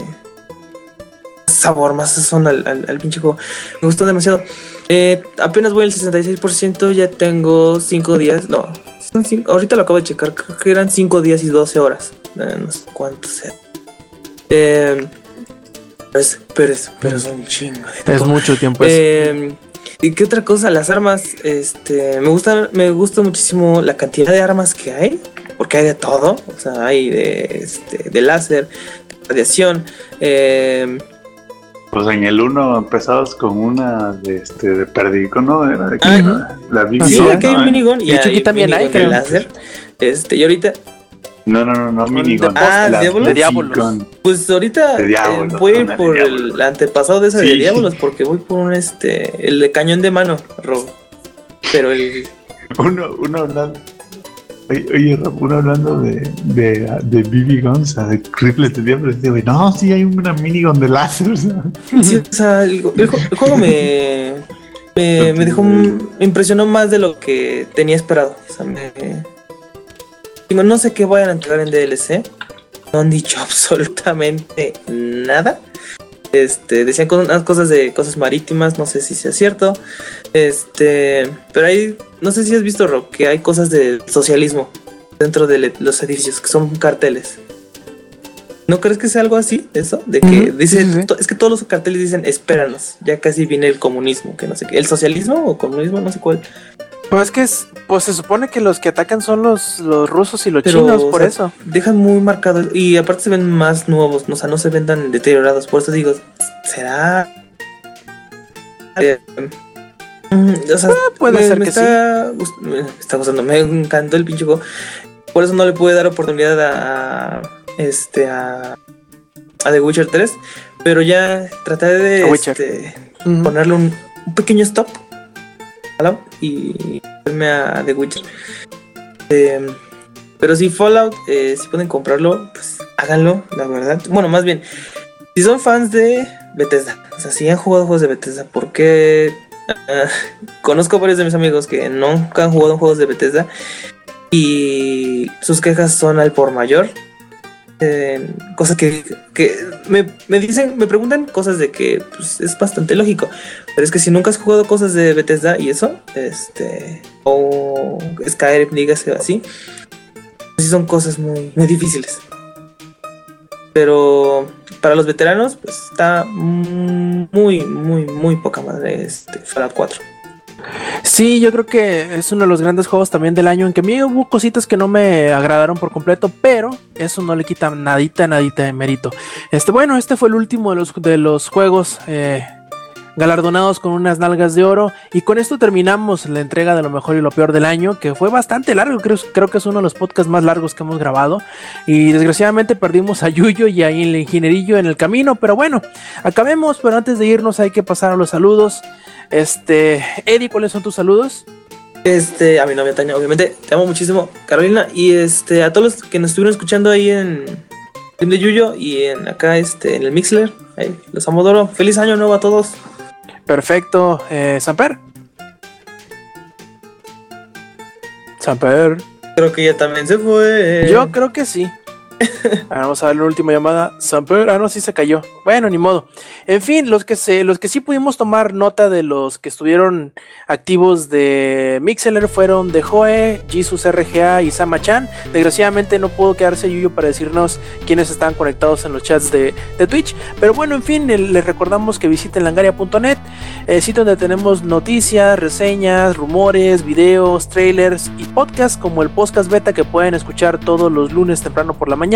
Sabor, más sazón al, al, al pinche juego. Me gustó demasiado. Eh, apenas voy al 66%, ya tengo 5 días. No, son cinco- ahorita lo acabo de checar. Creo que eran 5 días y 12 horas. Eh, no sé cuánto sea. Eh, es, pero, es, pero es un chingo de Es tiempo. mucho tiempo. eso. Eh, ¿Y qué otra cosa? Las armas, este, me gusta, me gusta muchísimo la cantidad de armas que hay, porque hay de todo, o sea, hay de, este, de láser, de radiación, eh, Pues en el 1 empezabas con una de, este, de perdico, ¿no? Era de Ah, la, la sí, gun, aquí hay ¿no? un minigun y De hecho, hay aquí también hay, creo. láser, este, y ahorita, No, no, no, no, minigun. Ah, la ¿Diablos? De Diablos. pues ahorita De eh, diablos, voy a ir de por el antepasado de esa de Sí. diablos, porque voy por un, este, el de cañón de mano, Rob, pero el, Uno, uno hablando. Oye, oye, Rob, uno hablando de, de, de BB guns, o sea, de rifles de diablos, dice, güey, no, sí hay una minigun de láser. o sea. Sí, o sea, el, el ju- el juego me, me, me dejó, me impresionó más de lo que tenía esperado. O sea, me, digo, no sé qué vayan a entregar en DLC. No han dicho absolutamente nada. Este, decían unas cosas de cosas marítimas, no sé si sea cierto. Este, pero hay, no sé si has visto, Rob, que hay cosas de socialismo dentro de los edificios, que son carteles. ¿No crees que sea algo así? Eso, de que Ujú, dice, sí, sí, sí. to- es que todos los carteles dicen, espéranos, ya casi viene el comunismo, que no sé qué, el socialismo o comunismo, no sé cuál. Pues es que es, pues se supone que los que atacan son los, los rusos y los Pero, chinos, o por sea, eso. Dejan muy marcado y aparte se ven más nuevos, o sea, no se ven tan deteriorados. Por eso digo, ¿será? Eh, mm, o sea, puede me, ser me que está, me está gustando, me encantó el pinche juego. Por eso no le pude dar oportunidad a, este a, a The Witcher 3, pero ya trataré de este, ponerle un, un pequeño stop Y irme a The Witcher. Eh, pero si Fallout, eh, si pueden comprarlo, pues háganlo, la verdad. Bueno, más bien, si son fans de Bethesda, o sea, si han jugado juegos de Bethesda, porque ah, conozco varios de mis amigos que nunca han jugado juegos de Bethesda y sus quejas son al por mayor. Eh, cosas que, que me, me dicen, me preguntan cosas de que pues, es bastante lógico. Pero es que si nunca has jugado cosas de Bethesda y eso, este, o Skyrim, dígase así, sí son cosas muy, muy difíciles. Pero para los veteranos, pues está muy, muy, muy poca madre este Fallout 4. Sí, yo creo que es uno de los grandes juegos también del año en que a mí hubo cositas que no me agradaron por completo, pero eso no le quita nadita, nadita de mérito. Este, bueno, este fue el último de los, de los juegos eh, galardonados con unas nalgas de oro. Y con esto terminamos la entrega de lo mejor y lo peor del año, que fue bastante largo. Creo, creo que es uno de los podcasts más largos que hemos grabado. Y desgraciadamente perdimos a Yuyo y a el ingenierillo en el camino. Pero bueno, acabemos. Pero antes de irnos hay que pasar a los saludos. Este, Eddie, ¿cuáles son tus saludos? Este, a mi novia Tania, obviamente, te amo muchísimo, Carolina, y este, a todos los que nos estuvieron escuchando ahí en de Yuyo y en acá, este, en el Mixler, ahí, los amo Doro. Feliz año nuevo a todos. Perfecto. Eh, Samper. Samper. Creo que ya también se fue. Yo creo que sí. Ahora vamos a ver la última llamada. Samper, ah, no, sí se cayó. Bueno, ni modo. En fin, los que se, los que sí pudimos tomar nota de los que estuvieron activos de Mixeler fueron de Joe, Jesus RGA y Sama-chan. Desgraciadamente no pudo quedarse Yuyo para decirnos quiénes están conectados en los chats de, Twitch. Pero bueno, en fin, les recordamos que visiten langaria.net, eh, sitio donde tenemos noticias, reseñas, rumores, videos, trailers y podcasts como el podcast beta que pueden escuchar todos los lunes temprano por la mañana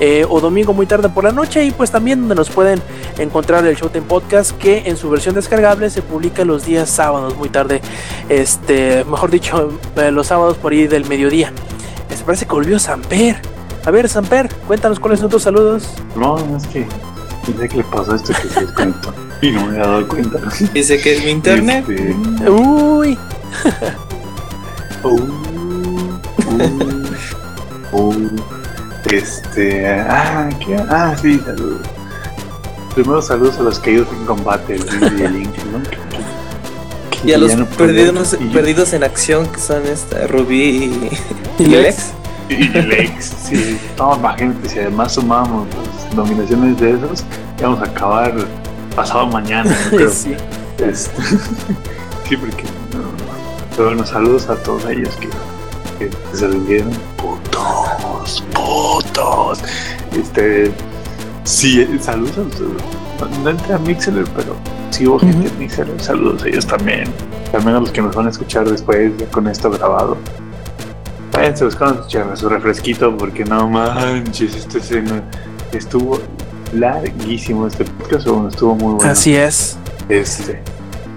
eh, o domingo muy tarde por la noche y pues también donde nos pueden encontrar el Showtime Podcast que en su versión descargable se publica los días sábados muy tarde, este, mejor dicho, eh, los sábados por ahí del mediodía. Se parece que volvió Samper. A ver, Samper, cuéntanos cuáles son tus saludos. No, es que sé qué le pasó a esto que se desconectó. Y no me he dado cuenta. Dice que es mi internet. Este, Uy, uh, uh, uh, este. Ah, ¿qué? Ah, sí, saludos. Primero saludos a los caídos en combate, el Link y el Link, ¿no? Que- que- que Y a los ya no perdidos, y- perdidos en acción que son esta Rubí y, ¿Y y Lex? Y Lex, sí. No, imagínate, si además sumamos las nominaciones de esos, íbamos a acabar pasado mañana, yo creo. sí. Este, sí, porque. no, pero bueno, saludos a todos ellos que, que se rindieron. Putos, putos. Este. Sí, eh, saludos a los- No entré a Mixler, pero sí hubo gente en Mixler. Saludos a ellos también. También a los que nos van a escuchar después, ya con esto grabado. Váyanse buscando su refresquito, porque no manches, este escena estuvo larguísimo este podcast, estuvo muy bueno. Así es. Este,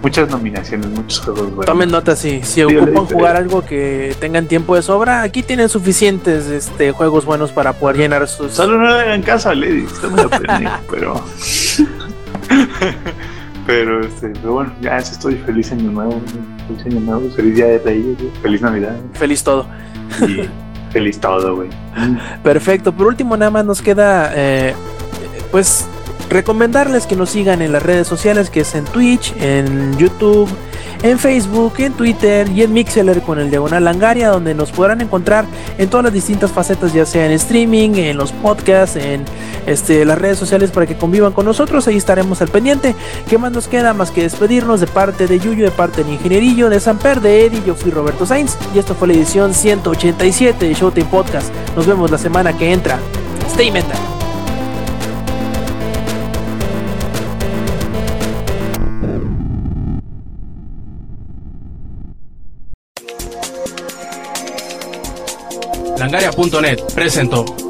muchas nominaciones, muchos juegos buenos. Tomen nota, si, si ocupan jugar algo que tengan tiempo de sobra, aquí tienen suficientes este, juegos buenos para poder llenar sus... Solo no le hagan caso a Lady, pero. pero, este, pero bueno, ya estoy feliz año nuevo, feliz año nuevo, feliz día de Reyes, güey, feliz Navidad Feliz todo. y feliz todo, güey. Perfecto. Por último, nada más nos queda, eh, pues, recomendarles que nos sigan en las redes sociales, que es en Twitch, en YouTube, en Facebook, en Twitter y en Mixeler con el Diagonal Langaria, donde nos podrán encontrar en todas las distintas facetas, ya sea en streaming, en los podcasts, en este, las redes sociales para que convivan con nosotros. Ahí estaremos al pendiente. ¿Qué más nos queda más que despedirnos de parte de Yuyo, de parte del Ingenierillo, de Samper, de Eddie? Yo fui Roberto Sainz y esto fue la edición 187 de Showtime Podcast. Nos vemos la semana que entra. Stay metal. Langaria.net presentó.